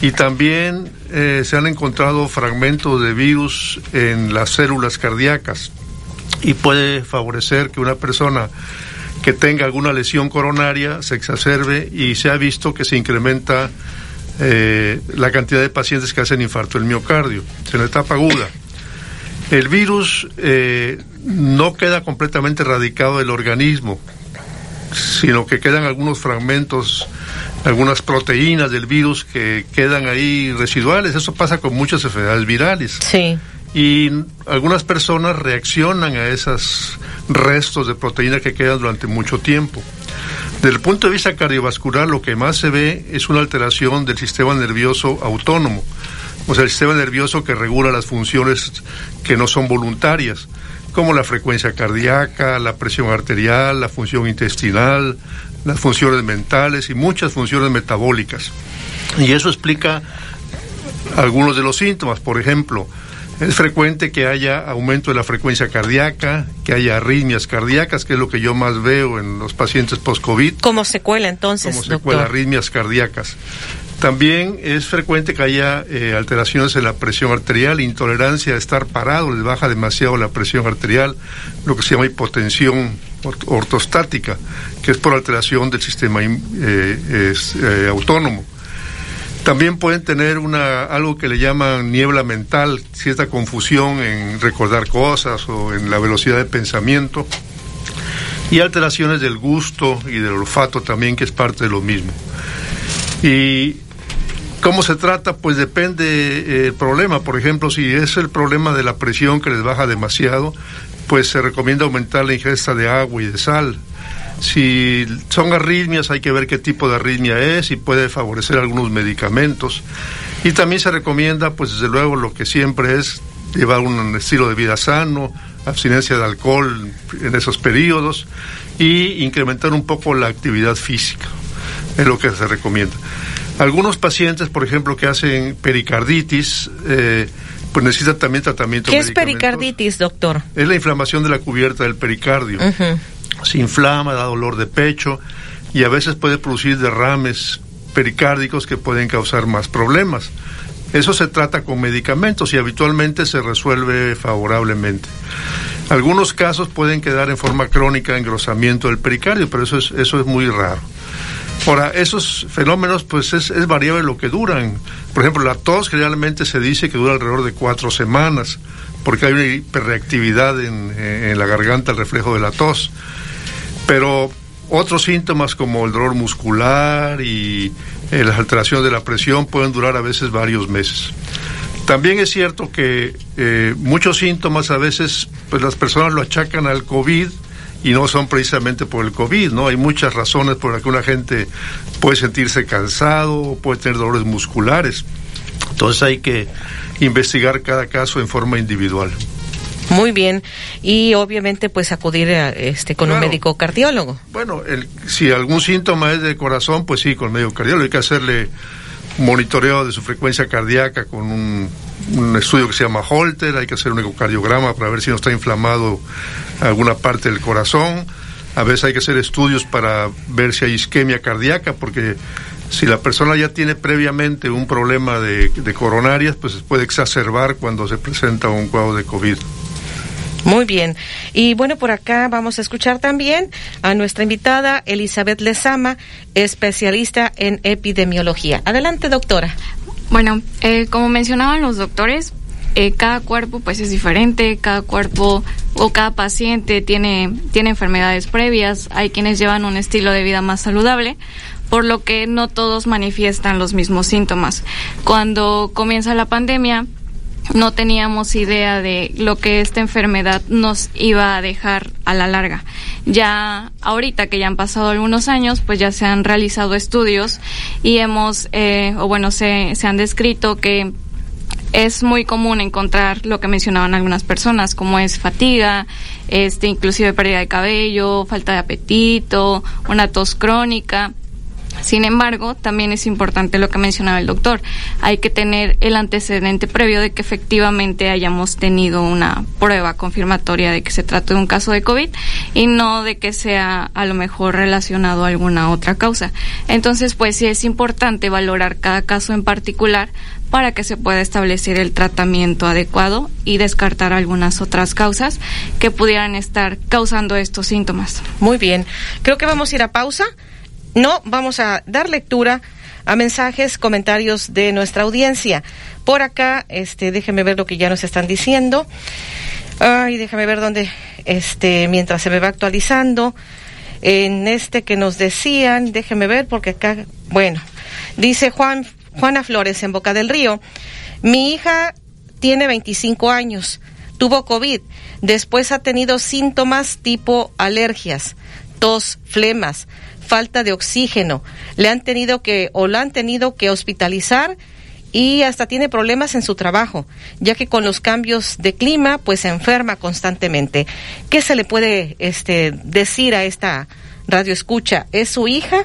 Y también eh, se han encontrado fragmentos de virus en las células cardíacas. Y puede favorecer que una persona que tenga alguna lesión coronaria se exacerbe y se ha visto que se incrementa eh, la cantidad de pacientes que hacen infarto del miocardio. En la etapa aguda. El virus eh, no queda completamente erradicado del organismo, sino que quedan algunos fragmentos, algunas proteínas del virus que quedan ahí residuales. Eso pasa con muchas enfermedades virales. Sí. Y algunas personas reaccionan a esos restos de proteína que quedan durante mucho tiempo. Desde el punto de vista cardiovascular, lo que más se ve es una alteración del sistema nervioso autónomo, o sea, el sistema nervioso que regula las funciones que no son voluntarias como la frecuencia cardíaca, la presión arterial, la función intestinal, las funciones mentales y muchas funciones metabólicas. Y eso explica algunos de los síntomas. Por ejemplo, es frecuente que haya aumento de la frecuencia cardíaca, que haya arritmias cardíacas, que es lo que yo más veo en los pacientes post-COVID. ¿Cómo secuela entonces? Como secuela, arritmias cardíacas. También es frecuente que haya eh, alteraciones en la presión arterial, intolerancia a estar parado, les baja demasiado la presión arterial, lo que se llama hipotensión ortostática, que es por alteración del sistema eh, eh, autónomo. También pueden tener una algo que le llaman niebla mental, cierta confusión en recordar cosas o en la velocidad de pensamiento y alteraciones del gusto y del olfato también, que es parte de lo mismo. Y ¿Cómo se trata? Pues depende eh, el problema. Por ejemplo, si es el problema de la presión que les baja demasiado, pues se recomienda aumentar la ingesta de agua y de sal. Si son arritmias, hay que ver qué tipo de arritmia es y puede favorecer algunos medicamentos. Y también se recomienda, pues desde luego, lo que siempre es llevar un estilo de vida sano, abstinencia de alcohol en esos periodos y incrementar un poco la actividad física. Es lo que se recomienda. Algunos pacientes, por ejemplo, que hacen pericarditis, eh, pues necesitan también tratamiento. ¿Qué es pericarditis, doctor? Es la inflamación de la cubierta del pericardio. Se inflama, da dolor de pecho y a veces puede producir derrames pericárdicos que pueden causar más problemas. Eso se trata con medicamentos y habitualmente se resuelve favorablemente. Algunos casos pueden quedar en forma crónica engrosamiento del pericardio, pero eso es, eso es muy raro. Ahora, esos fenómenos, pues es, variable lo que duran. Por ejemplo, la tos generalmente se dice que dura alrededor de cuatro semanas, porque hay una hiperreactividad en, en la garganta, el reflejo de la tos. Pero otros síntomas como el dolor muscular y eh, las alteraciones de la presión pueden durar a veces varios meses. También es cierto que eh, muchos síntomas a veces pues las personas lo achacan al COVID y no son precisamente por el COVID, ¿no? Hay muchas razones por las que una gente puede sentirse cansado, puede tener dolores musculares. Entonces hay que investigar cada caso en forma individual. Muy bien. Y obviamente pues acudir a, este con un médico cardiólogo. Bueno, el, si algún síntoma es de corazón, pues sí, con médico cardiólogo. Hay que hacerle monitoreo de su frecuencia cardíaca con un, estudio que se llama Holter, hay que hacer un ecocardiograma para ver si no está inflamado alguna parte del corazón. A veces hay que hacer estudios para ver si hay isquemia cardíaca, porque si la persona ya tiene previamente un problema de, de coronarias, pues puede exacerbar cuando se presenta un cuadro de COVID. Muy bien. Y bueno, por acá vamos a escuchar también a nuestra invitada Elizabeth Lezama, especialista en epidemiología. Adelante, doctora. Bueno, eh, como mencionaban los doctores, eh, cada cuerpo pues es diferente, cada cuerpo o cada paciente tiene, tiene enfermedades previas, hay quienes llevan un estilo de vida más saludable, por lo que no todos manifiestan los mismos síntomas. Cuando comienza la pandemia, no teníamos idea de lo que esta enfermedad nos iba a dejar a la larga. Ya ahorita que ya han pasado algunos años, pues ya se han realizado estudios y hemos, eh, o bueno, se, se han descrito que es muy común encontrar lo que mencionaban algunas personas, como es fatiga, este, inclusive pérdida de cabello, falta de apetito, una tos crónica. Sin embargo, también es importante lo que mencionaba el doctor. Hay que tener el antecedente previo de que efectivamente hayamos tenido una prueba confirmatoria de que se trata de un caso de COVID y no de que sea a lo mejor relacionado a alguna otra causa. Entonces, pues sí es importante valorar cada caso en particular para que se pueda establecer el tratamiento adecuado y descartar algunas otras causas que pudieran estar causando estos síntomas. Muy bien. Creo que vamos a ir a pausa. No, vamos a dar lectura a mensajes, comentarios de nuestra audiencia. Por acá, este, déjeme ver lo que ya nos están diciendo. Ay, déjame ver dónde, este, mientras se me va actualizando. En este que nos decían, déjeme ver porque acá, bueno, dice Juan, Juana Flores en Boca del Río. Mi hija tiene 25 años, tuvo COVID, después ha tenido síntomas tipo alergias, tos, flemas, falta de oxígeno. Le han tenido que o la han tenido que hospitalizar y hasta tiene problemas en su trabajo, ya que con los cambios de clima pues se enferma constantemente. ¿Qué se le puede este decir a esta radio escucha? ¿Es su hija?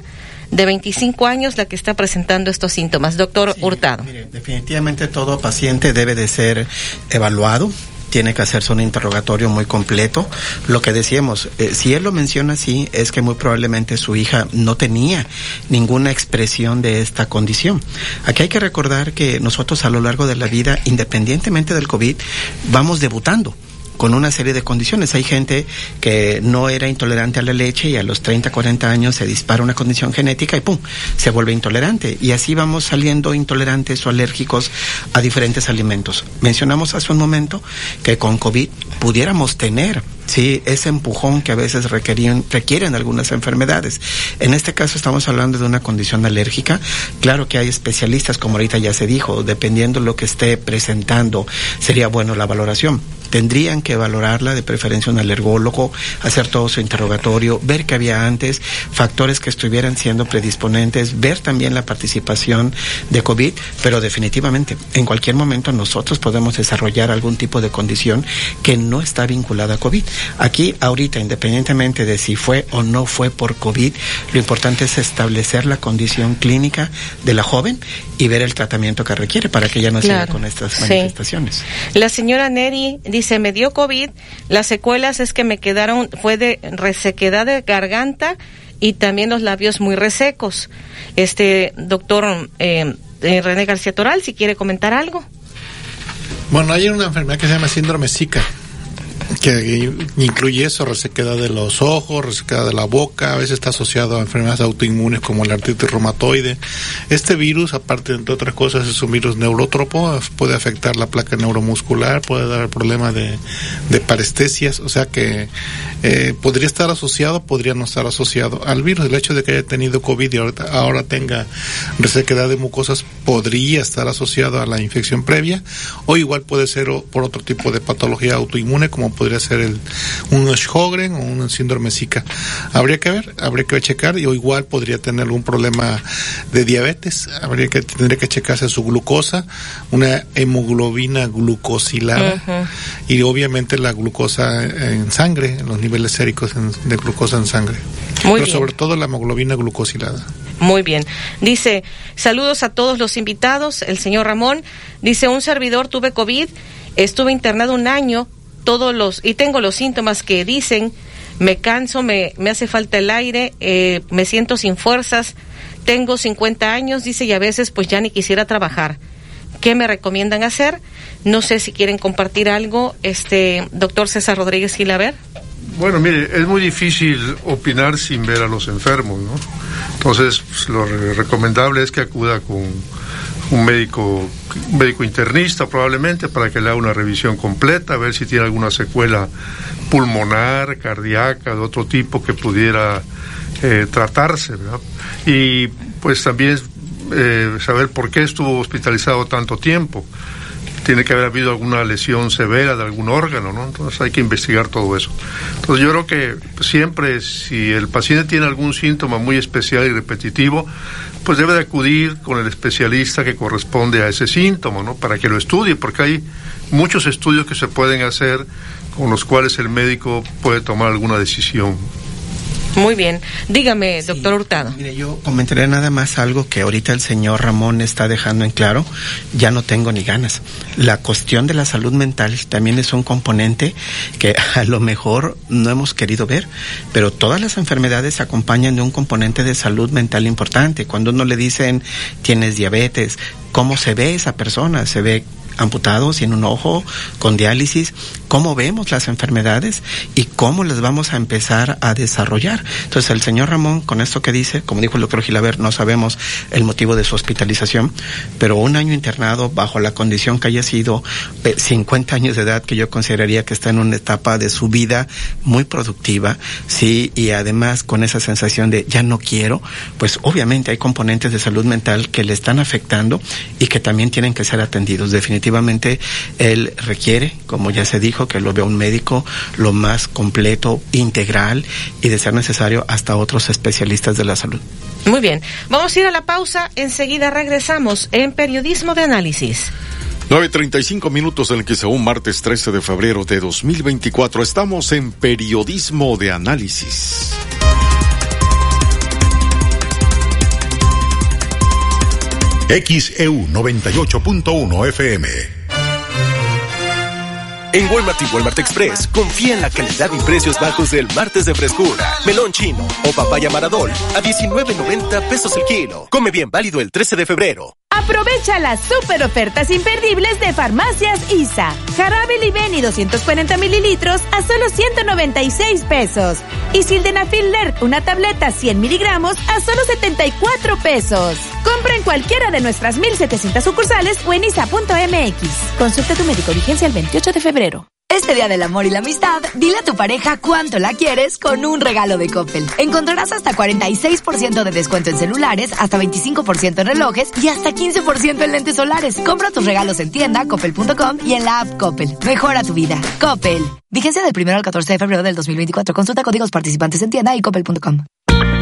de 25 años la que está presentando estos síntomas. Doctor sí, Hurtado. Mire, definitivamente todo paciente debe de ser evaluado tiene que hacerse un interrogatorio muy completo. Lo que decíamos, eh, si él lo menciona así, es que muy probablemente su hija no tenía ninguna expresión de esta condición. Aquí hay que recordar que nosotros a lo largo de la vida, independientemente del COVID, vamos debutando con una serie de condiciones. Hay gente que no era intolerante a la leche y a los 30, 40 años se dispara una condición genética y ¡pum! se vuelve intolerante. Y así vamos saliendo intolerantes o alérgicos a diferentes alimentos. Mencionamos hace un momento que con COVID pudiéramos tener sí, ese empujón que a veces requerían, requieren algunas enfermedades. En este caso estamos hablando de una condición alérgica. Claro que hay especialistas, como ahorita ya se dijo, dependiendo lo que esté presentando, sería bueno la valoración tendrían que valorarla, de preferencia un alergólogo, hacer todo su interrogatorio, ver qué había antes, factores que estuvieran siendo predisponentes, ver también la participación de COVID, pero definitivamente en cualquier momento nosotros podemos desarrollar algún tipo de condición que no está vinculada a COVID. Aquí, ahorita, independientemente de si fue o no fue por COVID, lo importante es establecer la condición clínica de la joven y ver el tratamiento que requiere para que ella no siga con estas manifestaciones. La señora Neri dice se me dio COVID, las secuelas es que me quedaron, fue de resequedad de garganta y también los labios muy resecos. Este doctor eh, eh, René García Toral, si quiere comentar algo. Bueno, hay una enfermedad que se llama síndrome Zika que incluye eso, resequedad de los ojos, resequedad de la boca, a veces está asociado a enfermedades autoinmunes como la artritis reumatoide. Este virus, aparte de otras cosas, es un virus neurótropo, puede afectar la placa neuromuscular, puede dar problemas de, de parestesias, o sea que eh, podría estar asociado, podría no estar asociado al virus. El hecho de que haya tenido COVID y ahora, tenga resequedad de mucosas podría estar asociado a la infección previa o igual puede ser por otro tipo de patología autoinmune como podría ser el, un Sjögren o un síndrome Zika. Habría que ver, habría que checar, y o igual podría tener algún problema de diabetes, habría que, tendría que checarse su glucosa, una hemoglobina glucosilada, y obviamente la glucosa en sangre, en los niveles séricos de glucosa en sangre. Pero sobre todo la hemoglobina glucosilada. Muy bien. Dice, saludos a todos los invitados. El señor Ramón dice, un servidor tuve COVID, estuve internado un año, todos los, y tengo los síntomas que dicen, me canso, me, me hace falta el aire, eh, me siento sin fuerzas, tengo 50 años, dice, y a veces pues ya ni quisiera trabajar. ¿Qué me recomiendan hacer? No sé si quieren compartir algo, este doctor César Rodríguez Gilaver. Bueno, mire, es muy difícil opinar sin ver a los enfermos, ¿no? Entonces, pues, lo recomendable es que acuda con un médico, médico internista probablemente para que le haga una revisión completa, a ver si tiene alguna secuela pulmonar, cardíaca, de otro tipo que pudiera eh, tratarse, Y pues también eh, saber por qué estuvo hospitalizado tanto tiempo. Tiene que haber habido alguna lesión severa de algún órgano, ¿no? Entonces hay que investigar todo eso. Entonces yo creo que siempre si el paciente tiene algún síntoma muy especial y repetitivo, pues debe de acudir con el especialista que corresponde a ese síntoma, ¿no? Para que lo estudie, porque hay muchos estudios que se pueden hacer con los cuales el médico puede tomar alguna decisión. Muy bien. Dígame, doctor Hurtado. Mire, yo comentaré nada más algo que ahorita el señor Ramón está dejando en claro. Ya no tengo ni ganas. La cuestión de la salud mental también es un componente que a lo mejor no hemos querido ver, pero todas las enfermedades se acompañan de un componente de salud mental importante. Cuando uno le dicen tienes diabetes, ¿cómo se ve esa persona? Se ve amputados sin un ojo, con diálisis, cómo vemos las enfermedades y cómo las vamos a empezar a desarrollar. Entonces, el señor Ramón, con esto que dice, como dijo el doctor Gilaver, no sabemos el motivo de su hospitalización, pero un año internado bajo la condición que haya sido 50 años de edad, que yo consideraría que está en una etapa de su vida muy productiva, sí, y además con esa sensación de ya no quiero, pues obviamente hay componentes de salud mental que le están afectando y que también tienen que ser atendidos. Definitivamente él requiere, como ya se dijo, que lo vea un médico lo más completo, integral y de ser necesario hasta otros especialistas de la salud. Muy bien, vamos a ir a la pausa, enseguida regresamos en Periodismo de Análisis. 9.35 minutos en el que un martes 13 de febrero de 2024 estamos en Periodismo de Análisis. XEU 98.1 FM. En Walmart y Walmart Express, confía en la calidad y precios bajos del martes de frescura. Melón chino o papaya maradol a 19.90 pesos el kilo. Come bien válido el 13 de febrero. Aprovecha las super ofertas imperdibles de Farmacias ISA. Jarabe Liveni 240 mililitros a solo 196 pesos. Y Sildenafil Lert, una tableta 100 miligramos a solo 74 pesos. Compra en cualquiera de nuestras 1700 sucursales o en isa.mx. Consulta tu médico vigencia el 28 de febrero. Este Día del Amor y la Amistad, dile a tu pareja cuánto la quieres con un regalo de Coppel. Encontrarás hasta 46% de descuento en celulares, hasta 25% en relojes y hasta 15% en lentes solares. Compra tus regalos en tienda, coppel.com y en la app Coppel. Mejora tu vida. Coppel. Vigencia del 1 al 14 de febrero del 2024. Consulta códigos participantes en tienda y coppel.com.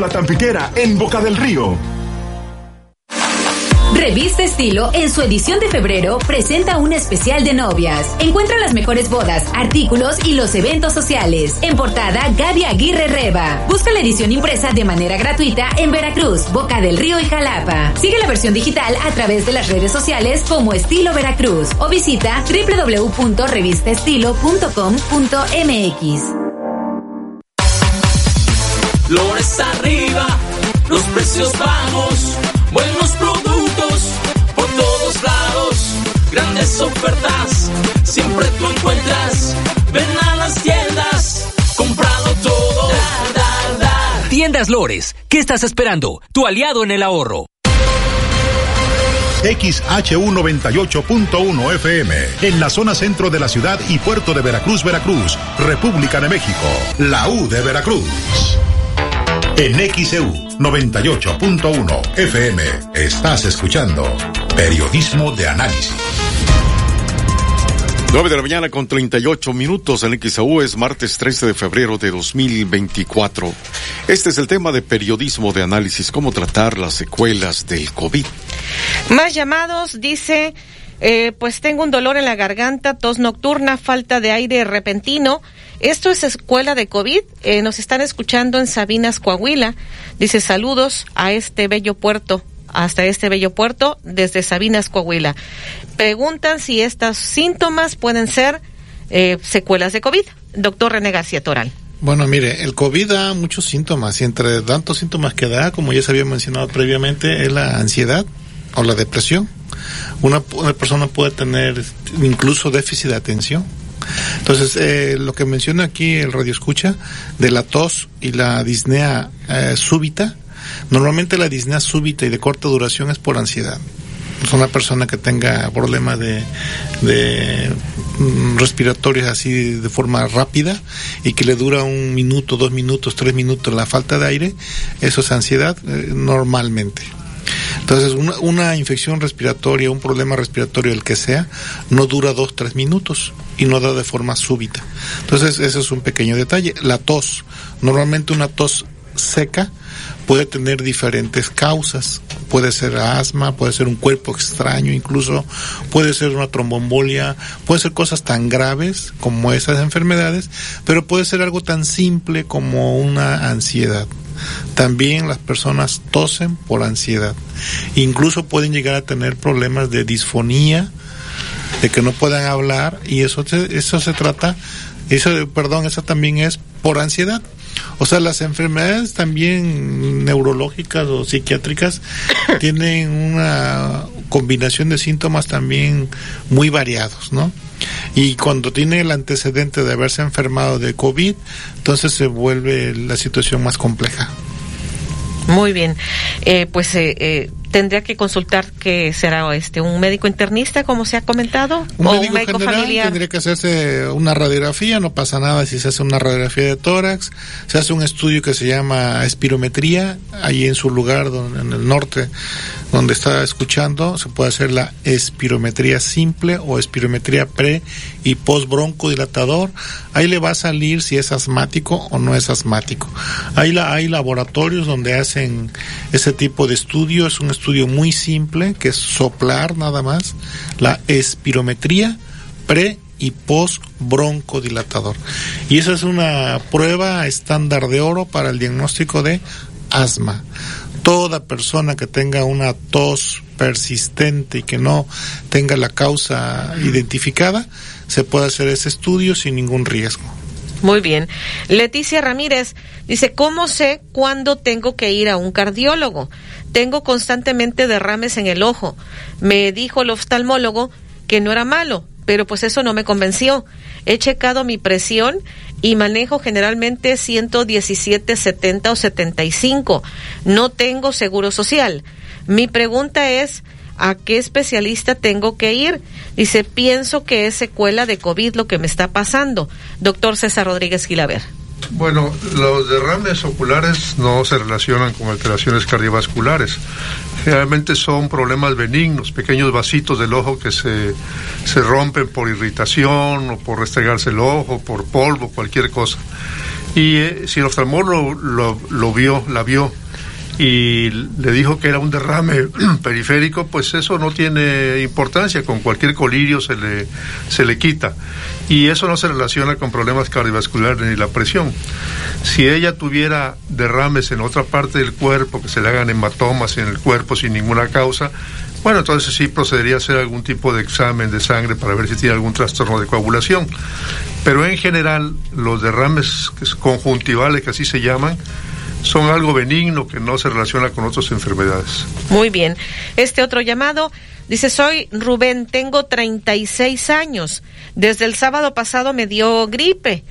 La Tampiquera en Boca del Río. Revista Estilo, en su edición de febrero, presenta un especial de novias. Encuentra las mejores bodas, artículos y los eventos sociales. En portada, Gaby Aguirre Reba. Busca la edición impresa de manera gratuita en Veracruz, Boca del Río y Jalapa. Sigue la versión digital a través de las redes sociales como Estilo Veracruz o visita www.revistaestilo.com.mx. Flores arriba, los precios bajos, buenos productos por todos lados, grandes ofertas, siempre tú encuentras. Ven a las tiendas, comprado todo. Da, da, da. Tiendas Lores, ¿qué estás esperando? Tu aliado en el ahorro. XHU98.1 FM, en la zona centro de la ciudad y puerto de Veracruz, Veracruz, República de México, la U de Veracruz. En XEU 98.1 FM estás escuchando Periodismo de Análisis. 9 de la mañana con 38 minutos en XAU es martes 13 de febrero de 2024. Este es el tema de periodismo de análisis, cómo tratar las secuelas del COVID. Más llamados, dice, eh, pues tengo un dolor en la garganta, tos nocturna, falta de aire repentino. Esto es escuela de COVID. Eh, nos están escuchando en Sabinas, Coahuila. Dice saludos a este bello puerto, hasta este bello puerto desde Sabinas, Coahuila. Preguntan si estos síntomas pueden ser eh, secuelas de COVID. Doctor René García Toral. Bueno, mire, el COVID da muchos síntomas y entre tantos síntomas que da, como ya se había mencionado previamente, es la ansiedad o la depresión. Una, una persona puede tener incluso déficit de atención. Entonces, eh, lo que menciona aquí el radio escucha de la tos y la disnea eh, súbita, normalmente la disnea súbita y de corta duración es por ansiedad. Es una persona que tenga problemas de, de mm, respiratorios así de forma rápida y que le dura un minuto, dos minutos, tres minutos la falta de aire, eso es ansiedad eh, normalmente. Entonces, una, una, infección respiratoria, un problema respiratorio, el que sea, no dura dos, tres minutos y no da de forma súbita. Entonces, ese es un pequeño detalle. La tos, normalmente una tos seca puede tener diferentes causas. Puede ser asma, puede ser un cuerpo extraño, incluso puede ser una trombombolia, puede ser cosas tan graves como esas enfermedades, pero puede ser algo tan simple como una ansiedad. También las personas tosen por ansiedad. Incluso pueden llegar a tener problemas de disfonía, de que no puedan hablar y eso eso se trata, eso, perdón, eso también es por ansiedad. O sea, las enfermedades también neurológicas o psiquiátricas tienen una combinación de síntomas también muy variados, ¿no? Y cuando tiene el antecedente de haberse enfermado de COVID, entonces se vuelve la situación más compleja. Muy bien. Eh, pues eh, eh, tendría que consultar que será este un médico internista, como se ha comentado, un o médico un médico general familiar. tendría que hacerse una radiografía, no pasa nada si se hace una radiografía de tórax, se hace un estudio que se llama espirometría, ahí en su lugar, donde, en el norte, donde está escuchando, se puede hacer la espirometría simple o espirometría pre y post broncodilatador. Ahí le va a salir si es asmático o no es asmático. Hay, la, hay laboratorios donde hacen ese tipo de estudio, es un estudio estudio muy simple que es soplar nada más la espirometría pre y post broncodilatador. Y esa es una prueba estándar de oro para el diagnóstico de asma. Toda persona que tenga una tos persistente y que no tenga la causa identificada, se puede hacer ese estudio sin ningún riesgo. Muy bien. Leticia Ramírez dice, ¿cómo sé cuándo tengo que ir a un cardiólogo? Tengo constantemente derrames en el ojo. Me dijo el oftalmólogo que no era malo, pero pues eso no me convenció. He checado mi presión y manejo generalmente 117, 70 o 75. No tengo seguro social. Mi pregunta es, ¿a qué especialista tengo que ir? Dice, pienso que es secuela de COVID lo que me está pasando. Doctor César Rodríguez Gilaver. Bueno, los derrames oculares no se relacionan con alteraciones cardiovasculares. Generalmente son problemas benignos, pequeños vasitos del ojo que se, se rompen por irritación o por restregarse el ojo, por polvo, cualquier cosa. Y eh, si el oftalmólogo lo, lo vio, la vio y le dijo que era un derrame periférico, pues eso no tiene importancia, con cualquier colirio se le, se le quita. Y eso no se relaciona con problemas cardiovasculares ni la presión. Si ella tuviera derrames en otra parte del cuerpo, que se le hagan hematomas en el cuerpo sin ninguna causa, bueno, entonces sí procedería a hacer algún tipo de examen de sangre para ver si tiene algún trastorno de coagulación. Pero en general, los derrames conjuntivales, que así se llaman, son algo benigno que no se relaciona con otras enfermedades. Muy bien. Este otro llamado dice, soy Rubén, tengo 36 años. Desde el sábado pasado me dio gripe,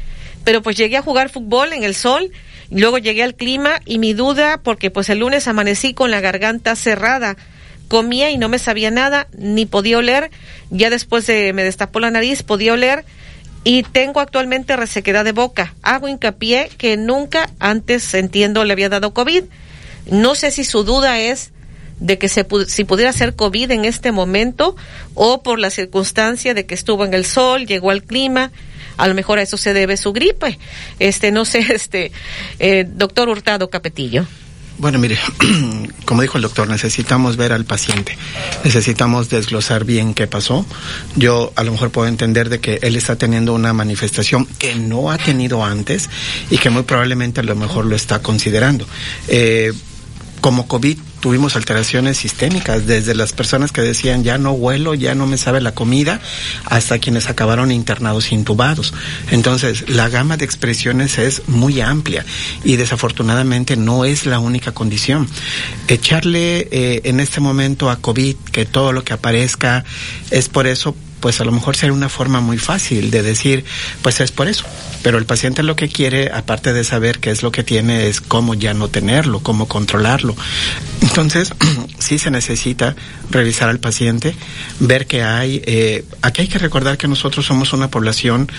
pero pues llegué a jugar fútbol en el sol. Luego llegué al clima y mi duda, porque pues el lunes amanecí con la garganta cerrada. Comía y no me sabía nada, ni podía oler. Ya después de me destapó la nariz, podía oler y tengo actualmente resequedad de boca. Hago hincapié que nunca antes, entiendo, le había dado COVID. No sé si su duda es de que se, si pudiera ser COVID en este momento o por la circunstancia de que estuvo en el sol, llegó al clima, a lo mejor a eso se debe su gripe. Este, no sé, este, eh, doctor Hurtado Capetillo. Bueno, mire, como dijo el doctor, necesitamos ver al paciente, necesitamos desglosar bien qué pasó. Yo a lo mejor puedo entender de que él está teniendo una manifestación que no ha tenido antes y que muy probablemente a lo mejor lo está considerando. Eh, como COVID tuvimos alteraciones sistémicas, desde las personas que decían ya no huelo, ya no me sabe la comida, hasta quienes acabaron internados intubados. Entonces, la gama de expresiones es muy amplia y desafortunadamente no es la única condición. Echarle eh, en este momento a COVID que todo lo que aparezca es por eso, pues a lo mejor sería una forma muy fácil de decir, pues es por eso. Pero el paciente lo que quiere, aparte de saber qué es lo que tiene, es cómo ya no tenerlo, cómo controlarlo. Entonces, sí se necesita revisar al paciente, ver que hay, eh, aquí hay que recordar que nosotros somos una población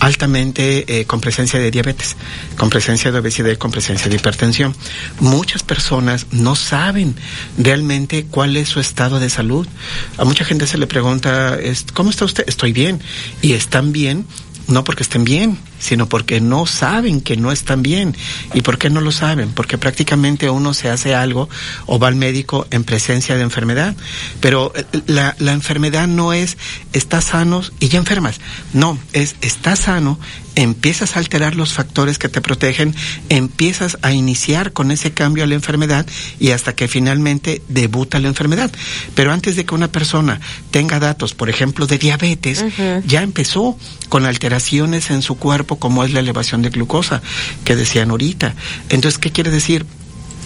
altamente eh, con presencia de diabetes, con presencia de obesidad y con presencia de hipertensión. Muchas personas no saben realmente cuál es su estado de salud. A mucha gente se le pregunta, ¿cómo está usted? Estoy bien. Y están bien no porque estén bien, sino porque no saben que no están bien. ¿Y por qué no lo saben? Porque prácticamente uno se hace algo o va al médico en presencia de enfermedad. Pero eh, la, la enfermedad no es estás sano y ya enfermas. No, es estás sano, empiezas a alterar los factores que te protegen, empiezas a iniciar con ese cambio a la enfermedad y hasta que finalmente debuta la enfermedad. Pero antes de que una persona tenga datos, por ejemplo, de diabetes, ya empezó con alteraciones en su cuerpo como es la elevación de glucosa que decían ahorita. Entonces, ¿qué quiere decir?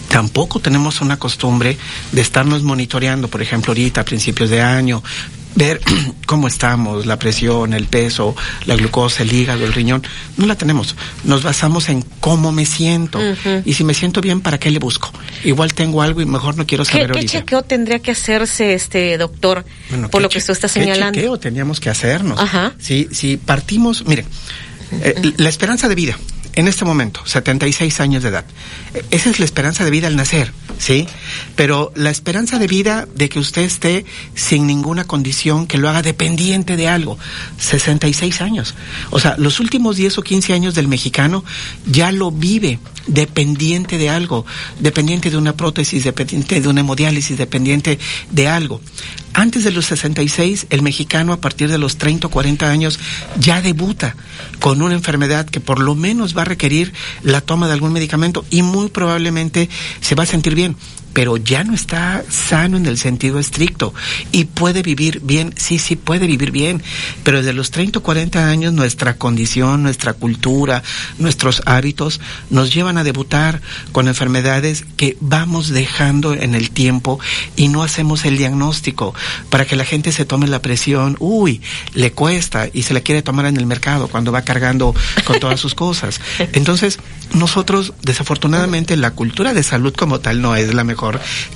Tampoco tenemos una costumbre de estarnos monitoreando, por ejemplo, ahorita a principios de año, ver cómo estamos, la presión, el peso, la glucosa, el hígado, el riñón, no la tenemos. Nos basamos en cómo me siento. Y si me siento bien, ¿para qué le busco? Igual tengo algo y mejor no quiero saber ¿Qué, ¿Qué chequeo tendría que hacerse, este doctor, por lo que usted está señalando? ¿Qué chequeo teníamos que hacernos? Si, si partimos, mire, eh, la esperanza de vida en este momento, 76 años de edad. E, esa es la esperanza de vida al nacer, ¿sí? Pero la esperanza de vida de que usted esté sin ninguna condición que lo haga dependiente de algo, 66 años. O sea, los últimos 10 o 15 años del mexicano ya lo vive dependiente de algo, dependiente de una prótesis, dependiente de una hemodiálisis, dependiente de algo. Antes de los 66, el mexicano a partir de los 30 o 40 años ya debuta con una enfermedad que por lo menos va a requerir la toma de algún medicamento y muy probablemente se va a sentir bien pero ya no está sano en el sentido estricto y puede vivir bien, sí, sí puede vivir bien, pero desde los 30 o 40 años nuestra condición, nuestra cultura, nuestros hábitos nos llevan a debutar con enfermedades que vamos dejando en el tiempo y no hacemos el diagnóstico para que la gente se tome la presión, uy, le cuesta y se la quiere tomar en el mercado cuando va cargando con todas sus cosas. Entonces, nosotros, desafortunadamente, la cultura de salud como tal no es la mejor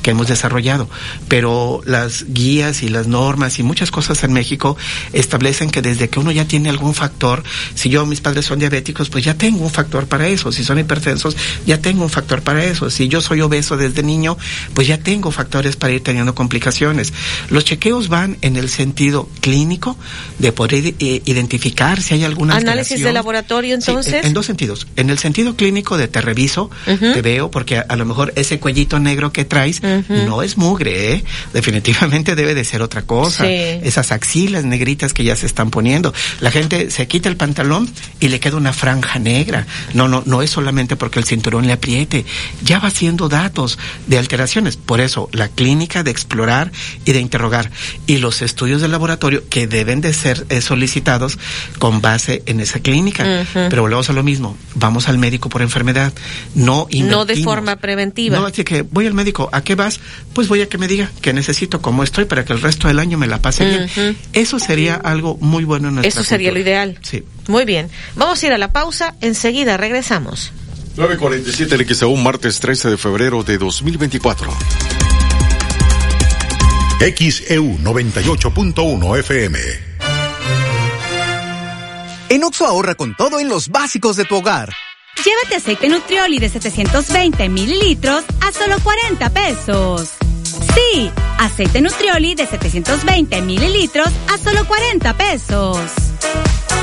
que hemos desarrollado, pero las guías y las normas y muchas cosas en México establecen que desde que uno ya tiene algún factor, si yo, mis padres son diabéticos, pues ya tengo un factor para eso, si son hipertensos, ya tengo un factor para eso, si yo soy obeso desde niño, pues ya tengo factores para ir teniendo complicaciones. Los chequeos van en el sentido clínico de poder eh, identificar si hay alguna análisis de laboratorio entonces. en, en, dos sentidos. En el sentido clínico de te reviso te veo porque a, a, lo mejor ese cuellito negro que traes no es mugre ¿eh? definitivamente debe de ser otra cosa. Sí. esas axilas negritas que ya se están poniendo. La gente se quita el pantalón y le queda una franja negra. No no no es solamente porque el cinturón le apriete. Ya va siendo datos de alteraciones. Por eso la clínica de explorar y de interrogar y los estudios de laboratorio que deben de ser eh, solicitados con base en esa clínica. Pero volvemos a lo mismo, vamos al médico por enfermedad, no no de forma preventiva. No, así que voy al médico, ¿a qué vas? Pues voy a que me diga que necesito cómo estoy para que el resto del año me la pase bien. Eso sería algo muy bueno en nuestra eso sería lo ideal Sí. muy bien vamos a ir a la pausa enseguida regresamos 947 en XEU, martes 13 de febrero de 2024. XEU 98.1 FM. En Oxo ahorra con todo en los básicos de tu hogar. Llévate aceite Nutrioli de 720 mililitros a solo 40 pesos. Sí, aceite Nutrioli de 720 mililitros a solo 40 pesos.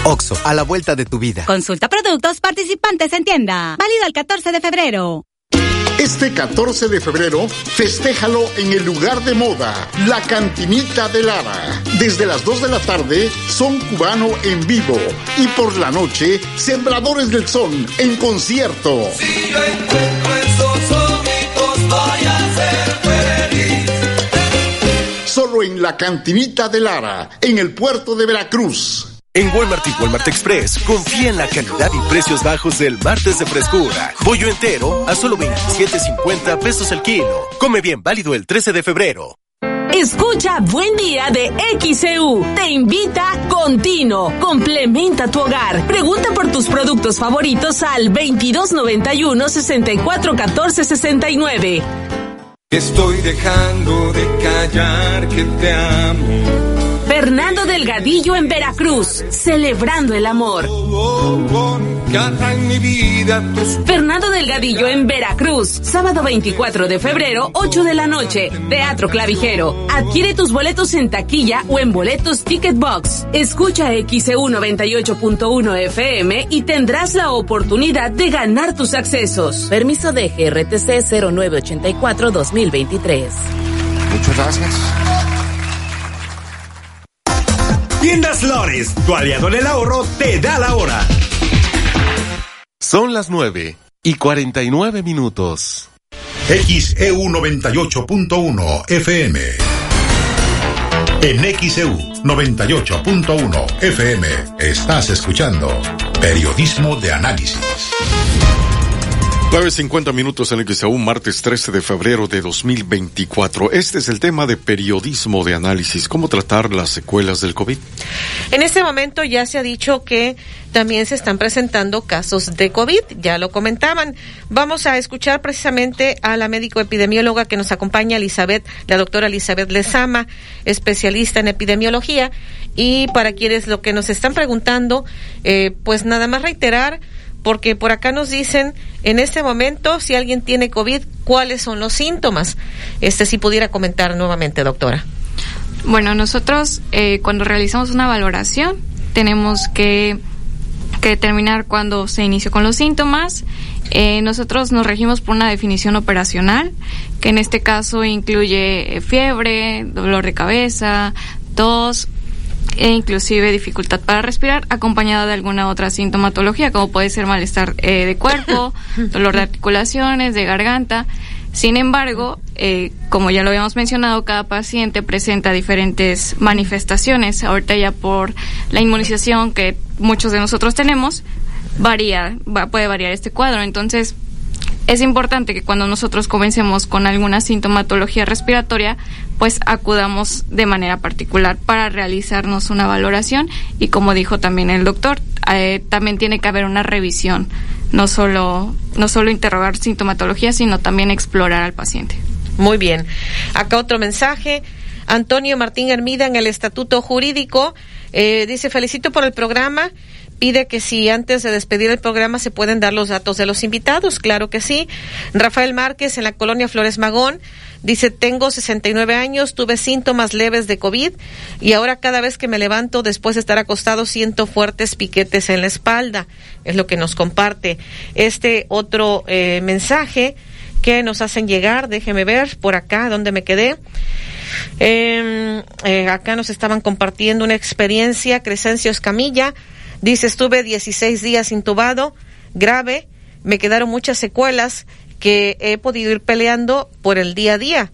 Oxo, a la vuelta de tu vida. Consulta productos participantes en tienda. Válido el 14 de febrero. Este 14 de febrero, festéjalo en el lugar de moda, la Cantinita de Lara. Desde las 2 de la tarde, son cubano en vivo. Y por la noche, Sembradores del Son en concierto. voy a ser feliz. Solo en la Cantinita de Lara, en el puerto de Veracruz. En Walmart y Walmart Express, confía en la calidad y precios bajos del martes de frescura. Pollo entero a solo 27.50 pesos el kilo. Come bien válido el 13 de febrero. Escucha Buen Día de XEU. Te invita Contino. Complementa tu hogar. Pregunta por tus productos favoritos al 2291 6414 69. Estoy dejando de callar que te amo. Fernando Delgadillo en Veracruz, celebrando el amor. Fernando Delgadillo en Veracruz, sábado 24 de febrero, 8 de la noche, Teatro Clavijero. Adquiere tus boletos en taquilla o en boletos Ticket Box. Escucha XEU 98.1 FM y tendrás la oportunidad de ganar tus accesos. Permiso de GRTC 0984-2023. Muchas gracias. Tiendas Flores, tu aliado en el ahorro, te da la hora. Son las 9 y 49 minutos. XEU 98.1 FM. En XEU 98.1 FM estás escuchando Periodismo de Análisis. 9.50 minutos en el un martes 13 de febrero de 2024. Este es el tema de periodismo de análisis. ¿Cómo tratar las secuelas del COVID? En este momento ya se ha dicho que también se están presentando casos de COVID, ya lo comentaban. Vamos a escuchar precisamente a la médico epidemióloga que nos acompaña, Elizabeth, la doctora Elizabeth Lezama, especialista en epidemiología. Y para quienes lo que nos están preguntando, eh, pues nada más reiterar porque por acá nos dicen, en este momento, si alguien tiene COVID, ¿cuáles son los síntomas? Este, si pudiera comentar nuevamente, doctora. Bueno, nosotros eh, cuando realizamos una valoración tenemos que, determinar cuándo se inició con los síntomas. Eh, nosotros nos regimos por una definición operacional, que en este caso incluye fiebre, dolor de cabeza, tos, e inclusive dificultad para respirar acompañada de alguna otra sintomatología como puede ser malestar eh, de cuerpo, dolor de articulaciones, de garganta. Sin embargo, eh, como ya lo habíamos mencionado, cada paciente presenta diferentes manifestaciones. Ahorita ya por la inmunización que muchos de nosotros tenemos, varía, va, puede variar este cuadro. Entonces, es importante que cuando nosotros comencemos con alguna sintomatología respiratoria, pues acudamos de manera particular para realizarnos una valoración y como dijo también el doctor, eh, también tiene que haber una revisión, no solo no solo interrogar sintomatología, sino también explorar al paciente. Muy bien. Acá otro mensaje. Antonio Martín Hermida en el Estatuto Jurídico eh, dice felicito por el programa pide que si antes de despedir el programa se pueden dar los datos de los invitados. Claro que sí. Rafael Márquez en la colonia Flores Magón dice, tengo 69 años, tuve síntomas leves de COVID y ahora cada vez que me levanto después de estar acostado siento fuertes piquetes en la espalda. Es lo que nos comparte este otro eh, mensaje que nos hacen llegar. Déjeme ver por acá donde me quedé. Em, eh, acá nos estaban compartiendo una experiencia, Crescencio Escamilla Dice, estuve 16 días intubado, grave, me quedaron muchas secuelas que he podido ir peleando por el día a día.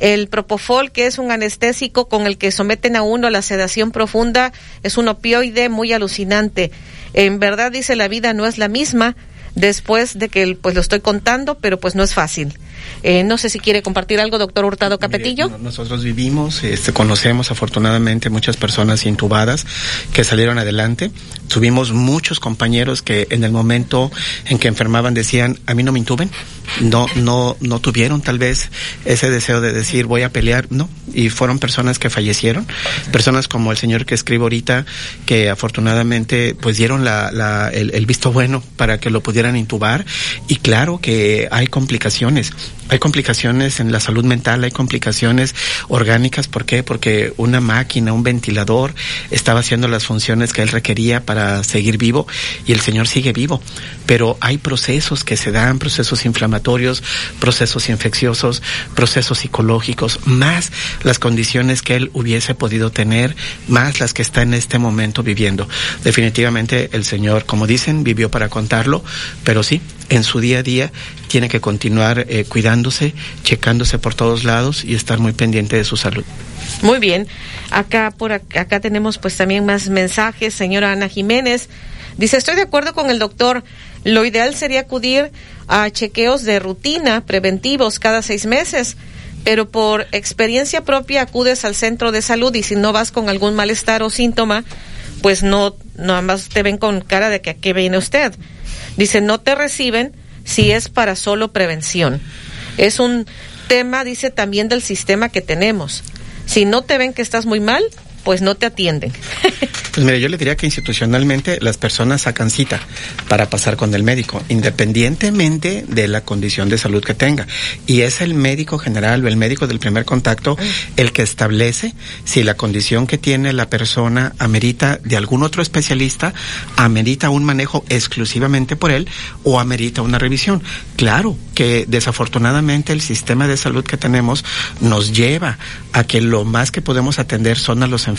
El propofol, que es un anestésico con el que someten a uno a la sedación profunda, es un opioide muy alucinante. En verdad, dice, la vida no es la misma después de que pues lo estoy contando, pero pues no es fácil. Eh, no sé si quiere compartir algo, doctor Hurtado Capetillo. nosotros vivimos, este, conocemos afortunadamente muchas personas intubadas que salieron adelante. Tuvimos muchos compañeros que en el momento en que enfermaban decían, a mí no me intuben, no, no, no tuvieron tal vez ese deseo de decir voy a pelear, no, y fueron personas que fallecieron, personas como el señor que escribo ahorita, que afortunadamente pues dieron la, la, el, el visto bueno para que lo pudieran intubar, y claro que hay complicaciones, hay complicaciones en la salud mental, hay complicaciones orgánicas, ¿por qué? Porque una máquina, un ventilador, estaba haciendo las funciones que él requería para seguir vivo y el señor sigue vivo. Pero hay procesos que se dan, procesos inflamatorios, procesos infecciosos, procesos psicológicos, más las condiciones que él hubiese podido tener, más las que está en este momento viviendo. Definitivamente el señor, como dicen, vivió para contarlo, pero sí, en su día a día tiene que continuar eh, cuidándose, checándose por todos lados y estar muy pendiente de su salud. Muy bien. Acá por acá, acá tenemos pues también más mensajes. Señora Ana Jiménez dice, estoy de acuerdo con el doctor. Lo ideal sería acudir a chequeos de rutina preventivos cada seis meses, pero por experiencia propia acudes al centro de salud y si no vas con algún malestar o síntoma, pues no, nada más te ven con cara de que aquí viene usted. Dice, no te reciben si es para solo prevención. Es un tema, dice, también del sistema que tenemos. Si no te ven que estás muy mal, pues no te atienden. Pues mire, yo le diría que institucionalmente las personas sacan cita para pasar con el médico, independientemente de la condición de salud que tenga. Y es el médico general o el médico del primer contacto el que establece si la condición que tiene la persona amerita de algún otro especialista, amerita un manejo exclusivamente por él o amerita una revisión. Claro que desafortunadamente el sistema de salud que tenemos nos lleva a que lo más que podemos atender son a los enfermos.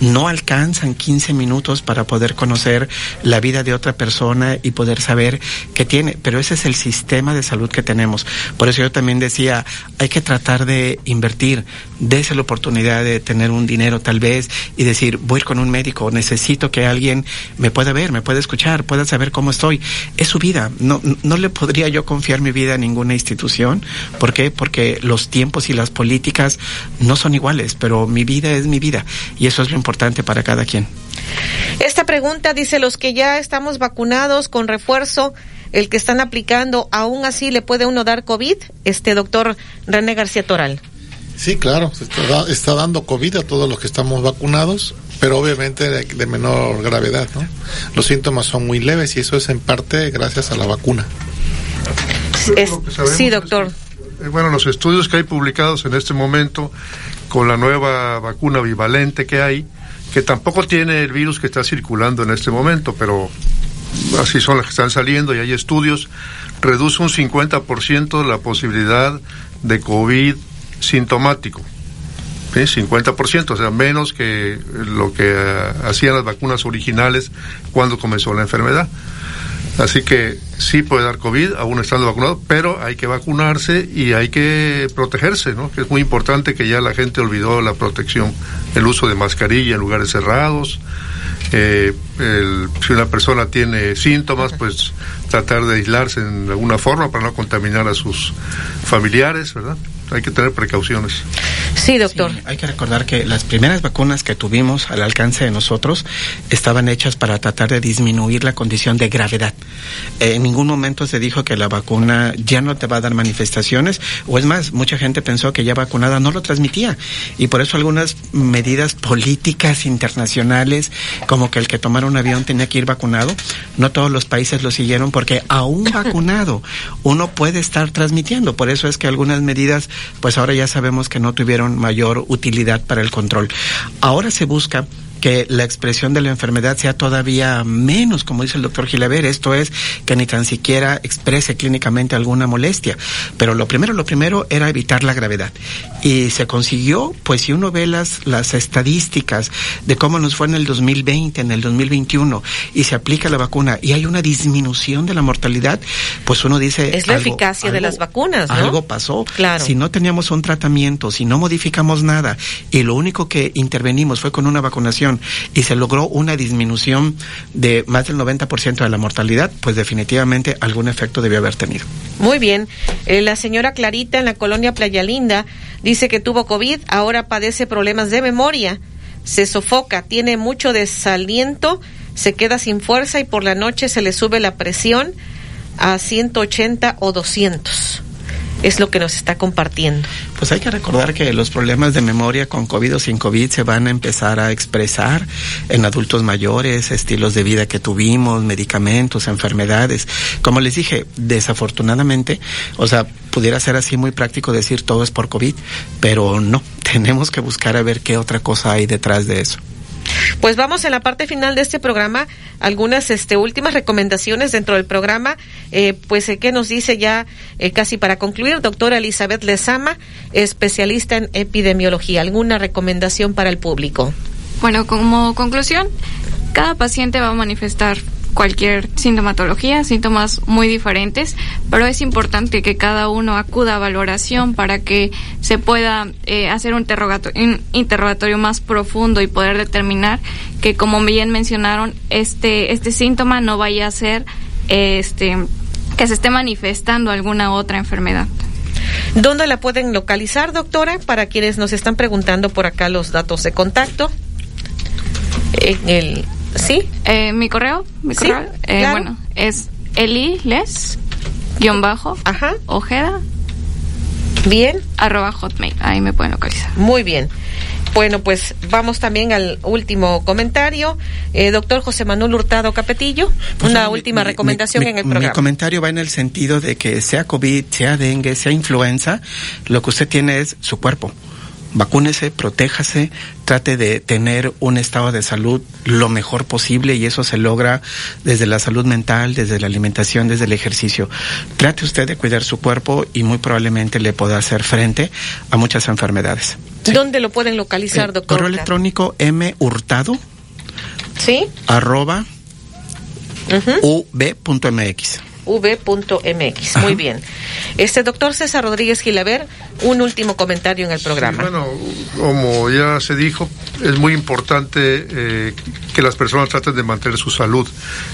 No alcanzan 15 minutos para poder conocer la vida de otra persona y poder saber qué tiene, pero ese es el sistema de salud que tenemos. Por eso yo también decía, hay que tratar de invertir, dése la oportunidad de tener un dinero tal vez y decir, voy con un médico, necesito que alguien me pueda ver, me pueda escuchar, pueda saber cómo estoy. Es su vida, no, no le podría yo confiar mi vida a ninguna institución. ¿Por qué? Porque los tiempos y las políticas no son iguales, pero mi vida es mi vida y eso es lo importante para cada quien. Esta pregunta dice, los que ya estamos vacunados con refuerzo, el que están aplicando, aún así le puede uno dar COVID, este doctor René García Toral. Sí, claro, se está, da- está dando COVID a todos los que estamos vacunados, pero obviamente de, de menor gravedad, ¿no? Los síntomas son muy leves y eso es en parte gracias a la vacuna. Es- sí, es doctor. Eh, bueno, los estudios que hay publicados en este momento con la nueva vacuna bivalente que hay, que tampoco tiene el virus que está circulando en este momento, pero así son las que están saliendo y hay estudios, reduce un 50% la posibilidad de COVID sintomático. ¿sí? 50%, o sea, menos que lo que eh, hacían las vacunas originales cuando comenzó la enfermedad. Así que sí puede dar COVID, aún estando vacunado, pero hay que vacunarse y hay que protegerse, ¿no? Que es muy importante que ya la gente olvidó la protección, el uso de mascarilla en lugares cerrados. eh, el- si una persona tiene síntomas, pues tratar de aislarse en alguna forma para no contaminar a sus familiares, ¿verdad? Hay que tener precauciones. Sí, doctor. Hay que recordar que las primeras vacunas que tuvimos al alcance de nosotros estaban hechas para tratar de disminuir la condición de gravedad. Eh, en ningún momento se dijo que la vacuna ya no te va a dar manifestaciones, o es más, mucha gente pensó que ya vacunada no lo transmitía. Y por eso algunas medidas políticas internacionales, como que el que tomara un avión tenía que ir vacunado, no todos los países lo siguieron porque aún vacunado uno puede estar transmitiendo. Por eso es que algunas medidas, pues ahora ya sabemos que no tuvieron mayor utilidad para el control. Ahora se busca que la expresión de la enfermedad sea todavía menos, como dice el doctor Gilaver, esto es que ni tan siquiera exprese clínicamente alguna molestia. Pero lo primero, lo primero era evitar la gravedad. Y se consiguió, pues si uno ve las, las estadísticas de cómo nos fue en el 2020, en el 2021, y se aplica la vacuna y hay una disminución de la mortalidad, pues uno dice... Es la algo- eficacia de las vacunas, ¿no? Algo pasó. Claro. Si no teníamos un tratamiento, si no modificamos nada y lo único que intervenimos fue con una vacunación y se logró una disminución de más del 90% de la mortalidad, pues definitivamente algún efecto debió haber tenido. Muy bien. Eh, la señora Clarita en la colonia Playa Linda dice que tuvo COVID, ahora padece problemas de memoria, se sofoca, tiene mucho desaliento, se queda sin fuerza y por la noche se le sube la presión a 180 o 200. Es lo que nos está compartiendo. Pues hay que recordar que los problemas de memoria con COVID o sin COVID se van a empezar a expresar en adultos mayores, estilos de vida que tuvimos, medicamentos, enfermedades. Como les dije, desafortunadamente, o sea, pudiera ser así muy práctico decir todo es por COVID, pero no, tenemos que buscar a ver qué otra cosa hay detrás de eso. Pues vamos en la parte final de este programa, algunas este, últimas recomendaciones dentro del programa, eh, pues eh, que nos dice ya eh, casi para concluir, doctora Elizabeth Lezama, especialista en epidemiología, ¿alguna recomendación para el público? Bueno, como conclusión, cada paciente va a manifestar cualquier sintomatología, síntomas muy diferentes, pero es importante que cada uno acuda a valoración para que se pueda eh, hacer un interrogatorio, un interrogatorio más profundo y poder determinar que, como bien mencionaron, este, este síntoma no vaya a ser este, que se esté manifestando alguna otra enfermedad. ¿Dónde la pueden localizar, doctora? Para quienes nos están preguntando por acá los datos de contacto. En el, ¿Sí? Eh, mi correo, mi Sí, correo, eh, claro. bueno, es eliles, guion bajo, ojeda, bien, arroba hotmail, ahí me pueden localizar. Muy bien. Bueno, pues vamos también al último comentario. Eh, doctor José Manuel Hurtado Capetillo, Pues, una mi- última mi- recomendación mi- en el Mi programa. comentario va en el sentido de que sea COVID, sea dengue, sea influenza, lo que usted tiene es su cuerpo. Vacúnese, protéjase, trate de tener un estado de salud lo mejor posible y eso se logra desde la salud mental, desde la alimentación, desde el ejercicio. Trate usted de cuidar su cuerpo y muy probablemente le pueda hacer frente a muchas enfermedades. ¿Dónde lo pueden localizar, Eh, doctor? Correo electrónico m hurtado Sí. arroba ub.mx. v.mx. Muy bien. Este doctor César Rodríguez Gilaver, un último comentario en el programa. Bueno, como ya se dijo, es muy importante eh, que las personas traten de mantener su salud.